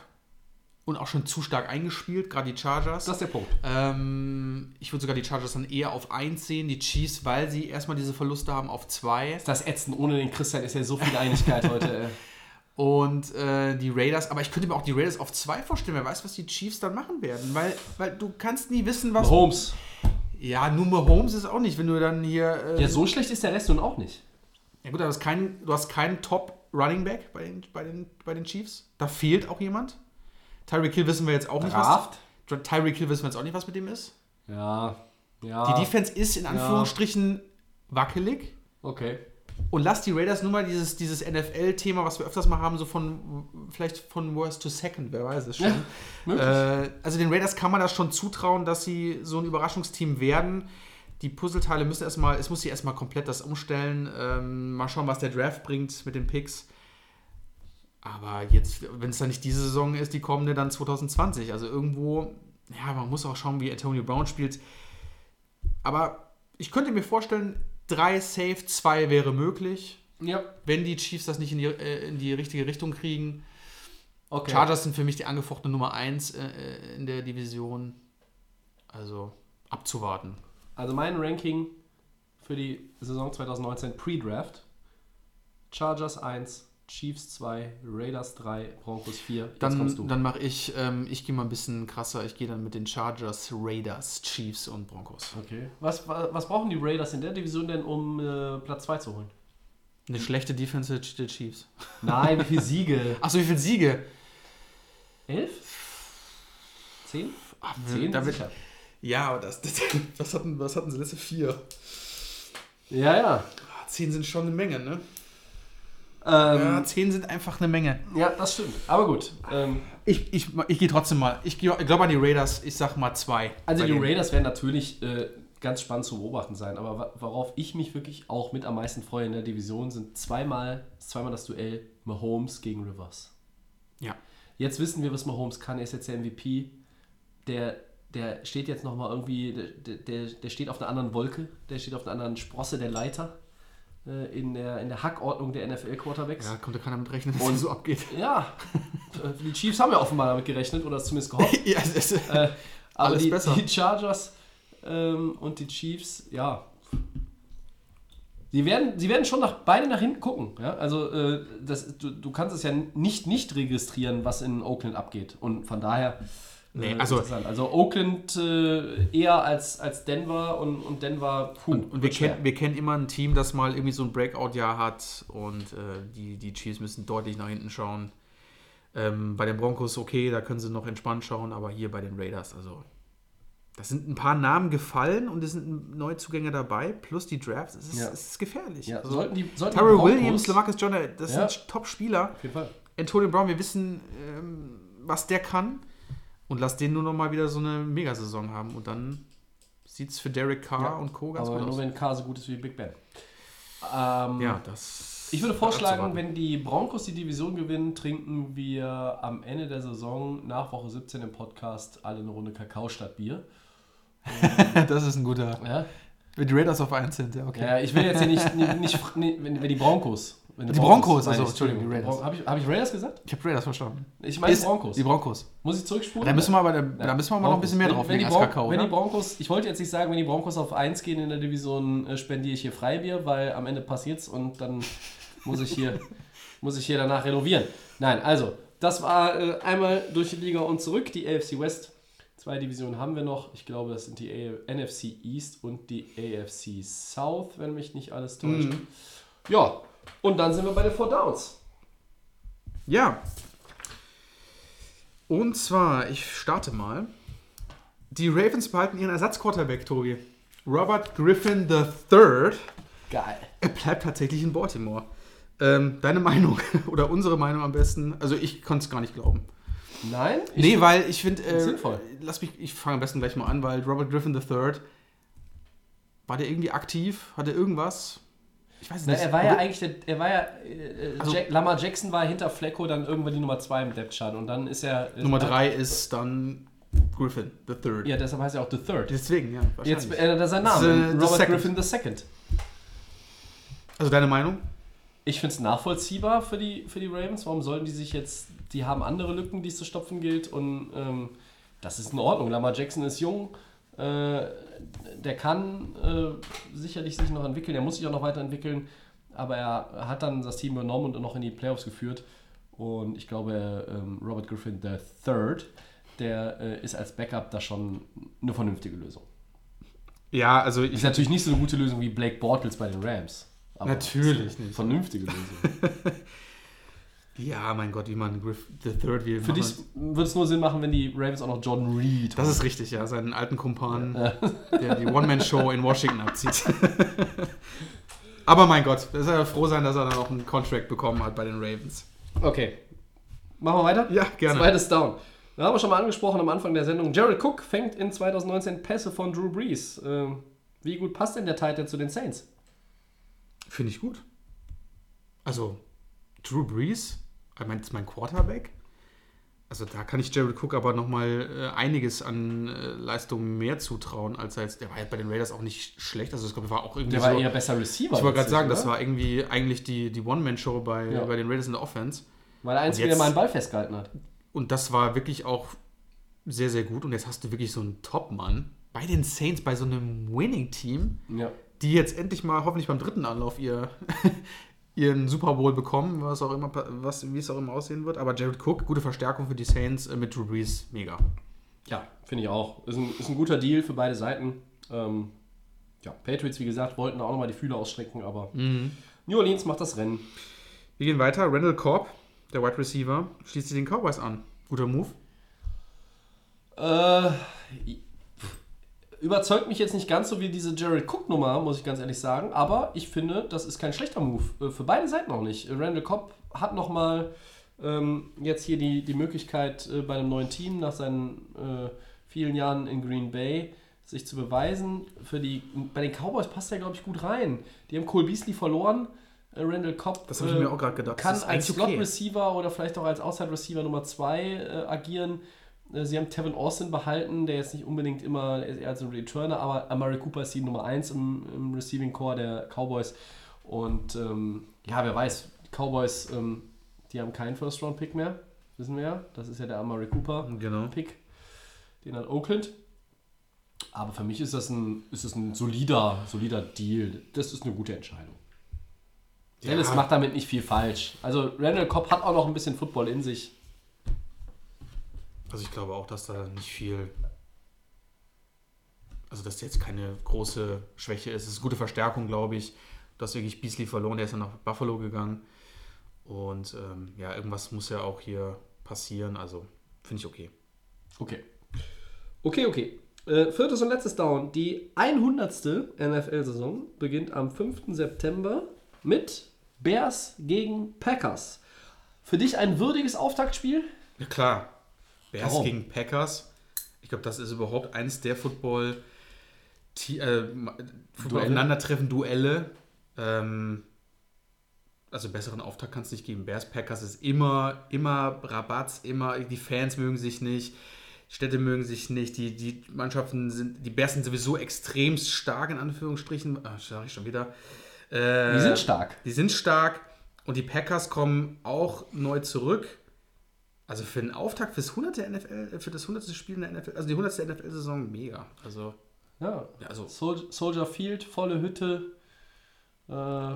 Und auch schon zu stark eingespielt, gerade die Chargers. Das ist der Punkt. Ähm, ich würde sogar die Chargers dann eher auf 1 sehen, die Chiefs, weil sie erstmal diese Verluste haben auf 2. Das Ätzen ohne den Christian ist ja so viel Einigkeit heute. Und äh, die Raiders, aber ich könnte mir auch die Raiders auf 2 vorstellen. Wer weiß, was die Chiefs dann machen werden. Weil, weil du kannst nie wissen, was. Holmes. Ja, nur Mahomes ist auch nicht, wenn du dann hier. Äh, Ja, so schlecht ist der Rest nun auch nicht. ja gut, du hast keinen, keinen Top Running Back bei den, bei, den, bei den Chiefs. Da fehlt auch jemand. Tyreek Hill wissen wir jetzt auch nicht, Draft? was. Tyreek Hill wissen wir jetzt auch nicht, was mit dem ist. Ja. Ja. Die Defense ist in Anführungsstrichen wackelig. Okay. Und lass die Raiders nur mal dieses, dieses NFL-Thema, was wir öfters mal haben, so von vielleicht von Worst to Second, wer weiß es schon. möglich. äh, also den Raiders kann man das schon zutrauen, dass sie so ein Überraschungsteam werden. Die Puzzleteile müssen erstmal, es muss sie erstmal komplett das umstellen. Ähm, mal schauen, was der Draft bringt mit den Picks. Aber jetzt, wenn es dann nicht diese Saison ist, die kommende dann 2020. Also irgendwo, ja, man muss auch schauen, wie Antonio Brown spielt. Aber ich könnte mir vorstellen, drei Safe, zwei wäre möglich, Ja. wenn die Chiefs das nicht in die, äh, in die richtige Richtung kriegen. Okay. Chargers sind für mich die angefochtene Nummer 1 äh, äh, in der Division. Also abzuwarten. Also mein Ranking für die Saison 2019 Pre-Draft. Chargers 1, Chiefs 2, Raiders 3, Broncos 4. Jetzt kommst du. Dann, dann mache ich, ähm, ich gehe mal ein bisschen krasser. Ich gehe dann mit den Chargers, Raiders, Chiefs und Broncos. okay. Was, wa- was brauchen die Raiders in der Division denn, um äh, Platz 2 zu holen? Eine schlechte Defense der Chiefs. Nein, wie viele Siege? Achso, wie viele Siege? 11? 10? Ach, 10? da Sicher. ja, aber das, das, was, hatten, was hatten sie letzte vier? Ja, ja. Ah, Zehn sind schon eine Menge, ne? Ähm, Ja, zehn sind einfach eine Menge. ja, das stimmt. Aber gut. Ähm, Ich, ich, ich gehe trotzdem mal. Ich, ich glaube an die Raiders. Ich sag mal zwei. Also die. Raiders werden natürlich äh, ganz spannend zu beobachten sein, aber worauf ich mich wirklich auch mit am meisten freue in der Division sind zweimal, zweimal das Duell Mahomes gegen Rivers. Ja. Jetzt wissen wir, was Mahomes kann. Er ist jetzt der MVP. Der, der steht jetzt nochmal irgendwie, der, der, der steht auf einer anderen Wolke, der steht auf einer anderen Sprosse der Leiter in, der, in der Hackordnung der NFL-Quarterbacks. Ja, konnte keiner mit rechnen, es so abgeht. Ja, äh, die Chiefs haben ja offenbar damit gerechnet oder es zumindest gehofft. ja, das, Äh, aber Alles die, besser. die Chargers ähm, und die Chiefs, ja. Sie werden, sie werden schon nach, beide nach hinten gucken. Ja? Also äh, das, du, du kannst es ja nicht nicht registrieren, was in Oakland abgeht. Und von daher. Nee, äh, also- also Oakland äh, eher als, als Denver und, und Denver. Puh, Und, und wir, kennen, wir kennen immer ein Team, das mal irgendwie so ein Breakout-Jahr hat und äh, die, die Chiefs müssen deutlich nach hinten schauen. Ähm, bei den Broncos okay, da können sie noch entspannt schauen, aber hier bei den Raiders, also das sind ein paar Namen gefallen und es sind Neuzugänge dabei, plus die Drafts, es ist, Ja. es ist gefährlich. Ja, also, sollten die, sollten Broncos- Williams, Lamarcus Joyner, das Ja. sind Top-Spieler. Auf jeden Fall. Antonio Brown, wir wissen, ähm, was der kann und lass den nur noch mal wieder so eine Megasaison haben und dann sieht es für Derek Carr Ja, und Co. ganz Aber gut nur aus. wenn K so gut ist wie Big Ben. Ähm, Ja, das. Ich würde vorschlagen, wenn die Broncos die Division gewinnen, trinken wir am Ende der Saison nach Woche 17 im Podcast alle eine Runde Kakao statt Bier. das ist ein guter. Ja, Wenn die Raiders auf 1 sind, ja, okay. ja ich will jetzt hier nicht, nicht, nicht wenn, wenn die Broncos. Wenn Die Broncos, also, Entschuldigung, die Raiders. Habe ich, hab ich Raiders gesagt? Ich habe Raiders verstanden. Ich meine Broncos. Die Broncos. Muss ich zurückspulen? Da müssen wir aber da, da müssen wir mal noch ein bisschen mehr Wenn- drauf wenn die, legen Bron als Kakao, wenn die oder? Broncos, ich wollte jetzt nicht sagen, wenn die Broncos auf 1 gehen in der Division, äh, spendiere ich hier Freibier, weil am Ende passiert's und dann muss ich hier, muss ich hier danach renovieren. Nein, also, das war äh, einmal durch die Liga und zurück, die AFC West. Zwei Divisionen haben wir noch. Ich glaube, das sind die A NFC East und die AFC South, wenn mich nicht alles täuscht. Mhm. Ja, und dann sind wir bei den Four Downs. Ja. Und zwar, ich starte mal. Die Ravens behalten ihren Ersatzquarterback, Tobi. Robert Griffin III. Geil. Er bleibt tatsächlich in Baltimore. Ähm, deine Meinung oder unsere Meinung am besten? Also ich konnte es gar nicht glauben. Nein? Ich nee, weil ich finde, äh, sinnvoll. lass mich, ich fange am besten gleich mal an, weil Robert Griffin III, war der irgendwie aktiv? Hatte irgendwas? Ich weiß es Na, nicht. er war ja eigentlich, der, er war ja, äh, äh, Also- Jack, Lamar Jackson war hinter Flecko dann irgendwann die Nummer 2 im Depth Chart und dann ist er... Nummer äh, 3 ist dann Griffin III. Ja, deshalb heißt er auch The Third. Deswegen, ja. Jetzt ändert er seinen Namen. äh, the Robert second. Griffin the Second. Also deine Meinung? Ich finde es nachvollziehbar für die, für die Ravens. Warum sollten die sich jetzt... Die haben andere Lücken, die es zu stopfen gilt und ähm, das ist in Ordnung. Lamar Jackson ist jung. Äh, der kann äh, sicherlich sich noch entwickeln. Er muss sich auch noch weiterentwickeln. Aber er hat dann das Team übernommen und noch in die Playoffs geführt. Und ich glaube, ähm, Robert Griffin III, der äh, ist als Backup da schon eine vernünftige Lösung. Ja, also Ist ich natürlich nicht so eine gute Lösung wie Blake Bortles bei den Rams. Natürlich ist eine nicht. Vernünftige Lösung. Ja, mein Gott, wie man Griff the Third will. Für dich würde es nur Sinn machen, wenn die Ravens auch noch Jordan Reed Das ist richtig, ja. Seinen alten Kumpan, der die One-Man-Show in Washington abzieht. Aber mein Gott, da ist er froh sein, dass er dann auch einen Contract bekommen hat bei den Ravens. Okay. Machen wir weiter? Ja, gerne. Zweites Down. Da haben wir schon mal angesprochen am Anfang der Sendung. Jared Cook fängt in 2019 Pässe von Drew Brees. Ähm, wie gut passt denn der Titan zu den Saints? Finde ich gut. Also, Drew Brees, ich meine, das ist mein Quarterback. Also da kann ich Jared Cook aber nochmal äh, einiges an äh, Leistungen mehr zutrauen, als er jetzt, der war jetzt bei den Raiders auch nicht schlecht. Also ich glaube, er war auch irgendwie Der war so, eher besser Receiver. Ich wollte gerade sagen, das oder? war irgendwie eigentlich die, die One-Man-Show bei, Ja. bei den Raiders in der Offense. Weil der Einzige, Und jetzt- der mal einen Ball festgehalten hat. Und das war wirklich auch sehr, sehr gut. Und jetzt hast du wirklich so einen Top-Mann bei den Saints, bei so einem Winning-Team, Ja. die jetzt endlich mal hoffentlich beim dritten Anlauf ihr, ihren Super Bowl bekommen, was auch immer, was, wie es auch immer aussehen wird. Aber Jared Cook, gute Verstärkung für die Saints äh, mit Drew Brees, mega. Ja, finde ich auch. Ist ein, ist ein guter Deal für beide Seiten. Ähm, ja, Patriots, wie gesagt, wollten auch nochmal die Fühler ausstrecken, aber New Orleans macht das Rennen. Wir gehen weiter. Randall Cobb, der Wide Receiver, schließt sich den Cowboys an. Guter Move. Äh, überzeugt mich jetzt nicht ganz so wie diese Jared Cook-Nummer, muss ich ganz ehrlich sagen. Aber ich finde, das ist kein schlechter Move. Äh, Für beide Seiten auch nicht. Randall Cobb hat nochmal ähm, jetzt hier die, die Möglichkeit, äh, bei einem neuen Team nach seinen äh, vielen Jahren in Green Bay sich zu beweisen. Für die, bei den Cowboys passt er, glaube ich, gut rein. Die haben Cole Beasley verloren. Äh, Randall Cobb Das ich mir auch gerade gedacht. kann als okay. Slot-Receiver oder vielleicht auch als Outside-Receiver Nummer 2 äh, agieren. Äh, Sie haben Tevin Austin behalten, der jetzt nicht unbedingt immer, er ist eher als ein Returner, aber Amari Cooper ist die Nummer 1 im, im Receiving Core der Cowboys. Und ähm, ja, wer weiß, die Cowboys, ähm, die haben keinen First-Round-Pick mehr, wissen wir ja. Das ist ja der Amari Cooper Genau. Den hat Oakland. Aber für mich ist das ein, ist das ein solider, solider Deal. Das ist eine gute Entscheidung. Dallas macht damit nicht viel falsch. Also Randall Cobb hat auch noch ein bisschen Football in sich. Also ich glaube auch, dass da nicht viel. Also dass jetzt keine große Schwäche ist. Es ist eine gute Verstärkung, glaube ich. Du hast wirklich Beasley verloren, der ist dann nach Buffalo gegangen. Und ähm, ja, irgendwas muss ja auch hier passieren. Also finde ich okay. Okay. Okay, okay. Äh, viertes und letztes Down. Die 100. NFL-Saison beginnt am 5. September mit Bears gegen Packers. Für dich ein würdiges Auftaktspiel? Ja klar. Bears Warum? gegen Packers. Ich glaube, das ist überhaupt eins der Football, äh, Football aufeinandertreffen Duelle. Ähm, also besseren Auftakt kann es nicht geben. Bears Packers ist immer, immer Rabatz, immer, die Fans mögen sich nicht, Städte mögen sich nicht, die, die Mannschaften sind, die Bears sind sowieso extrem stark in Anführungsstrichen. Ah, sag ich schon wieder. Äh, Die sind stark. Die sind stark und die Packers kommen auch neu zurück. Also für den Auftakt fürs 100. NFL, äh, für das 100. Spiel in der NFL, also die 100. NFL-Saison, mega. Also, Ja. Ja, also- Sol Soldier Field, volle Hütte, äh,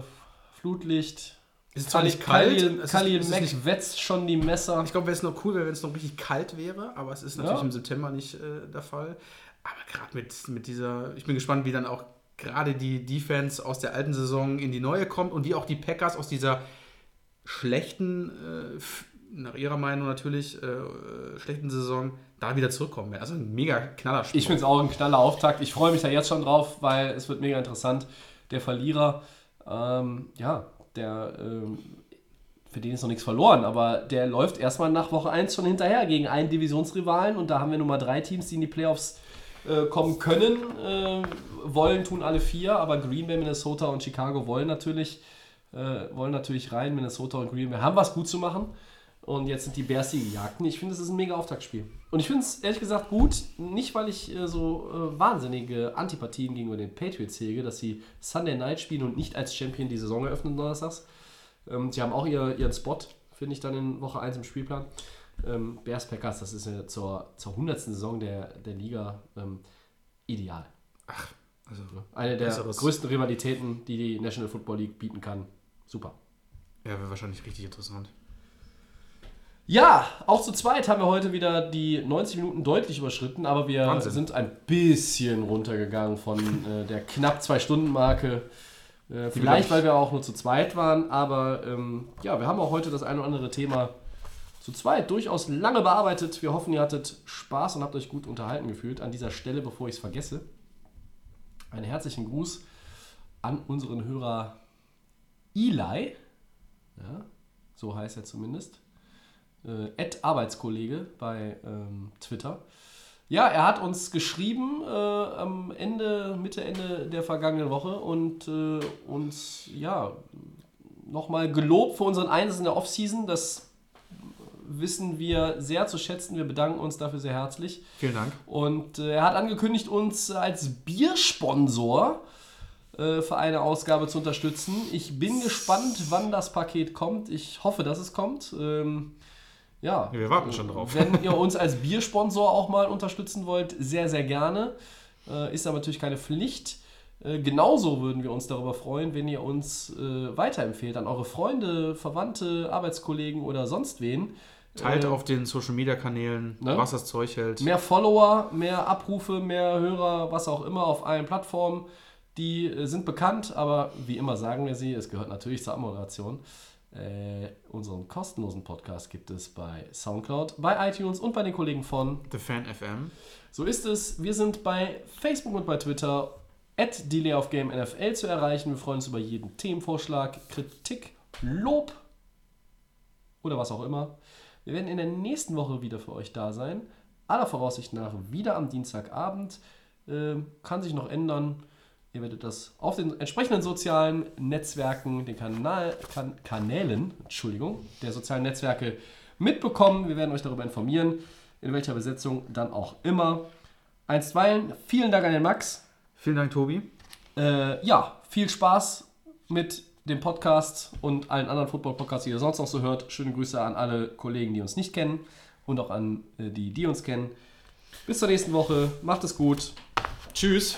Flutlicht. ist zwar nicht kalt, es es ist Mack nicht- wetzt schon die Messer. Ich glaube, wäre es noch cool, wenn es noch richtig kalt wäre, aber es ist natürlich Ja. im September nicht äh, der Fall. Aber gerade mit, mit dieser, ich bin gespannt, wie dann auch gerade die Defense aus der alten Saison in die neue kommt und wie auch die Packers aus dieser schlechten, äh, nach ihrer Meinung natürlich, äh, schlechten Saison da wieder zurückkommen werden. Also ein mega Knallerspiel. Ich finde es auch ein knaller Auftakt. Ich freue mich da jetzt schon drauf, weil es wird mega interessant. Der Verlierer, ähm, ja, der, ähm, für den ist noch nichts verloren, aber der läuft erstmal nach Woche 1 schon hinterher gegen einen Divisionsrivalen und da haben wir nun mal drei Teams, die in die Playoffs äh, kommen können. Äh, wollen tun alle vier, aber Green Bay, Minnesota und Chicago wollen natürlich, äh, wollen natürlich rein. Minnesota und Green Bay haben was gut zu machen. Und jetzt sind die Bears die Gejagten. Ich finde, es ist ein mega Auftaktspiel. Und ich finde es ehrlich gesagt gut, nicht weil ich äh, so äh, wahnsinnige Antipathien gegenüber den Patriots hege, dass sie Sunday Night spielen und nicht als Champion die Saison eröffnen donnerstags. Ähm, sie haben auch ihr, ihren Spot, finde ich, dann in Woche 1 im Spielplan. Ähm, Bears Packers, das ist ja zur, zur 100. Saison der, der Liga ähm, ideal. also, Eine der Besseres. größten Rivalitäten, die die National Football League bieten kann. Super. ja, wäre wahrscheinlich richtig interessant. Ja, auch zu zweit haben wir heute wieder die 90 Minuten deutlich überschritten, aber wir Wahnsinn. sind ein bisschen runtergegangen von äh, der knapp 2-Stunden-Marke. Äh, vielleicht, weil wir auch nur zu zweit waren, aber ähm, ja, wir haben auch heute das ein oder andere Thema zu zweit durchaus lange bearbeitet. Wir hoffen, ihr hattet Spaß und habt euch gut unterhalten gefühlt. An dieser Stelle, bevor ich es vergesse, einen herzlichen Gruß an unseren Hörer Eli. Ja, so heißt er zumindest äh, Arbeitskollege bei ähm, Twitter. Ja, er hat uns geschrieben äh, am Ende, Mitte, Ende der vergangenen Woche und äh, uns ja nochmal gelobt für unseren Einsatz in der Offseason. Das wissen wir sehr zu schätzen. Wir bedanken uns dafür sehr herzlich. Vielen Dank. Und äh, er hat angekündigt, uns als Biersponsor äh, für eine Ausgabe zu unterstützen. Ich bin gespannt, wann das Paket kommt. Ich hoffe, dass es kommt. Ähm, ja, Wir warten schon drauf. wenn ihr uns als Biersponsor auch mal unterstützen wollt, sehr, sehr gerne. Äh, ist aber natürlich keine Pflicht. Äh, genauso würden wir uns darüber freuen, wenn ihr uns äh, weiterempfehlt an eure Freunde, Verwandte, Arbeitskollegen oder sonst wen. Teilt auf den Social Media Kanälen, Ne? was das Zeug hält. Mehr Follower, mehr Abrufe, mehr Hörer, was auch immer auf allen Plattformen. Die sind bekannt, aber wie immer sagen wir sie, es gehört natürlich zur Moderation. Äh, unseren kostenlosen Podcast gibt es bei Soundcloud, bei iTunes und bei den Kollegen von The Fan FM. So ist es. Wir sind bei Facebook und bei Twitter at NFL zu erreichen. Wir freuen uns über jeden Themenvorschlag, Kritik, Lob oder was auch immer. Wir werden in der nächsten Woche wieder für euch da sein. Aller Voraussicht nach wieder am Dienstagabend. Ähm, kann sich noch ändern. Ihr werdet das auf den entsprechenden sozialen Netzwerken, den Kanal, kan Kanälen, Entschuldigung, der sozialen Netzwerke mitbekommen. Wir werden euch darüber informieren, in welcher Besetzung dann auch immer. Einstweilen, vielen Dank an den Max. Vielen Dank, Tobi. Äh, ja, viel Spaß mit dem Podcast und allen anderen Football-Podcasts, die ihr sonst noch so hört. Schöne Grüße an alle Kollegen, die uns nicht kennen und auch an äh, die, die uns kennen. Bis zur nächsten Woche. Macht es gut. Tschüss.